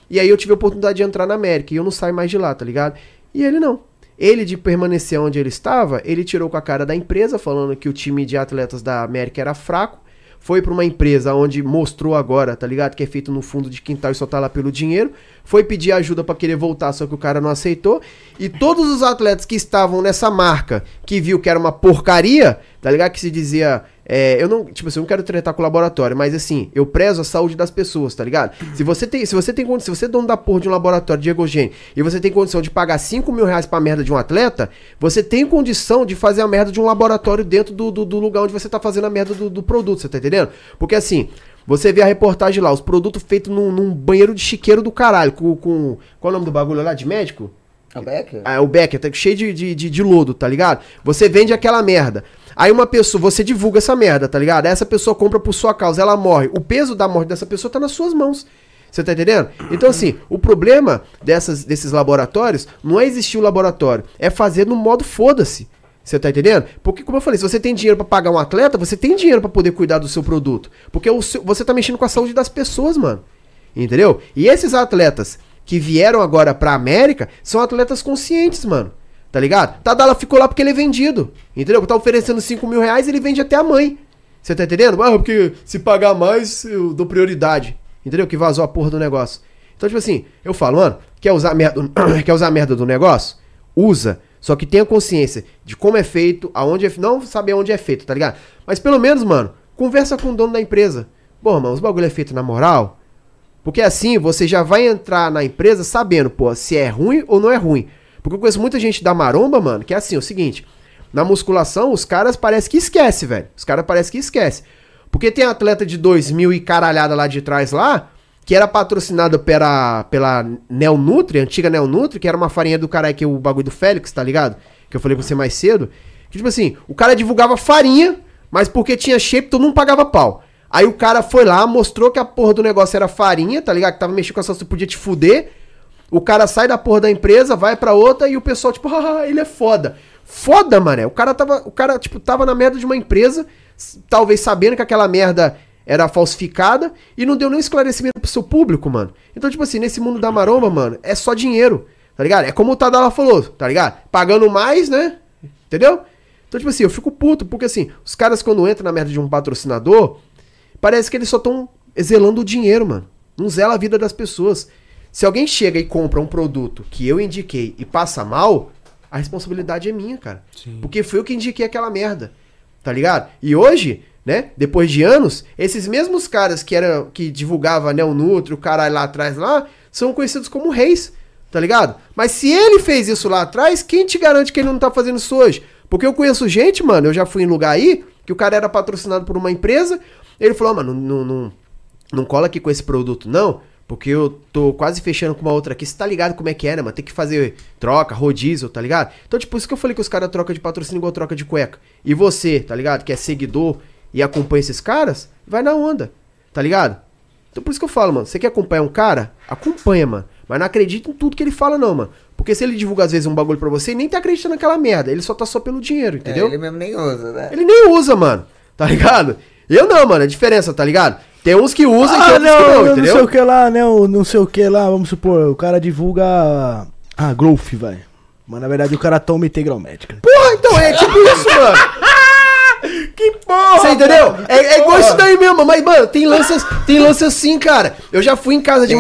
e aí eu tive a oportunidade de entrar na América e eu não saio mais de lá, tá ligado? E ele não. Ele, de permanecer onde ele estava, ele tirou com a cara da empresa, falando que o time de atletas da América era fraco. Foi pra uma empresa onde mostrou agora, tá ligado? Que é feito no fundo de quintal e só tá lá pelo dinheiro. Foi pedir ajuda pra querer voltar, só que o cara não aceitou. E todos os atletas que estavam nessa marca, que viu que era uma porcaria, tá ligado? Que se dizia. É, eu não, tipo assim, eu não quero tretar com o laboratório, mas assim, eu prezo a saúde das pessoas, tá ligado? Se você tem, se você tem condição, se você é dono da porra de um laboratório de ergogênio e você tem condição de pagar 5 mil reais pra merda de um atleta, você tem condição de fazer a merda de um laboratório dentro do, do, do lugar onde você tá fazendo a merda do, do produto, você tá entendendo? Porque assim, você vê a reportagem lá, os produtos feitos num, num banheiro de chiqueiro do caralho, com, com. Qual é o nome do bagulho lá de médico? O Becker? Ah, o Becker, tá cheio de, de, de, de lodo, tá ligado? Você vende aquela merda. Aí uma pessoa, você divulga essa merda, tá ligado? Essa pessoa compra por sua causa, ela morre. O peso da morte dessa pessoa tá nas suas mãos. Você tá entendendo? Então, assim, o problema dessas, desses laboratórios não é existir o laboratório, é fazer no modo foda-se. Você tá entendendo? Porque, como eu falei, se você tem dinheiro pra pagar um atleta, você tem dinheiro pra poder cuidar do seu produto. Porque o seu- você tá mexendo com a saúde das pessoas, mano. Entendeu? E esses atletas que vieram agora pra América são atletas conscientes, mano. Tá ligado? Tadala ficou lá porque ele é vendido. Entendeu? Tá oferecendo 5 mil reais, ele vende até a mãe. Você tá entendendo? Ah, porque se pagar mais, eu dou prioridade. Entendeu? Que vazou a porra do negócio. Então, tipo assim, eu falo, mano, quer usar merda, quer usar merda do negócio? Usa. Só que tenha consciência de como é feito, aonde é Não saber onde é feito, tá ligado? Mas pelo menos, mano, conversa com o dono da empresa. Pô, mano, os bagulho é feito na moral. Porque assim você já vai entrar na empresa sabendo, pô, se é ruim ou não é ruim. Porque eu conheço muita gente da maromba, mano, que é assim, é o seguinte. Na musculação, os caras parece que esquece, velho. Os caras parece que esquece. Porque tem atleta de 2000 e caralhada lá de trás lá, que era patrocinado pela, pela Neonutri, antiga Neonutri, que era uma farinha do caralho que é o bagulho do Félix, tá ligado? Que eu falei pra você mais cedo. Que tipo assim, o cara divulgava farinha, mas porque tinha shape, todo mundo pagava pau. Aí o cara foi lá, mostrou que a porra do negócio era farinha, tá ligado? Que tava mexendo com a salsa, podia te fuder. O cara sai da porra da empresa, vai pra outra e o pessoal, tipo, ah, ele é foda. Foda, mané. O cara tava, o cara, tipo, tava na merda de uma empresa, talvez sabendo que aquela merda era falsificada e não deu nenhum esclarecimento pro seu público, mano. Então, tipo assim, nesse mundo da maromba, mano, é só dinheiro, tá ligado? É como o Tadala falou, tá ligado? Pagando mais, né? Entendeu? Então, tipo assim, eu fico puto, porque assim, os caras quando entram na merda de um patrocinador, parece que eles só estão zelando o dinheiro, mano. Não zela a vida das pessoas. Se alguém chega e compra um produto que eu indiquei e passa mal, a responsabilidade é minha, cara. Porque foi eu que indiquei aquela merda. Tá ligado? E hoje, né, depois de anos, esses mesmos caras que era que divulgava Neo Nutri, o caralho lá atrás lá, são conhecidos como reis, tá ligado? Mas se ele fez isso lá atrás, quem te garante que ele não tá fazendo isso hoje? Porque eu conheço gente, mano, eu já fui em lugar aí, que o cara era patrocinado por uma empresa, ele falou, "Ah, mano, não, não, não cola aqui com esse produto, não. Porque eu tô quase fechando com uma outra aqui. Você tá ligado como é que é, né, mano? Tem que fazer troca, rodízio, tá ligado? Então, tipo, isso que eu falei que os caras trocam de patrocínio igual troca de cueca. E você, tá ligado? Que é seguidor e acompanha esses caras, vai na onda, tá ligado? Então por isso que eu falo, mano. Você quer acompanhar um cara? Acompanha, mano. Mas não acredita em tudo que ele fala, não, mano. Porque se ele divulga às vezes um bagulho pra você, nem tá acreditando naquela merda. Ele só tá só pelo dinheiro, entendeu? É, ele mesmo nem usa, né? Ele nem usa, mano. Tá ligado? Eu não, mano. É diferença, tá ligado? Tem uns que usam e tem Ah, outros que não, não, não entendeu? sei o que lá, né? o Não sei o que lá, vamos supor, o cara divulga a, a Growth, vai. Mas na verdade o cara toma integral médica. Porra, então é tipo isso, mano. Que porra! Você entendeu? É, é igual isso daí mesmo, mas, mano, tem lances, tem lance assim, cara. Eu já fui em casa de tem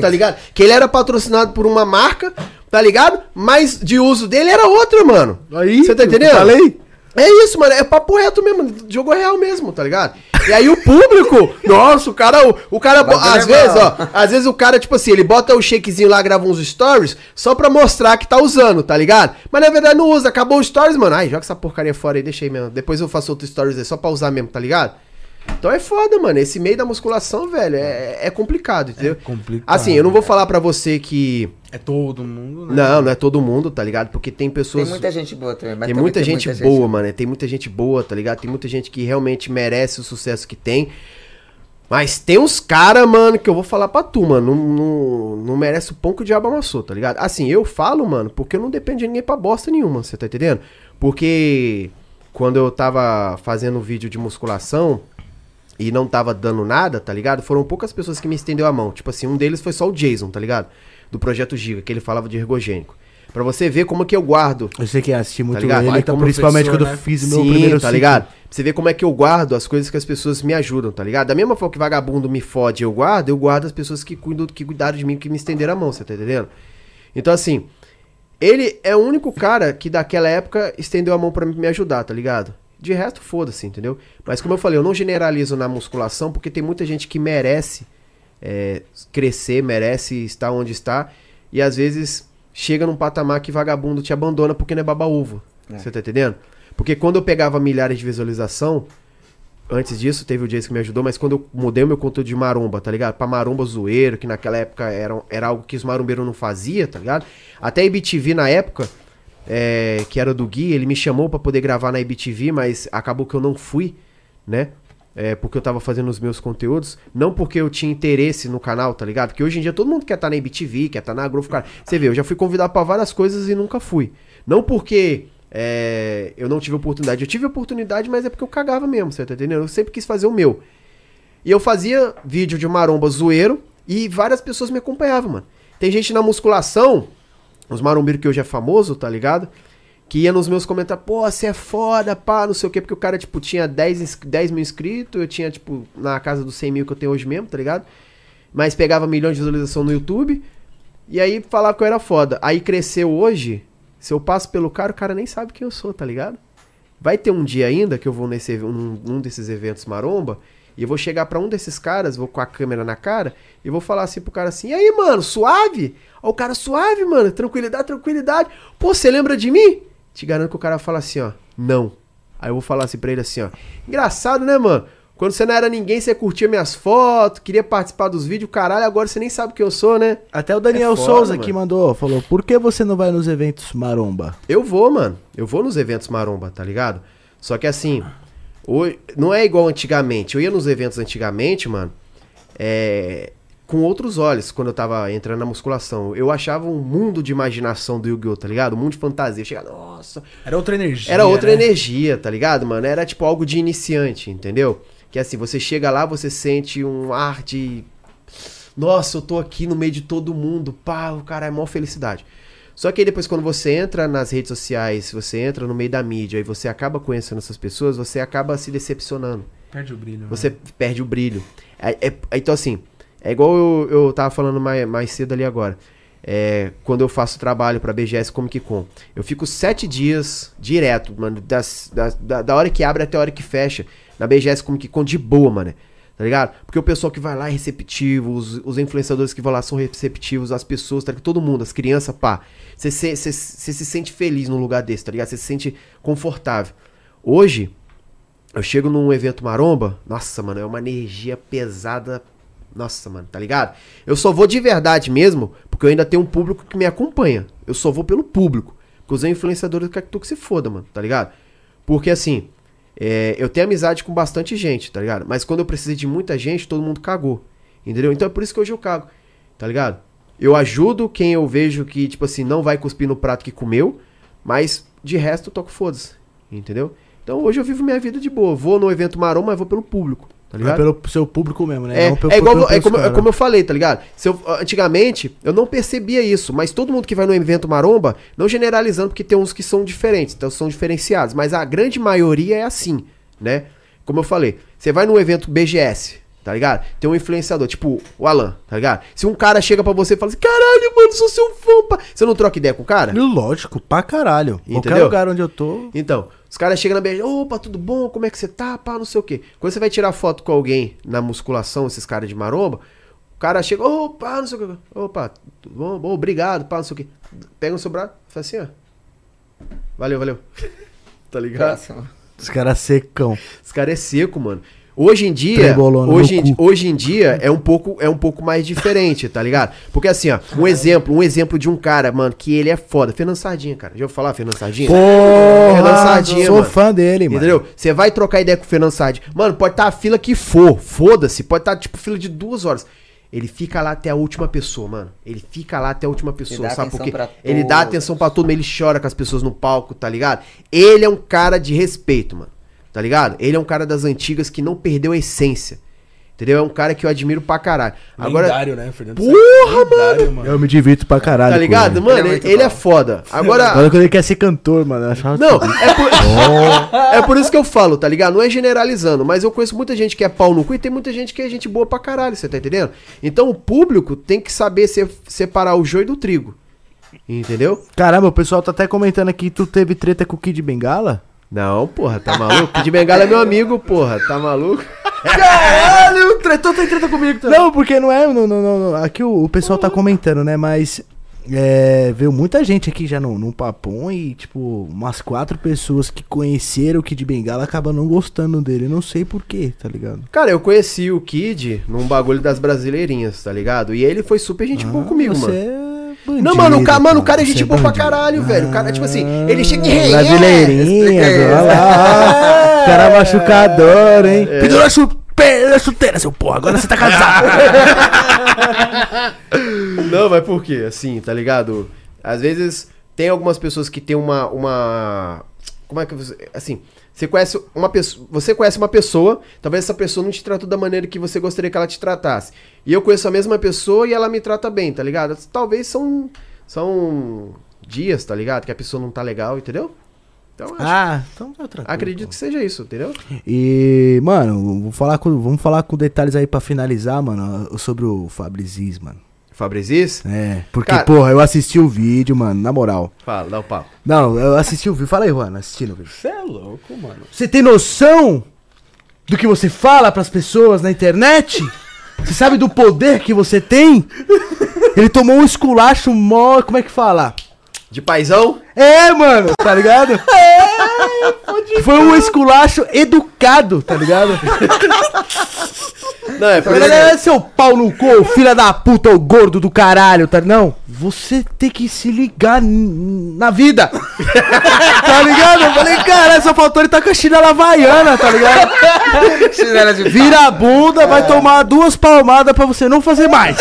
tá ligado? Que ele era patrocinado por uma marca, tá ligado? Mas de uso dele era outra, mano. Aí, Você tá eu entendendo? falei? É isso, mano. É papo reto mesmo. Jogo real mesmo, tá ligado? E aí o público, nossa, o cara, o, o cara, Bagulho às vezes, ó, às vezes o cara, tipo assim, ele bota o shakezinho lá, grava uns stories, só pra mostrar que tá usando, tá ligado? Mas na verdade não usa, acabou o stories, mano. Ai, joga essa porcaria fora aí, deixa aí mesmo. Depois eu faço outro stories aí, só pra usar mesmo, tá ligado? Então é foda, mano. Esse meio da musculação, velho, é, é complicado, entendeu? complicado, Assim, eu não vou falar pra você que. É todo mundo, né? Não, não é todo mundo, tá ligado? Porque tem Tem pessoas. muita gente boa também. Mas Tem também muita gente boa, mano. Tem muita gente boa, tá ligado? Tem muita gente que realmente merece o sucesso que tem. Mas tem uns cara, mano, que eu vou falar pra tu, mano. Não, não, não merece o pão que o diabo amassou, tá ligado? Assim, eu falo, mano, porque eu não dependo de ninguém pra bosta nenhuma, você tá entendendo? Porque quando eu tava fazendo vídeo de musculação e não tava dando nada, tá ligado? Foram poucas pessoas que me estendeu a mão. Tipo assim, um deles foi só o Jason, tá ligado? Do Projeto Giga, que ele falava de ergogênico. Pra você ver como que eu guardo Eu sei que assisti muito ligado? ele, então, principalmente quando professor, eu né? fiz o meu Sim, primeiro tá ciclo. ligado? Pra você ver como é que eu guardo as coisas que as pessoas me ajudam, tá ligado? Da mesma forma que vagabundo me fode, eu guardo, eu guardo as pessoas que cuidam, que cuidaram de mim, que me estenderam a mão, você tá entendendo? Então, assim, ele é o único cara que daquela época estendeu a mão pra me ajudar, tá ligado? De resto, foda-se, entendeu? Mas como eu falei, eu não generalizo na musculação, porque tem muita gente que merece é, crescer, merece estar onde está, e às vezes chega num patamar que vagabundo te abandona porque não é baba-ovo. É. Você tá entendendo? Porque quando eu pegava milhares de visualização, antes disso teve o Jason que me ajudou, mas quando eu mudei o meu conteúdo de maromba, tá ligado? Pra maromba zoeiro, que naquela época era, era algo que os marombeiros não faziam, tá ligado? Até a IBTV na época, é, que era do Gui, ele me chamou pra poder gravar na IBTV, mas acabou que eu não fui, né? É, porque eu tava fazendo os meus conteúdos, não porque eu tinha interesse no canal, tá ligado? Porque hoje em dia todo mundo quer estar na IBTV, quer estar na Growth, cara. Você vê, eu já fui convidado pra várias coisas e nunca fui. Não porque é, eu não tive oportunidade. Eu tive oportunidade, mas é porque eu cagava mesmo, você tá entendendo? Eu sempre quis fazer o meu. E eu fazia vídeo de maromba zoeiro e várias pessoas me acompanhavam, mano. Tem gente na musculação, os marombeiros que hoje é famoso, tá ligado? Que ia nos meus comentários, pô, você é foda, pá, não sei o quê, porque o cara, tipo, tinha 10, ins- 10 mil inscritos, eu tinha, tipo, na casa dos 100 mil que eu tenho hoje mesmo, tá ligado? Mas pegava milhões de visualização no YouTube, e aí falava que eu era foda. Aí cresceu hoje, se eu passo pelo cara, o cara nem sabe quem eu sou, tá ligado? Vai ter um dia ainda que eu vou nesse um desses eventos maromba e eu vou chegar pra um desses caras, vou com a câmera na cara e vou falar assim pro cara assim: "E aí, mano, suave?" Ó, o cara suave, mano, tranquilidade, tranquilidade. Pô, você lembra de mim? Te garanto que o cara fala assim, ó: "Não". Aí eu vou falar assim pra ele assim, ó: "Engraçado, né, mano? Quando você não era ninguém, você curtia minhas fotos, queria participar dos vídeos, caralho, agora você nem sabe quem eu sou, né?" Até o Daniel É foda, Souza mano. que mandou, falou, por que você não vai nos eventos maromba? Eu vou, mano. Eu vou nos eventos maromba, tá ligado? Só que assim, hoje, não é igual antigamente. Eu ia nos eventos antigamente, mano, é, com outros olhos, quando eu tava entrando na musculação. Eu achava um mundo de imaginação do Yu-Gi-Oh!, tá ligado? Um mundo de fantasia. Chegava, nossa, Era outra energia. era outra né? energia, tá ligado, mano? Era tipo algo de iniciante, entendeu? Que assim, você chega lá, você sente um ar de. Nossa, eu tô aqui no meio de todo mundo, pá, o cara é maior felicidade. Só que aí depois, quando você entra nas redes sociais, você entra no meio da mídia e você acaba conhecendo essas pessoas, você acaba se decepcionando. Perde o brilho. Você perde o brilho. É- é- então, assim, é igual eu, eu tava falando mais, mais cedo ali agora. É, quando eu faço trabalho pra BGS Comic Con. Eu fico sete dias direto, mano. Das, das- da, da hora que abre até a hora que fecha. Na BGS Comic Con de boa, mano. Tá ligado? Porque o pessoal que vai lá é receptivo, os, os influenciadores que vão lá são receptivos, as pessoas, tá ligado? Todo mundo, as crianças, pá. Você se, sente feliz num lugar desse, tá ligado? Você se sente confortável. Hoje, eu chego num evento maromba, nossa, mano, é uma energia pesada. Nossa, mano, tá ligado? Eu só vou de verdade mesmo, porque eu ainda tenho um público que me acompanha. Eu só vou pelo público. Porque os influenciadores querem que tu que se foda, mano, tá ligado? Porque assim, é, eu tenho amizade com bastante gente, tá ligado? Mas quando eu precisei de muita gente, todo mundo cagou. Entendeu? Então é por isso que hoje eu cago, tá ligado? Eu ajudo quem eu vejo que, tipo assim, não vai cuspir no prato que comeu, mas de resto eu toco foda-se. Entendeu? Então hoje eu vivo minha vida de boa. Vou no evento marrom, mas vou pelo público, tá É ligado? pelo seu público mesmo, né? É, Não pelo- é igual, pelo- é, como, é como eu falei, tá ligado? Se eu- antigamente, eu não percebia isso, mas todo mundo que vai no evento maromba, não generalizando, porque tem uns que são diferentes, então são diferenciados, mas a grande maioria é assim, né? Como eu falei, você vai num evento BGS, tá ligado? Tem um influenciador, tipo o Alan, tá ligado? Se um cara chega pra você e fala assim, caralho, mano, sou seu fã, pá. Você não troca ideia com o cara? Lógico, pra caralho. Qualquer Entendeu? lugar onde eu tô. Então, os caras chegam na BG, opa, tudo bom? Como é que você tá? Pá, não sei o quê. Quando você vai tirar foto com alguém na musculação, esses caras de maromba, o cara chega, opa, não sei o quê. Opa, tudo bom? bom obrigado, pá, não sei o quê. Pega no seu braço, faz assim, ó. Valeu, valeu. tá ligado? Próximo. Os caras secão. Esse cara é seco, mano. Hoje em dia, hoje, em, hoje em dia é um pouco é um pouco mais diferente, tá ligado? Porque assim, ó, um exemplo, um exemplo de um cara, mano, que ele é foda, Fernando Sardinha, cara. Já ouviu falar Fernando Sardinha? Fernando Porra! Sardinha, Sou mano. fã dele, mano. Entendeu? Você vai trocar ideia com o Fernando Sardinha. Mano, pode estar a fila que for. Foda-se. Pode estar, tipo, fila de duas horas. Ele fica lá até a última pessoa, mano. Ele fica lá até a última pessoa, sabe por quê? Ele dá atenção pra todo mundo, ele chora com as pessoas no palco, tá ligado? Ele é um cara de respeito, mano. Tá ligado? Ele é um cara das antigas que não perdeu a essência. Entendeu? É um cara que eu admiro pra caralho. Agora, Lendário, né, Fernando? Porra, Lendário, mano. Eu me divirto pra caralho. tá com ligado? ele. Mano, Ele é ele, é foda. Agora, Agora quando ele quer ser cantor, mano. eu achava Não, é por, é por isso que eu falo, tá ligado? Não é generalizando, mas eu conheço muita gente que é pau no cu e tem muita gente que é gente boa pra caralho, você tá entendendo? Então o público tem que saber se- separar o joio do trigo. Entendeu? Caramba, o pessoal tá até comentando aqui, tu teve treta com o Kid Bengala? Não, porra, tá maluco? Kid Bengala é meu amigo, porra, tá maluco? Caralho, tretou, tem treta comigo também. Não, porque não é. Não, não, não. Aqui o, o pessoal tá comentando, né? Mas. É, veio muita gente aqui já no, no Papum e, tipo, umas quatro pessoas que conheceram o Kid Bengala acabam não gostando dele. Não sei porquê, tá ligado? Cara, eu conheci o Kid num bagulho das brasileirinhas, tá ligado? E ele foi super gente boa comigo, Você mano. É bandido, Não, mano, o cara, mano, o cara, é gente você boa pra caralho, velho. O cara, tipo assim, ele chega Ah, e Brasileirinhas, explica olha lá. Cara machucador, hein? É. Pendura a chuteira, chuteira, seu porra. Agora você tá casado. Não, mas por quê? Assim, tá ligado? Às vezes tem algumas pessoas que tem uma. uma como é que você. Assim, você conhece uma pessoa. Você conhece uma pessoa, talvez essa pessoa não te tratou da maneira que você gostaria que ela te tratasse. E eu conheço a mesma pessoa e ela me trata bem, tá ligado? Talvez são. São dias, tá ligado? Que a pessoa não tá legal, entendeu? Então, acho- Ah, então outra coisa, acredito pô. que seja isso, entendeu? E, mano, vou falar com, vamos falar com detalhes aí pra finalizar, mano, sobre o Fabrizis, mano. Fabrizis? É, porque, Cara- porra, eu assisti o vídeo, mano, na moral. Fala, dá o papo. Não, eu assisti o vídeo. Fala aí, Juan, assistindo o vídeo. Você é louco, mano. Você tem noção do que você fala pras pessoas na internet? Você sabe do poder que você tem? Ele tomou um esculacho mó. Como é que fala? De paizão? É, mano, tá ligado? Foi um esculacho educado, tá ligado? Não, é Não é seu pau no cu, filha da puta, o gordo do caralho, tá? Não, você tem que se ligar n- na vida. tá ligado? Eu falei, cara, só faltou ele tá com a chinela havaiana, tá ligado? Chinela de Vira a bunda, vai tomar duas palmadas pra você não fazer mais.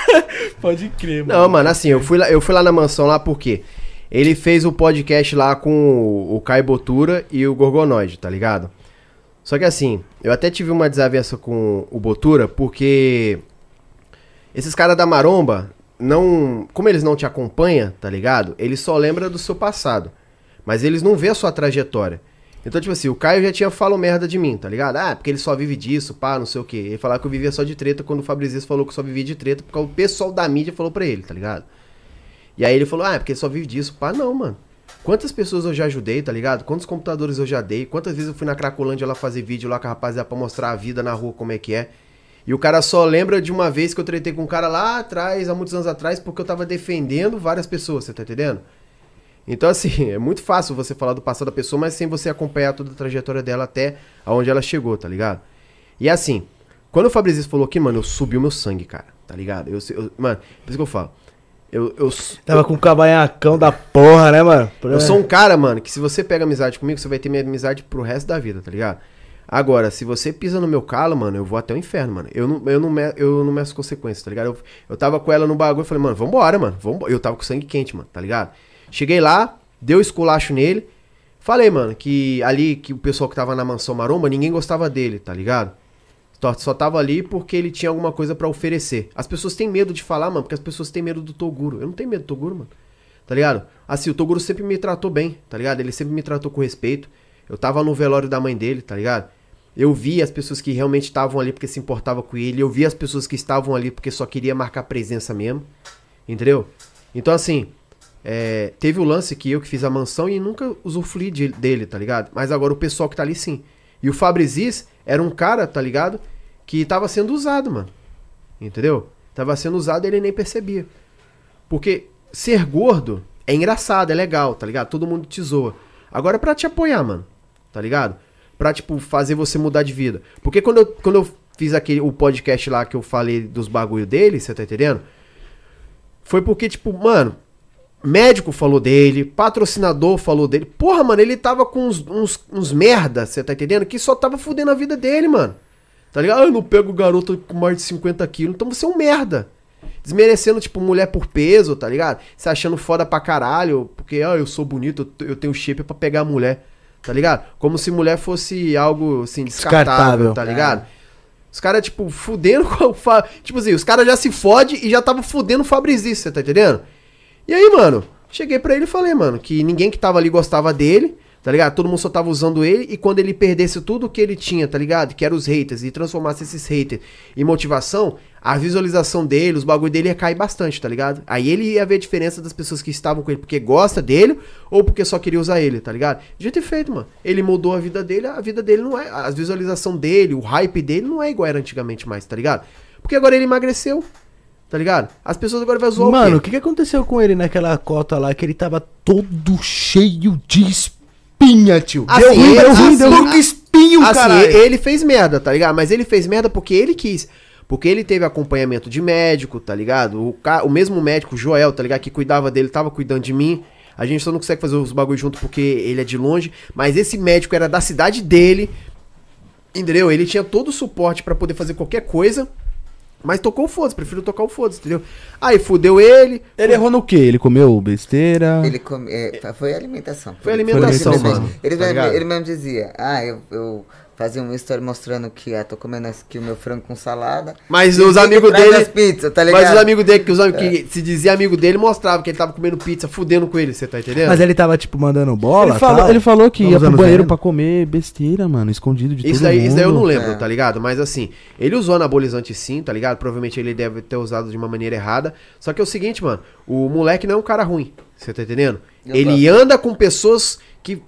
Pode crer, mano. Não, mano, assim, eu fui lá, eu fui lá na mansão lá porque ele fez o podcast lá com o, o Caio Botura e o Gorgonoide, tá ligado? Só que assim, eu até tive uma desavença com o Botura porque esses caras da maromba não, como eles não te acompanham, tá ligado? Eles só lembram do seu passado, mas eles não vê a sua trajetória. Então, tipo assim, o Caio já tinha falado merda de mim, tá ligado? Ah, porque ele só vive disso, pá, não sei o quê. Ele falava que eu vivia só de treta quando o Fabrizio falou que eu só vivia de treta, porque o pessoal da mídia falou pra ele, tá ligado? E aí ele falou, ah, é porque ele só vive disso. Pá, não, mano. Quantas pessoas eu já ajudei, tá ligado? Quantos computadores eu já dei? Quantas vezes eu fui na Cracolândia lá fazer vídeo lá com a rapaziada pra mostrar a vida na rua, como é que é? E o cara só lembra de uma vez que eu tretei com um cara lá atrás, há muitos anos atrás, porque eu tava defendendo várias pessoas, você tá entendendo? Então, assim, é muito fácil você falar do passado da pessoa, mas sem você acompanhar toda a trajetória dela até aonde ela chegou, tá ligado? E assim, quando o Fabrizio falou aqui, mano, eu subi o meu sangue, cara, tá ligado? Eu, eu- mano, por isso que eu falo. Eu, eu, Tava com o cavanhacão da porra, né, mano? eu sou um cara, mano, que se você pega amizade comigo, você vai ter minha amizade pro resto da vida, tá ligado? Agora, se você pisa no meu calo, mano, eu vou até o inferno, mano. Eu não, eu não, me, eu não meço consequências, tá ligado? Eu, eu tava com ela no bagulho e falei, mano, vambora, mano. Vambora. Eu tava com sangue quente, mano, tá ligado? Cheguei lá, deu esculacho nele. Falei, mano, que ali, que o pessoal que tava na mansão maromba, ninguém gostava dele, tá ligado? Só, tava ali porque ele tinha alguma coisa pra oferecer. As pessoas têm medo de falar, mano, porque as pessoas têm medo do Toguro. Eu não tenho medo do Toguro, mano. Tá ligado? Assim, o Toguro sempre me tratou bem, tá ligado? Ele sempre me tratou com respeito. Eu tava no velório da mãe dele, tá ligado? Eu vi as pessoas que realmente estavam ali porque se importavam com ele. Eu vi as pessoas que estavam ali porque só queria marcar presença mesmo. Entendeu? Então, assim, é, teve o lance que eu que fiz a mansão e nunca usufruí de- dele, tá ligado? Mas agora o pessoal que tá ali sim. E o Fabrizis era um cara, tá ligado? Que tava sendo usado, mano. Entendeu? Tava sendo usado e ele nem percebia. Porque ser gordo é engraçado, é legal, tá ligado? Todo mundo te zoa. Agora é pra te apoiar, mano. Tá ligado? Pra, tipo, fazer você mudar de vida. Porque quando eu, quando eu fiz aquele, o podcast lá que eu falei dos bagulho dele, você tá entendendo? Foi porque, tipo, mano, médico falou dele, patrocinador falou dele. Porra, mano, ele tava com uns, uns, uns merda, você tá entendendo? Que só tava fudendo a vida dele, mano. Tá ligado? Ah, eu não pego garoto com mais de 50 quilos. Então você é um merda. Desmerecendo, tipo, mulher por peso, tá ligado? Se achando foda pra caralho, porque, ah, eu sou bonito, eu tenho shape pra pegar a mulher, tá ligado? Como se mulher fosse algo, assim, descartável, Descartável. tá ligado? Os caras, tipo, fudendo com o Fa... Tipo assim, os caras já se fode e já tava fudendo o Fabrizio, você tá entendendo? E aí, mano, cheguei pra ele e falei, mano, que ninguém que tava ali gostava dele, tá ligado? Todo mundo só tava usando ele e quando ele perdesse tudo que ele tinha, tá ligado? Que eram os haters e transformasse esses haters em motivação, a visualização dele, os bagulho dele ia cair bastante, tá ligado? Aí ele ia ver a diferença das pessoas que estavam com ele porque gosta dele ou porque só queria usar ele, tá ligado? Devia ter feito, mano. Ele mudou a vida dele, a vida dele não é. A visualização dele, o hype dele não é igual era antigamente mais, tá ligado? Porque agora ele emagreceu. Tá ligado? As pessoas agora vão zoar Mano, o o quê? que, que aconteceu com ele naquela cota lá que ele tava todo cheio de espinha, tio? Assim, deu ruim, deu assim, ruim, deu ruim. assim, espinho, Assim, caralho. ele fez merda, tá ligado? Mas ele fez merda porque ele quis. Porque ele teve acompanhamento de médico, tá ligado? O, ca... o mesmo médico, Joel, tá ligado? Que cuidava dele, tava cuidando de mim. A gente só não consegue fazer os bagulhos junto porque ele é de longe. Mas esse médico era da cidade dele. Entendeu? Ele tinha todo o suporte pra poder fazer qualquer coisa. Mas tocou o foda-se, prefiro tocar o foda-se, entendeu? Aí fudeu ele. Ele errou no quê? Ele comeu besteira? Ele come, é, foi alimentação. Foi alimentação, Ele mesmo- mano. Ele, Tá mesmo, ele mesmo dizia, ah, eu, eu fazia um story mostrando que ah, tô comendo aqui o meu frango com salada. Mas os amigos dele. as pizzas, tá ligado? mas os amigos dele, que, os amigos, que se dizia amigo dele, mostrava que ele tava comendo pizza, fudendo com ele, você tá entendendo? Mas ele tava, tipo, mandando bola. Ele falou, ele falou que ia pro banheiro pra comer besteira, mano, escondido de Isso todo daí, mundo. isso daí eu não lembro, É. tá ligado? Mas assim, ele usou anabolizante sim, tá ligado? Provavelmente ele deve ter usado de uma maneira errada. Só que é o seguinte, mano, o moleque não é um cara ruim, você tá entendendo? Eu ele anda com pessoas que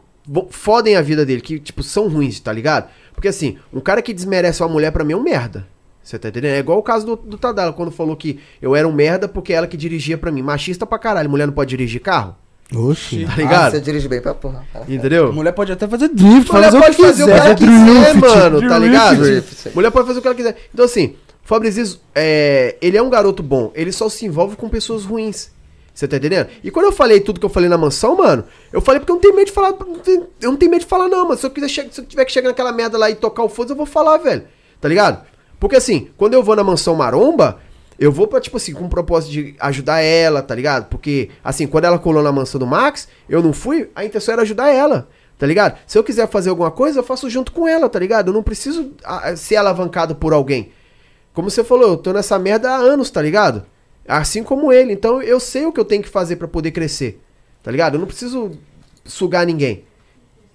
fodem a vida dele, que, tipo, são ruins, tá ligado? Porque assim, um cara que desmerece uma mulher pra mim é um merda. Você tá entendendo? É igual o caso do, do Tadala, quando falou que eu era um merda porque ela que dirigia pra mim. Machista pra caralho, mulher não pode dirigir carro? Oxi. Tá Ah, ligado? você dirige bem pra porra. Entendeu? Mulher pode até fazer drift, Mulher fazer pode fazer o que ela quiser, drift, mano, tá drift. ligado? drift. Mulher pode fazer o que ela quiser. Então, assim, o Fabrício, é, ele é um garoto bom. Ele só se envolve com pessoas ruins. Você tá entendendo? E quando eu falei tudo que eu falei na mansão, mano, eu falei porque eu não tenho medo de falar. Eu não tenho medo de falar, não, mano. Se eu, quiser se eu tiver que chegar naquela merda lá e tocar o foda, eu vou falar, velho. Tá ligado? Porque assim, quando eu vou na mansão maromba, eu vou pra, tipo assim, com o propósito de ajudar ela, tá ligado? Porque, assim, quando ela colou na mansão do Max, eu não fui, a intenção era ajudar ela, tá ligado? Se eu quiser fazer alguma coisa, eu faço junto com ela, tá ligado? Eu não preciso ser alavancado por alguém. Como você falou, eu tô nessa merda há anos, tá ligado? Assim como ele. Então eu sei o que eu tenho que fazer pra poder crescer. Tá ligado? Eu não preciso sugar ninguém.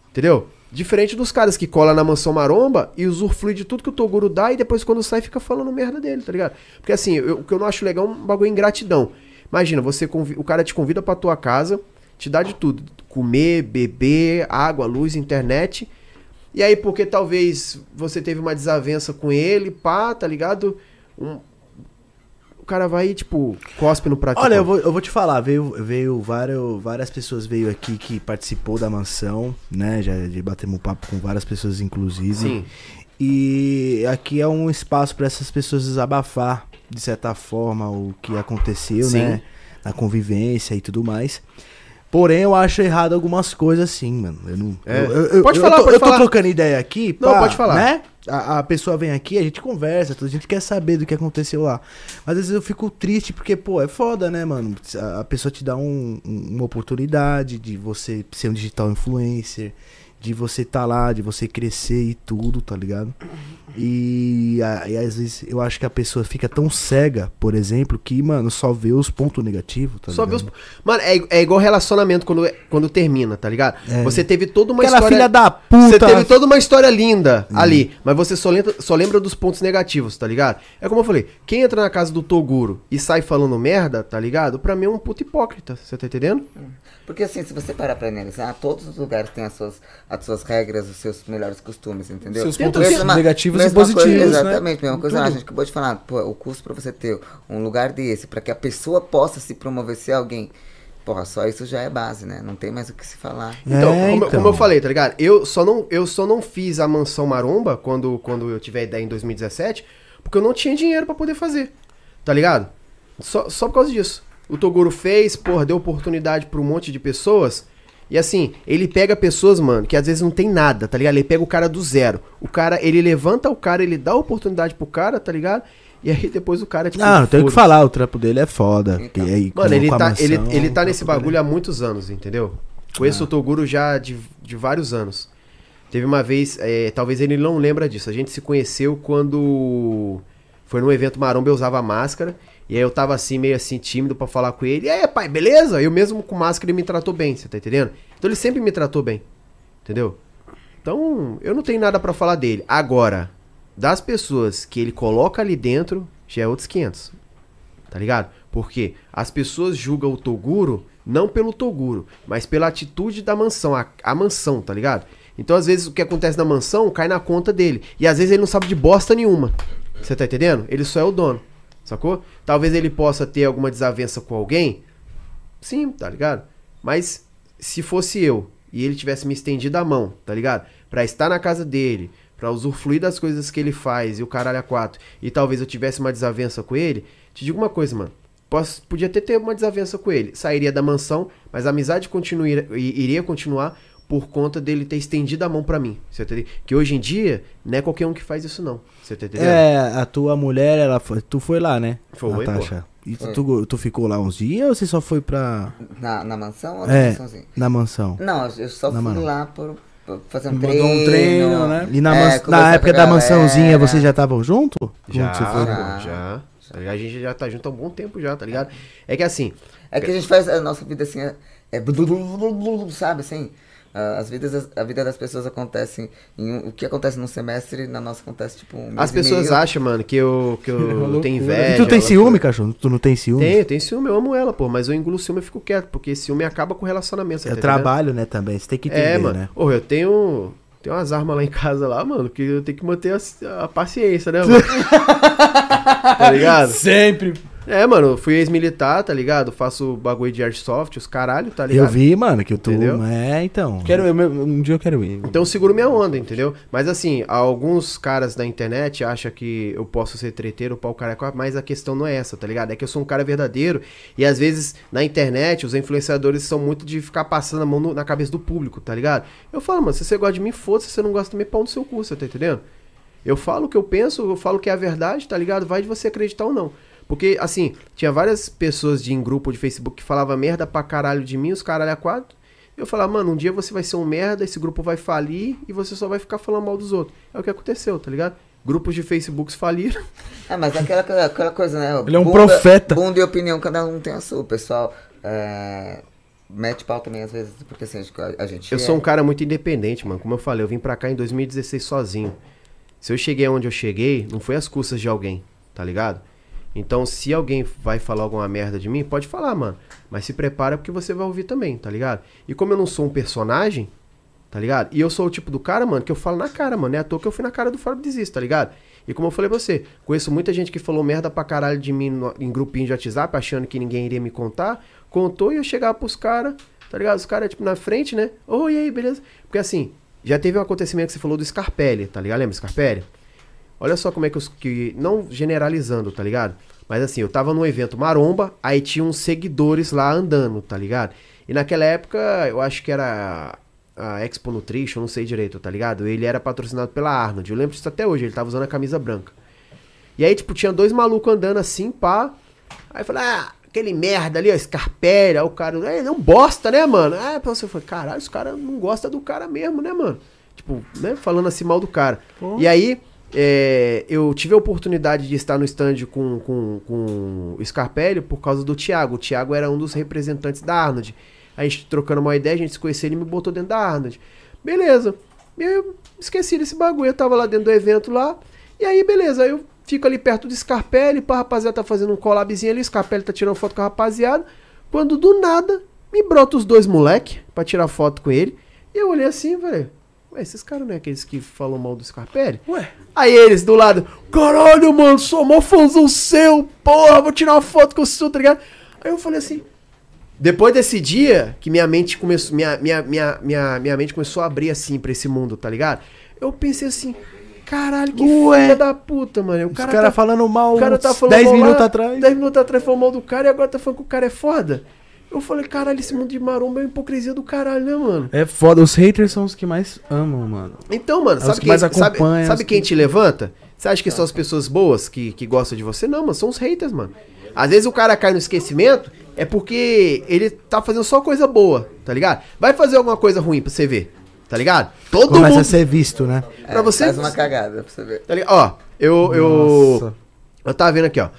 Entendeu? Diferente dos caras que colam na mansão maromba e usufrui de tudo que o Toguro dá e depois quando sai fica falando merda dele, tá ligado? Porque assim, eu- o que eu não acho legal é um bagulho ingratidão. Imagina, você o cara te convida pra tua casa, te dá de tudo. Comer, beber, água, luz, internet. E aí, porque talvez você teve uma desavença com ele, pá, tá ligado? Um- O cara vai e, tipo, cospe no prato. Olha, eu vou, eu vou te falar, veio, veio várias, várias pessoas veio aqui que participou da mansão, né? Já de batemos um papo com várias pessoas, inclusive. Sim. E aqui é um espaço para essas pessoas desabafar, de certa forma, o que aconteceu, Sim. né? Na convivência e tudo mais. Porém, eu acho errado algumas coisas assim, mano. Eu não, É. eu, eu- eu- Pode eu falar, tô, pode eu tô falar. trocando ideia aqui, Não, pá, pode falar. Né? A, a pessoa vem aqui, a gente conversa, a gente quer saber do que aconteceu lá. Mas às vezes eu fico triste porque, pô, é foda, né, mano? A, a pessoa te dá um- um- uma oportunidade de você ser um digital influencer, de você tá lá, de você crescer e tudo, tá ligado? E, a- e às vezes eu acho que a pessoa fica tão cega, por exemplo, que, mano, só vê os pontos negativos, tá Só vê os... ligado? Mano, é, é igual relacionamento quando, quando termina, tá ligado? É. Você teve toda uma Aquela história. filha da Você puta. teve toda uma história linda ali, mas você só lembra, só lembra dos pontos negativos, tá ligado? É como eu falei, quem entra na casa do Toguro e sai falando merda, tá ligado? Pra mim é um puto hipócrita, você tá entendendo? Porque assim, se você parar pra analisar, todos os lugares têm as suas, as suas regras, os seus melhores costumes, entendeu? Seus pontos Mesma- negativos mesma positivos, coisa, né? Exatamente, mesma coisa. Tudo. Ah, a gente acabou de falar, pô, o custo pra você ter um lugar desse, pra que a pessoa possa se promover, ser alguém. Porra, só isso já é base, né? Não tem mais o que se falar. Então, É, como, então. como eu falei, tá ligado? Eu só não, eu só não fiz a mansão maromba quando, quando eu tive a ideia em 2017, porque eu não tinha dinheiro pra poder fazer, tá ligado? Só, só por causa disso. O Toguro fez, porra, deu oportunidade pra um monte de pessoas. E assim, ele pega pessoas, mano, que às vezes não tem nada, tá ligado? Ele pega o cara do zero. O cara, ele levanta o cara, ele dá oportunidade pro cara, tá ligado? E aí depois o cara, tipo. Não, não tem o que falar, o trampo dele é foda. Então. E aí, Mano, com- ele tá, ele, mansão, ele tá nesse bagulho há muitos anos, entendeu? Conheço o Toguro já de, de vários anos. Teve uma vez, é, talvez ele não lembra disso. A gente se conheceu quando foi num evento maromba, eu usava máscara. E aí eu tava assim, meio assim, tímido pra falar com ele. E aí, pai, beleza? Eu mesmo com máscara ele me tratou bem, você tá entendendo? Então ele sempre me tratou bem, entendeu? Então, eu não tenho nada pra falar dele. Agora, das pessoas que ele coloca ali dentro, já é outros 500. Tá ligado? Porque as pessoas julgam o Toguro não pelo Toguro, mas pela atitude da mansão, a, a mansão, tá ligado? Então, às vezes, o que acontece na mansão cai na conta dele. E às vezes ele não sabe de bosta nenhuma. Você tá entendendo? Ele só é o dono. Sacou? Talvez ele possa ter alguma desavença com alguém. Sim, tá ligado? Mas se fosse eu e ele tivesse me estendido a mão, tá ligado? Pra estar na casa dele, pra usufruir das coisas que ele faz e o caralho a quatro, e talvez eu tivesse uma desavença com ele, te digo uma coisa, mano. Posso, podia até ter uma desavença com ele. Sairia da mansão, mas a amizade continuaria, i- iria continuar. Por conta dele ter estendido a mão pra mim. Você tá entendendo? Que hoje em dia, não é qualquer um que faz isso, não. Você tá entendendo? É, a tua mulher, ela foi, tu foi lá, né? Foi, Natasha. E tu, tu, tu ficou lá uns dias ou você só foi pra. Na, na mansão ou na É, mansãozinha? na mansão? Não, eu só Na fui man- lá por, por fazer um Mandou treino. um treino, né? E na, É, na época da mansãozinha, vocês já estavam junto? Já, Quando você foi? pô, Já. já. A gente já tá junto há um bom tempo já, tá ligado? É que assim, É que a gente faz a nossa vida assim, é, é sabe assim? Ah, As vidas, a vida das pessoas acontece em um- o que acontece num semestre, na nossa acontece tipo um mês as e pessoas meio. acham, mano, que eu, que eu loucura. tenho E inveja. tu tem ciúme, cachorro? Tu não tem ciúme? Tenho, tenho ciúme, eu amo ela, pô, mas eu engulo ciúme e fico quieto, porque ciúme acaba com o relacionamento. É tá entendendo? trabalho, né, também. Você tem que entender, É, mano. né? Ô, eu tenho. Tem umas armas lá em casa lá, mano, que eu tenho que manter a, a paciência, né, mano? tá ligado? Sempre. É, mano, eu fui ex-militar, tá ligado? Faço bagulho de airsoft, os caralho, tá ligado? Eu vi, mano, que tu. Entendeu? É, então. Quero, eu- um dia eu quero ir. Então eu seguro minha onda, entendeu? Mas assim, alguns caras da internet acham que eu posso ser treteiro, pau careca, mas a questão não é essa, tá ligado? É que eu sou um cara verdadeiro e às vezes na internet os influenciadores são muito de ficar passando a mão no- na cabeça do público, tá ligado? Eu falo, mano, se você gosta de mim, foda-se, se você não gosta também, pau no seu cu, você tá entendendo? Eu falo o que eu penso, eu falo que é a verdade, tá ligado? Vai de você acreditar ou não. Porque, assim, tinha várias pessoas de, em grupo de Facebook que falavam merda pra caralho de mim, os caralho a quatro. Eu falava, mano, um dia você vai ser um merda, esse grupo vai falir e você só vai ficar falando mal dos outros. É o que aconteceu, tá ligado? Grupos de Facebooks faliram. É, mas aquela, aquela coisa, né? Ele é um profeta. Bunda e opinião, cada um tem a sua. O pessoal é, mete pau também às vezes, porque assim, a, a gente. Eu é- sou um cara muito independente, mano. Como eu falei, eu vim pra cá em 2016 sozinho. Se eu cheguei onde eu cheguei, não foi às custas de alguém, tá ligado? Então, se alguém vai falar alguma merda de mim, pode falar, mano. Mas se prepara porque você vai ouvir também, tá ligado? E como eu não sou um personagem, tá ligado? E eu sou o tipo do cara, mano, que eu falo na cara, mano. É à toa que eu fui na cara do Fábio Desista, tá ligado? E como eu falei pra você, conheço muita gente que falou merda pra caralho de mim no- em grupinho de WhatsApp, achando que ninguém iria me contar. Contou e eu chegava pros caras, tá ligado? Os caras, tipo, na frente, né? Oi, e aí, beleza? Porque assim, já teve um acontecimento que você falou do Scarpelli, tá ligado? Lembra Scarpelli? Olha só como é que os. Que, não generalizando, tá ligado? Mas assim, eu tava num evento maromba, aí tinha uns seguidores lá andando, tá ligado? E naquela época, eu acho que era a Expo Nutrition, não sei direito, tá ligado? Ele era patrocinado pela Arnold. Eu lembro disso até hoje, ele tava usando a camisa branca. E aí, tipo, tinha dois malucos andando assim, pá. Aí eu falei, ah, aquele merda ali, ó, Scarpelli. O cara, é, ele é bosta, né, mano? Aí você falou, caralho, os caras não gostam do cara mesmo, né, mano? Tipo, né, falando assim mal do cara. E aí, é, eu tive a oportunidade de estar no stand com, com, com o Scarpelli por causa do Thiago. O Thiago era um dos representantes da Arnold. A gente trocando uma ideia, a gente se conhecia, ele me botou dentro da Arnold. Beleza. Eu esqueci desse bagulho, eu tava lá dentro do evento lá. E aí, beleza, eu fico ali perto do Scarpelli, a rapaziada tá fazendo um collabzinho ali, o Scarpelli tá tirando foto com a rapaziada. Quando do nada, me brota os dois moleque pra tirar foto com ele. E eu olhei assim falei, ué, esses caras não é aqueles que falam mal do Scarpelli? Ué. Aí eles do lado, caralho, mano, sou mó fãzão seu, porra, vou tirar uma foto com o seu, tá ligado? Aí eu falei assim, depois desse dia que minha mente começou, minha, minha, minha, minha, minha mente começou a abrir assim pra esse mundo, tá ligado? Eu pensei assim, caralho, que Ué. filha da puta, mano. O Os cara, caras tá, falando mal o cara tá falando 10 mal minutos atrás. 10 minutos atrás falou mal do cara e agora tá falando que o cara é foda. Eu falei, caralho, esse mundo de maromba é uma hipocrisia do caralho, né, mano? É foda, os haters são os que mais amam, mano. Então, mano, É os sabe que quem, mais sabe, sabe os quem que- te levanta? Você acha que são as pessoas boas que, que gostam de você? Não, mano, são os haters, mano. Às vezes o cara cai no esquecimento é porque ele tá fazendo só coisa boa, tá ligado? Vai fazer alguma coisa ruim pra você ver, tá ligado? Todo Começa mundo. a ser visto, né? É, pra você- Faz uma cagada pra você ver. Tá ligado? Ó, eu. Eu, Nossa. eu tava vendo aqui, ó.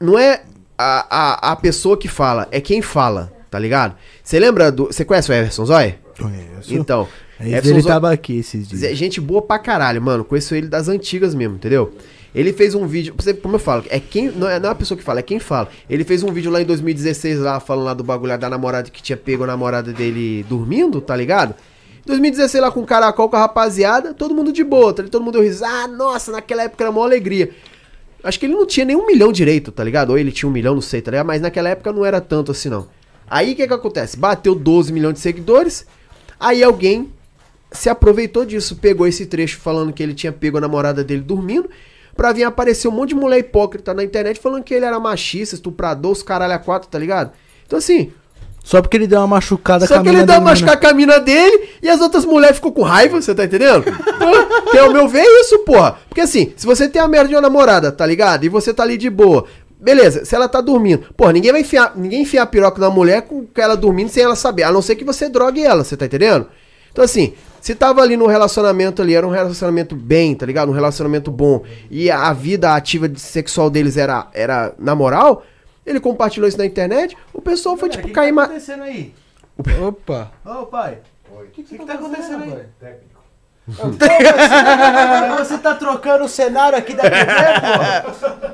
Não é a, a, a pessoa que fala, é quem fala, tá ligado? Você lembra do. Você conhece o Everson Zóia? Conheço. Então. Aí Everson ele Zóia- tava aqui esses dias. Gente boa pra caralho, mano. Conheço ele das antigas mesmo, entendeu? Ele fez um vídeo, como eu falo, é quem, não é, não é a pessoa que fala, é quem fala. Ele fez um vídeo lá em 2016, lá, falando lá do bagulho da namorada que tinha pego a namorada dele dormindo, tá ligado? 2016 lá com o caracol, com a rapaziada, todo mundo de boa, tá? Todo mundo deu risada, ah, nossa, naquela época era uma alegria. Acho que ele não tinha nem um milhão direito, tá ligado? Ou ele tinha um milhão, não sei, tá ligado? Mas naquela época não era tanto assim, não. Aí o que que acontece? Bateu 12 milhões de seguidores, aí alguém se aproveitou disso, pegou esse trecho falando que ele tinha pego a namorada dele dormindo, pra vir aparecer um monte de mulher hipócrita na internet falando que ele era machista, estuprador, os caralho a quatro, tá ligado? Então assim, Só porque ele deu uma machucada Só que ele deu uma mina. machucar com a mina dele e as outras mulheres ficou com raiva, você tá entendendo? Então, que ao meu ver é isso, porra. Porque assim, se você tem a merda de uma namorada, tá ligado? E você tá ali de boa. Beleza, se ela tá dormindo. Porra, ninguém vai enfiar, ninguém enfia a piroca na mulher com ela dormindo sem ela saber. A não ser que você drogue ela, você tá entendendo? Então assim, se tava ali no relacionamento ali, era um relacionamento bem, tá ligado? Um relacionamento bom. E a, a vida ativa de- sexual deles era, era na moral. Ele compartilhou isso na internet, o pessoal foi tipo cair ma... acontecendo aí? Opa. Ô, pai. Oi. O que, que, tá acontecendo aí? Técnico. Mas você tá trocando o cenário aqui da TV,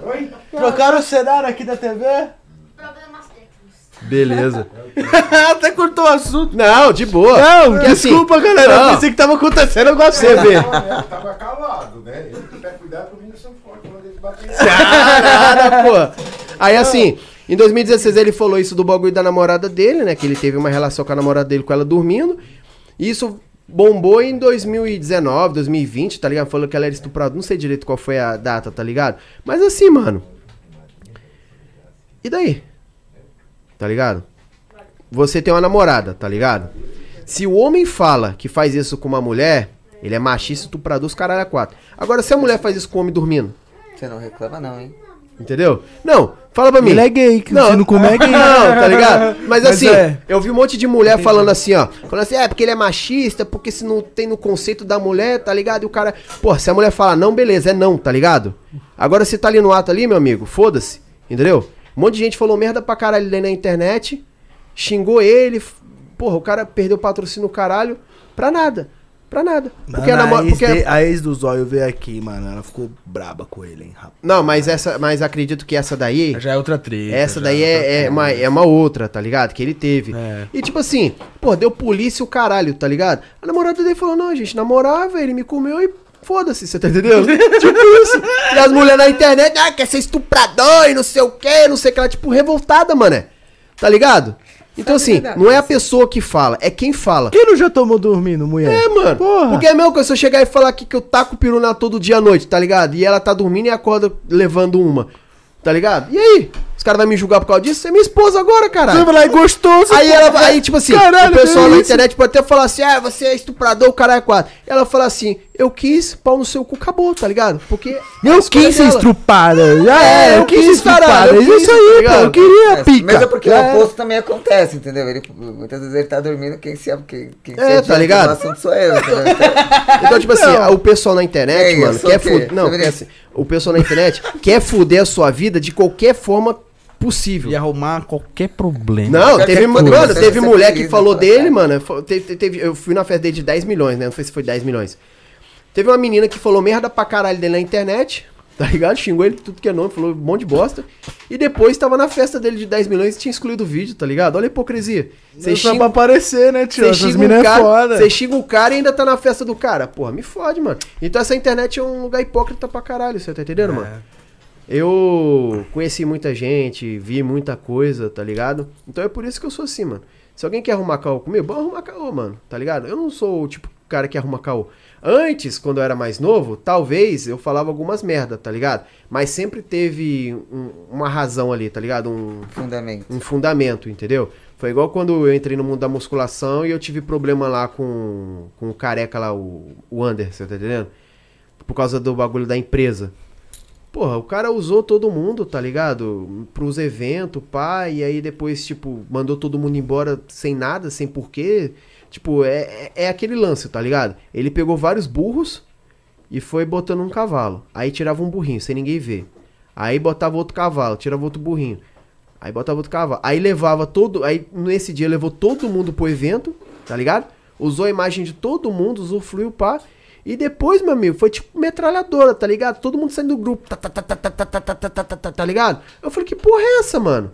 pô? Oi? Trocaram o cenário aqui da TV? Problemas técnicos. Beleza. Até cortou o assunto. Não, de boa. Não, Porque assim, desculpa, galera. não. Eu pensei que tava acontecendo alguma Você coisa. vê. Eu tava calado, né? Ele que quer cuidar comigo, eu sou forte. Quando ele bater. Nada, pô. Aí assim, em 2016 ele falou isso do bagulho da namorada dele, né? Que ele teve uma relação com a namorada dele com ela dormindo. E isso bombou em 2019, 2020, tá ligado? Falou que ela era estupradora. Não sei direito qual foi a data, tá ligado? Mas assim, mano. E daí? Tá ligado? Você tem uma namorada, tá ligado? Se o homem fala que faz isso com uma mulher, ele é machista, estuprador, os caralho a quatro. Agora, se a mulher faz isso com o homem dormindo, Você não reclama não, hein? Entendeu? Não, fala pra mim. Ele é gay, que se não comer é gay. Não, tá ligado? Mas, Mas assim, é. eu vi um monte de mulher falando assim, ó. Falando assim, é porque ele é machista, porque se não tem no conceito da mulher, tá ligado? E o cara. Pô, se a mulher fala não, beleza, é não, tá ligado? Agora você tá ali no ato ali, meu amigo, foda-se. Entendeu? Um monte de gente falou merda pra caralho ali na internet, xingou ele. Porra, o cara perdeu o patrocínio caralho pra nada. Pra nada. Porque a Mano, namora. a, ex Porque... de- a ex do Zóio veio aqui, mano. Ela ficou braba com ele, hein, rapaz. Não, mas essa. Mas acredito que essa daí. Já é outra treta. Essa daí é, é, coisa. uma, é uma outra, tá ligado? Que ele teve. É. E tipo assim, pô, deu polícia o caralho, tá ligado? A namorada dele falou, não, a gente namorava, ele me comeu e foda-se, você tá entendendo? tipo isso. E as mulheres na internet, ah, quer ser estuprador e não sei o que, não sei o que lá, tipo, revoltada, mané. Tá ligado? Então assim, não é a pessoa que fala, é quem fala. Quem não já tomou dormindo, mulher? É, mano. Porra. Porque é mesma coisa se eu chegar e falar aqui que eu taco o peru na todo dia à noite, tá ligado? E ela tá dormindo e acorda levando uma. Tá ligado? E aí? Os caras vão me julgar por causa disso? Você é minha esposa agora, caralho. Você vai lá gostoso. Aí ela aí, tipo assim, Caralho, o pessoal que na internet pode até falar assim, ah, você é estuprador, o cara é quatro. Ela fala assim, eu quis, pau no seu cu, acabou, tá ligado? Porque. Eu escolha quis ser dela. estrupada. Já É, é, eu eu quis estrupada. eu É quis, isso tá aí, pô. ligado? Eu queria Mas, pica. mas é porque Já o é. oposto também acontece, entendeu? Ele, muitas vezes ele tá dormindo, quem se quem, quem se É, adianta tá ligado? no assunto sou eu, entendeu? Então, tipo assim, o pessoal na internet, Ei, eu mano, quer o fuder. Não, assim, o pessoal na internet quer fuder a sua vida de qualquer forma possível. E arrumar qualquer problema. Não, Qualquer teve, mano, teve mulher que falou pra dele, mano. teve- eu fui na festa dele de 10 milhões, né? Não sei se foi 10 milhões. Teve uma menina que falou merda pra caralho dele na internet, tá ligado? Xingou ele tudo que é nome, falou um monte de bosta. E depois tava na festa dele de 10 milhões e tinha excluído o vídeo, tá ligado? Olha a hipocrisia. Você Só pra xinga, aparecer, né, tio? Essas xinga, minas um é cara, foda. você xinga o cara e ainda tá na festa do cara. Porra, me fode, mano. Então essa internet é um lugar hipócrita pra caralho, você tá entendendo, mano? Eu conheci muita gente, vi muita coisa, tá ligado? Então é por isso que eu sou assim, mano. Se alguém quer arrumar caô comigo, bora arrumar caô, mano, tá ligado? Eu não sou o tipo cara que arruma caô. Antes, quando eu era mais novo, talvez eu falava algumas merda, tá ligado? Mas sempre teve um- uma razão ali, tá ligado? Um, Fundamento. um fundamento, entendeu? Foi igual quando eu entrei no mundo da musculação e eu tive problema lá com, com o careca lá, o, o Anderson, tá entendendo? Por causa do bagulho da empresa. Porra, o cara usou todo mundo, tá ligado? Pros eventos, pá, e aí depois, tipo, mandou todo mundo embora sem nada, sem porquê. Tipo, é, é, é aquele lance, tá ligado? Ele pegou vários burros e foi botando um cavalo. Aí tirava um burrinho, sem ninguém ver. Aí botava outro cavalo, tirava outro burrinho. Aí botava outro cavalo. Aí levava todo. Aí nesse dia levou todo mundo pro evento, tá ligado? Usou a imagem de todo mundo, usufruiu, pá. E depois, meu amigo, foi tipo metralhadora, tá ligado? Todo mundo saindo do grupo, tá, tá, tá, tá, tá, tá, tá, tá, tá, tá, tá, tá, tá ligado? Eu falei, que porra é essa, mano?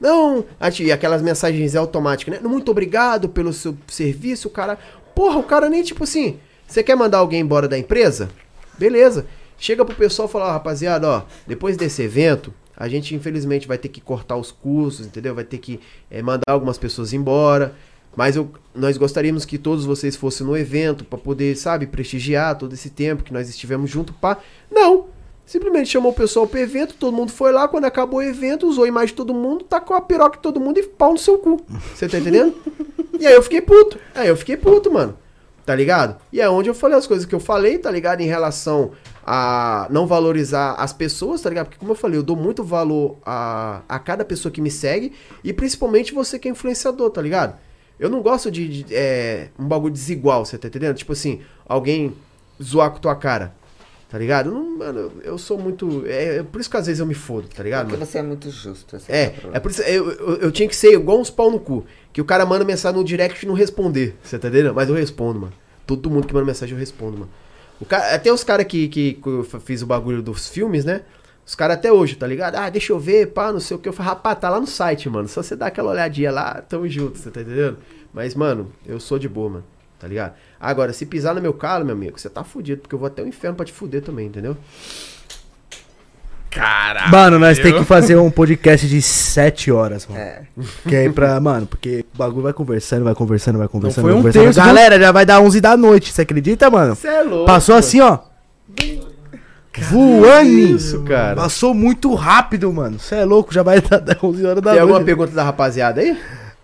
Não, e aquelas mensagens automáticas, né? Muito obrigado pelo seu serviço, cara. Porra, o cara nem tipo assim. Você quer mandar alguém embora da empresa? Beleza. Chega pro pessoal e fala, ó, rapaziada, ó, depois desse evento, a gente infelizmente vai ter que cortar os custos, entendeu? Vai ter que eh, mandar algumas pessoas embora. Mas eu, nós gostaríamos que todos vocês fossem no evento pra poder, sabe, prestigiar todo esse tempo que nós estivemos junto, pá. Não. Simplesmente chamou o pessoal pro evento, todo mundo foi lá, quando acabou o evento, usou a imagem de todo mundo, tacou a piroca de todo mundo e pau no seu cu. Você tá entendendo? e aí eu fiquei puto. Aí eu fiquei puto, mano. Tá ligado? E é onde eu falei as coisas que eu falei, tá ligado? Em relação a não valorizar as pessoas, tá ligado? Porque, como eu falei, eu dou muito valor a, a cada pessoa que me segue e principalmente você que é influenciador, tá ligado? Eu não gosto de, de, é, um bagulho desigual, você tá entendendo? Tipo assim, alguém zoar com tua cara, tá ligado? Não- mano, eu sou muito. É, é por isso que às vezes eu me fodo, tá ligado? Porque mano? você é muito justo. É, problema. é por isso eu, eu, eu tinha que ser igual uns pau no cu. Que o cara manda mensagem no direct e não responder. Você tá entendendo? Mas eu respondo, mano. Todo mundo que manda mensagem eu respondo, mano. O cara, até os caras que, que, que eu fiz o bagulho dos filmes, né? Os caras até hoje, tá ligado? Ah, deixa eu ver, pá, não sei o que. Eu falei, rapaz, tá lá no site, mano. Só você dar aquela olhadinha lá, tamo junto, você tá entendendo? Mas, mano, eu sou de boa, mano. Tá ligado? Agora, se pisar no meu calo, meu amigo, você tá fudido, porque eu vou até o inferno pra te fuder também, entendeu? Caralho. Mano, nós tem que fazer um podcast de 7 horas, mano. É. Que aí pra, mano, porque o bagulho vai conversando, vai conversando, vai conversando. foi vai um conversando. terço Galera, já vai dar 11 da noite, você acredita, mano? Você é louco. Passou assim, ó. Voando. Isso, cara. Passou muito rápido, mano. Você é louco, já vai dar 11 horas da Tem alguma noite. pergunta da rapaziada aí?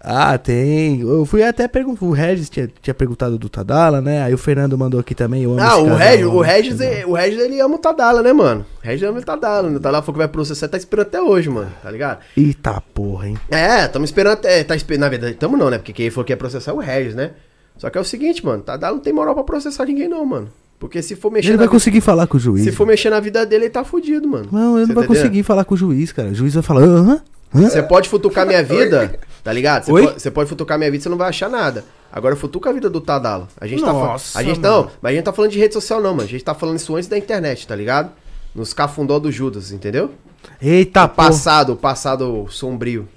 Ah, tem. Eu fui até perguntar. O Regis tinha, tinha perguntado do Tadala, né? Aí o Fernando mandou aqui também. Eu amo Ah, o Regis, o Regis, é- o Regis, ele ama o Tadala, né, mano? O Regis ama o Tadala. O Tadala falou que vai processar, tá esperando até hoje, mano, tá ligado? Eita porra, hein? É, tamo esperando até, tá na verdade, tamo não, né? Porque quem falou que ia processar é o Regis, né? Só que é o seguinte, mano, Tadala não tem moral pra processar ninguém não, mano. Porque se for mexer Ele vai vida, conseguir falar com o juiz. se for mexer na vida dele, ele tá fudido, mano. Não, ele Você não vai tá entendendo? conseguir falar com o juiz, cara. O juiz vai falar, aham. hã? Você pode futucar minha vida, tá ligado? Você pode, pode futucar minha vida, você não vai achar nada. Agora futuca a vida do Tadala. A gente tá Nossa, falando. A gente mano. não, mas a gente tá falando de rede social não, mano. A gente tá falando isso antes da internet, tá ligado? Nos cafundó do Judas, entendeu? Eita o passado, o passado sombrio.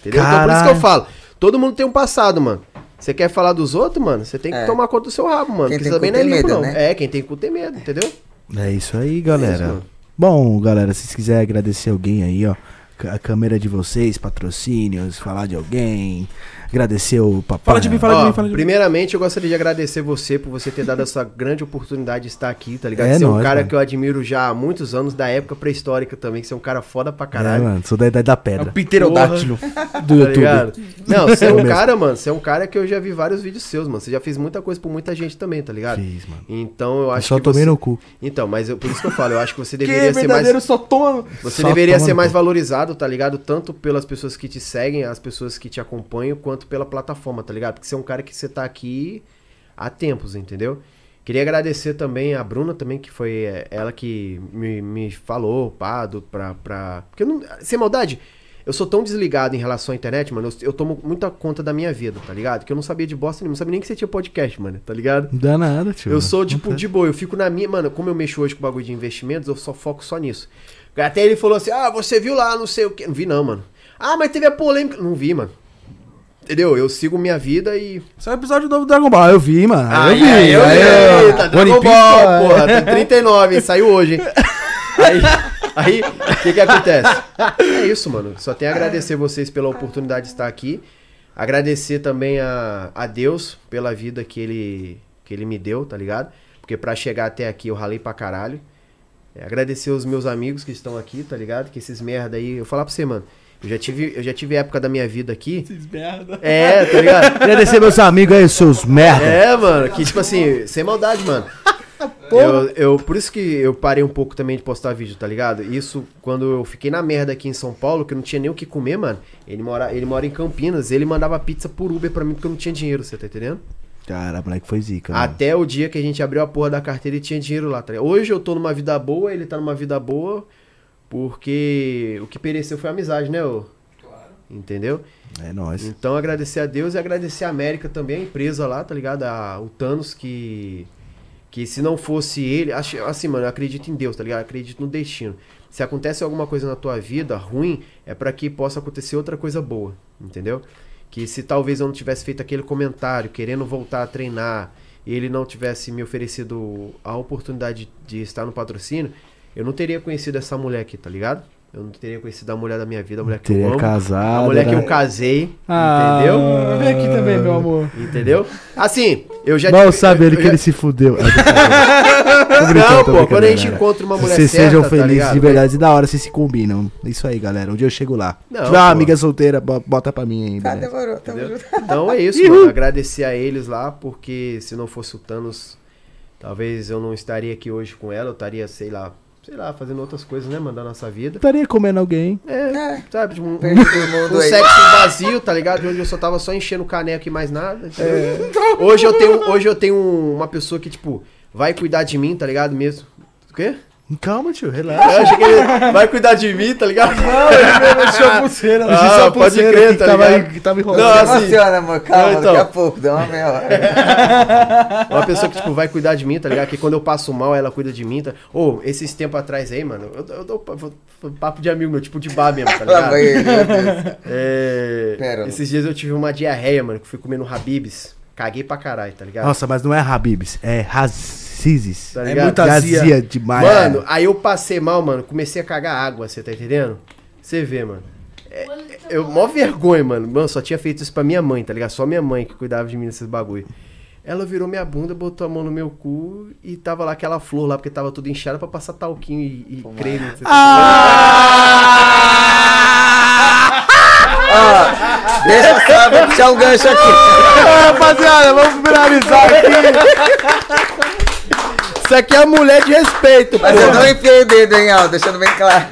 Entendeu? Então por isso Caralho. que eu falo. Todo mundo tem um passado, mano. Você quer falar dos outros, mano? Você tem que É. tomar conta do seu rabo, mano. Quem Porque tem isso também cu não é tem limpo, medo, não. né? É, quem tem cu tem medo, entendeu? É isso aí, galera. isso, mano. Bom, galera, se vocês quiserem agradecer alguém aí, ó. A câmera de vocês, patrocínios, falar de alguém. Agradecer o papai. Fala de mim, fala de Ó, mim, fala de mim. primeiramente, eu gostaria de agradecer você por você ter dado essa grande oportunidade de estar aqui, tá ligado? É você é um nóis, cara mano. que eu admiro já há muitos anos, da época pré-histórica também, que você é um cara foda pra É, caralho. mano, sou da idade da É pedra. o pterodátilo do Tá YouTube. ligado? Não, você é Eu um cara, mano. Você é um cara que eu já vi vários vídeos seus, mano. Você já fez muita coisa por muita gente também, tá ligado? Fiz, mano. Então eu Eu acho só que. tomei você... no cu. Então, mas eu, por isso que eu falo, eu acho que você Que deveria ser mais. verdadeiro só toma. Você Só deveria toma ser mais cu. valorizado, tá ligado? Tanto pelas pessoas que te seguem, as pessoas que te acompanham, quanto pela plataforma, tá ligado? Porque você é um cara que você tá aqui há tempos, entendeu? Queria agradecer também a Bruna também, que foi é, ela que me, me falou, pá, do, pra, pra... Porque eu não... Sem maldade, eu sou tão desligado em relação à internet, mano, eu, eu tomo muita conta da minha vida, tá ligado? Que eu não sabia de bosta nenhuma, não sabia nem que você tinha podcast, mano, tá ligado? Não dá nada, tio. Eu sou, tipo, de boa, eu fico na minha. Mano, como eu mexo hoje com o bagulho de investimentos, eu só foco só nisso. Até ele falou assim: ah, você viu lá, não sei o que. Não vi, não, mano. Ah, mas teve a polêmica. Não vi, mano. Entendeu? Eu sigo minha vida e. Esse é o episódio do Dragon Ball. Eu vi, mano. Aí, eu vi. aí, eu aí, vi. Eita, Dragon Ball, porra. Tem 39, hein? Saiu hoje, hein? Aí, aí, o que que acontece? É isso, mano. Só tenho a agradecer vocês pela oportunidade de estar aqui. Agradecer também a, a Deus pela vida que ele, que ele me deu, tá ligado? Porque pra chegar até aqui eu ralei pra caralho. É, agradecer os meus amigos que estão aqui, tá ligado? Que esses merda aí. Eu falar pra você, mano. Eu já tive, eu já tive época da minha vida aqui. Esses merda. É, tá ligado? Agradecer meus amigos aí, seus merda. É, mano, que tipo assim, sem maldade, mano. Eu, eu, por isso que eu parei um pouco também de postar vídeo, tá ligado? Isso quando eu fiquei na merda aqui em São Paulo, que eu não tinha nem o que comer, mano. Ele mora, ele mora em Campinas, ele mandava pizza por Uber pra mim porque eu não tinha dinheiro, você tá entendendo? Cara, moleque foi zica. mano. Até o dia que a gente abriu a porra da carteira e tinha dinheiro lá, tá ligado? Hoje eu tô numa vida boa, ele tá numa vida boa, porque o que pereceu foi a amizade, né, ô? Entendeu? É nóis. Então agradecer a Deus e agradecer a América também, a empresa lá, tá ligado? A, o Thanos que. Que se não fosse ele. acho- Assim, mano, eu acredito em Deus, tá ligado? Eu acredito no destino. Se acontece alguma coisa na tua vida ruim, é pra que possa acontecer outra coisa boa, entendeu? Que se talvez eu não tivesse feito aquele comentário, querendo voltar a treinar, e ele não tivesse me oferecido a oportunidade de estar no patrocínio, eu não teria conhecido essa mulher aqui, tá ligado? Eu não teria conhecido a mulher da minha vida, a mulher que eu amo. casado. A mulher que né? eu casei, Ah, entendeu? Vem aqui também, meu amor. Entendeu? Assim, eu já Mal sabe ele que já- ele se fudeu. Brincando, Não, pô, quando a gente galera. encontra uma mulher Vocês certa, sejam tá felizes ligado? de verdade, da hora, vocês se combinam. Isso aí, galera. Um dia eu chego lá. Não, tiver uma amiga solteira, bo- bota pra mim aí, Tá, beleza? demorou, tamo Entendeu? junto. Então é isso, mano. Agradecer a eles lá, porque se não fosse o Thanos, talvez eu não estaria aqui hoje com ela, eu estaria, sei lá, sei lá, fazendo outras coisas, né, mano, da nossa vida. Estaria comendo alguém. É, sabe, tipo, um, um aí. sexo vazio, tá ligado? Onde eu só tava só enchendo o caneco e mais nada. entendeu? Hoje eu tenho, hoje eu tenho uma pessoa que, tipo, vai cuidar de mim, tá ligado? Mesmo. O quê? Calma, tio, relaxa. Eu achei que ele vai cuidar de mim, tá ligado? Deixou a pulseira. Ah, Só a pode pulseira crer, que tá tava, ligado? que tava enrolando. Não, Não assim- emociona, amor. Calma, Não, então. daqui a pouco, dá uma meia hora. Uma pessoa que, tipo, vai cuidar de mim, tá ligado? Que quando eu passo mal, ela cuida de mim, tá? Ô, esses tempos atrás aí, mano, eu, eu dou pa- papo de amigo meu, tipo de bar mesmo, tá ligado? ele. É... Esses dias eu tive uma diarreia, mano, que fui comendo Habibs. Caguei pra caralho, tá ligado? Nossa, mas não é Habibs, é Razizes. Tá É ligado? muita azia. Gazia demais. Mano, aí eu passei mal, mano. Comecei a cagar água, você tá entendendo? Você vê, mano. É, eu, mó vergonha, mano. Mano, só tinha feito isso pra minha mãe, tá ligado? Só minha mãe que cuidava de mim nesses bagulho. Ela virou minha bunda, botou a mão no meu cu e tava lá aquela flor lá, porque tava tudo inchado pra passar talquinho e, e creme. tá Ó, deixa eu vou puxar um gancho aqui. rapaziada, vamos finalizar aqui. Isso aqui é mulher de respeito, pô. Mas eu não enfiei o dedo, hein, Al, deixando bem claro.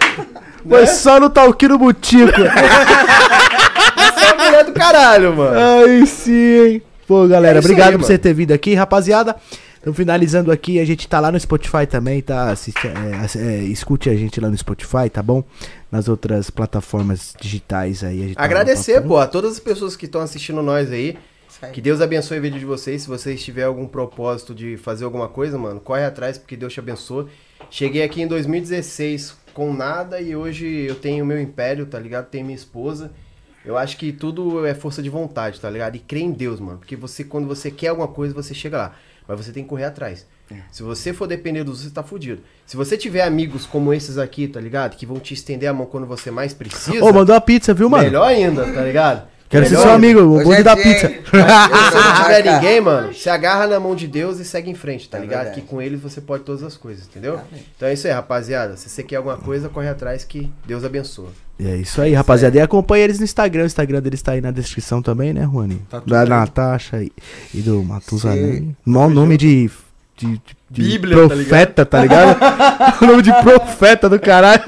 Foi só no talquinho no butico. Isso é mulher do caralho, mano. Aí sim, hein? Pô, galera, É obrigado aí, por mano. você ter vindo aqui, rapaziada. Estamos finalizando aqui, a gente tá lá no Spotify também, tá? Assiste, é, é, escute a gente lá no Spotify, tá bom? Nas outras plataformas digitais aí. A gente tá Agradecer, Papo. pô, a todas as pessoas que estão assistindo nós aí. Aí. Que Deus abençoe o vídeo de vocês. Se vocês tiverem algum propósito de fazer alguma coisa, mano, corre atrás, porque Deus te abençoe. Cheguei aqui em 2016 com nada e hoje eu tenho meu império, tá ligado? Tenho minha esposa. Eu acho que tudo é força de vontade, tá ligado? E crê em Deus, mano. Porque você, quando você quer alguma coisa, você chega lá. Mas você tem que correr atrás. Se você for depender dos outros, você tá fudido. Se você tiver amigos como esses aqui, tá ligado? Que vão te estender a mão quando você mais precisa. Ô, mandou uma pizza, viu, mano? Melhor ainda, tá ligado? Quero ser seu amigo, o bonde é da pizza. Se você não tiver ninguém, mano, se agarra na mão de Deus e segue em frente, tá É ligado? verdade. Que com ele você pode todas as coisas, entendeu? Amém. Então é isso aí, rapaziada. Se você quer alguma coisa, corre atrás que Deus abençoa. E é isso aí, rapaziada. E acompanha eles no Instagram. O Instagram deles tá aí na descrição também, né, Juani? Tá tudo da. Natasha e, e do Matusalém. Mó nome de. De, de- de Bíblia, tá profeta, tá ligado? o nome de profeta do caralho.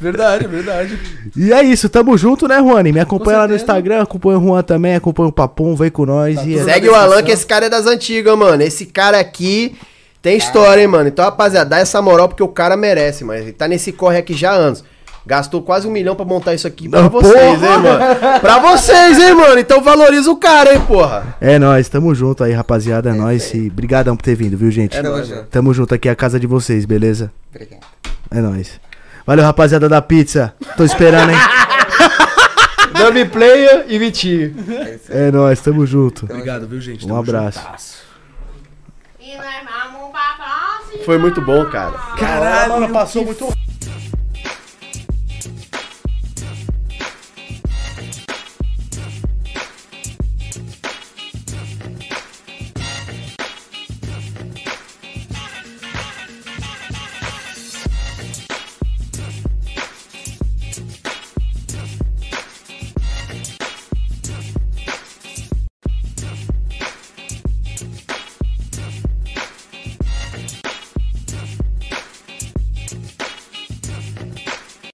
Verdade, verdade. E é isso, tamo junto, né, Juani? Me acompanha lá no. Instagram, acompanha o Juan também, acompanha o Papum, vem com nós. Tá e é- Segue o Alan, que esse cara é das antigas, mano. Esse cara aqui tem história, hein, mano. Então, rapaziada, dá essa moral porque o cara merece, mas ele tá nesse corre aqui já há anos. Gastou quase um milhão pra montar isso aqui pra vocês, porra! hein, mano? Pra vocês, hein, mano? Então valoriza o cara, hein, porra. É nóis, tamo junto aí, rapaziada. É nóis. E brigadão por ter vindo, viu, gente? É nóis, junto. Tamo junto aqui, é a casa de vocês, beleza? Obrigado. É nóis. Valeu, rapaziada da pizza. Tô esperando, hein? Dummy Player e Vitinho. É. É nóis, tamo junto. Obrigado, viu, gente? Um Tamo abraço. juntasso. E nós vamos pra próxima. Foi muito bom, cara. Caralho, mano, passou muito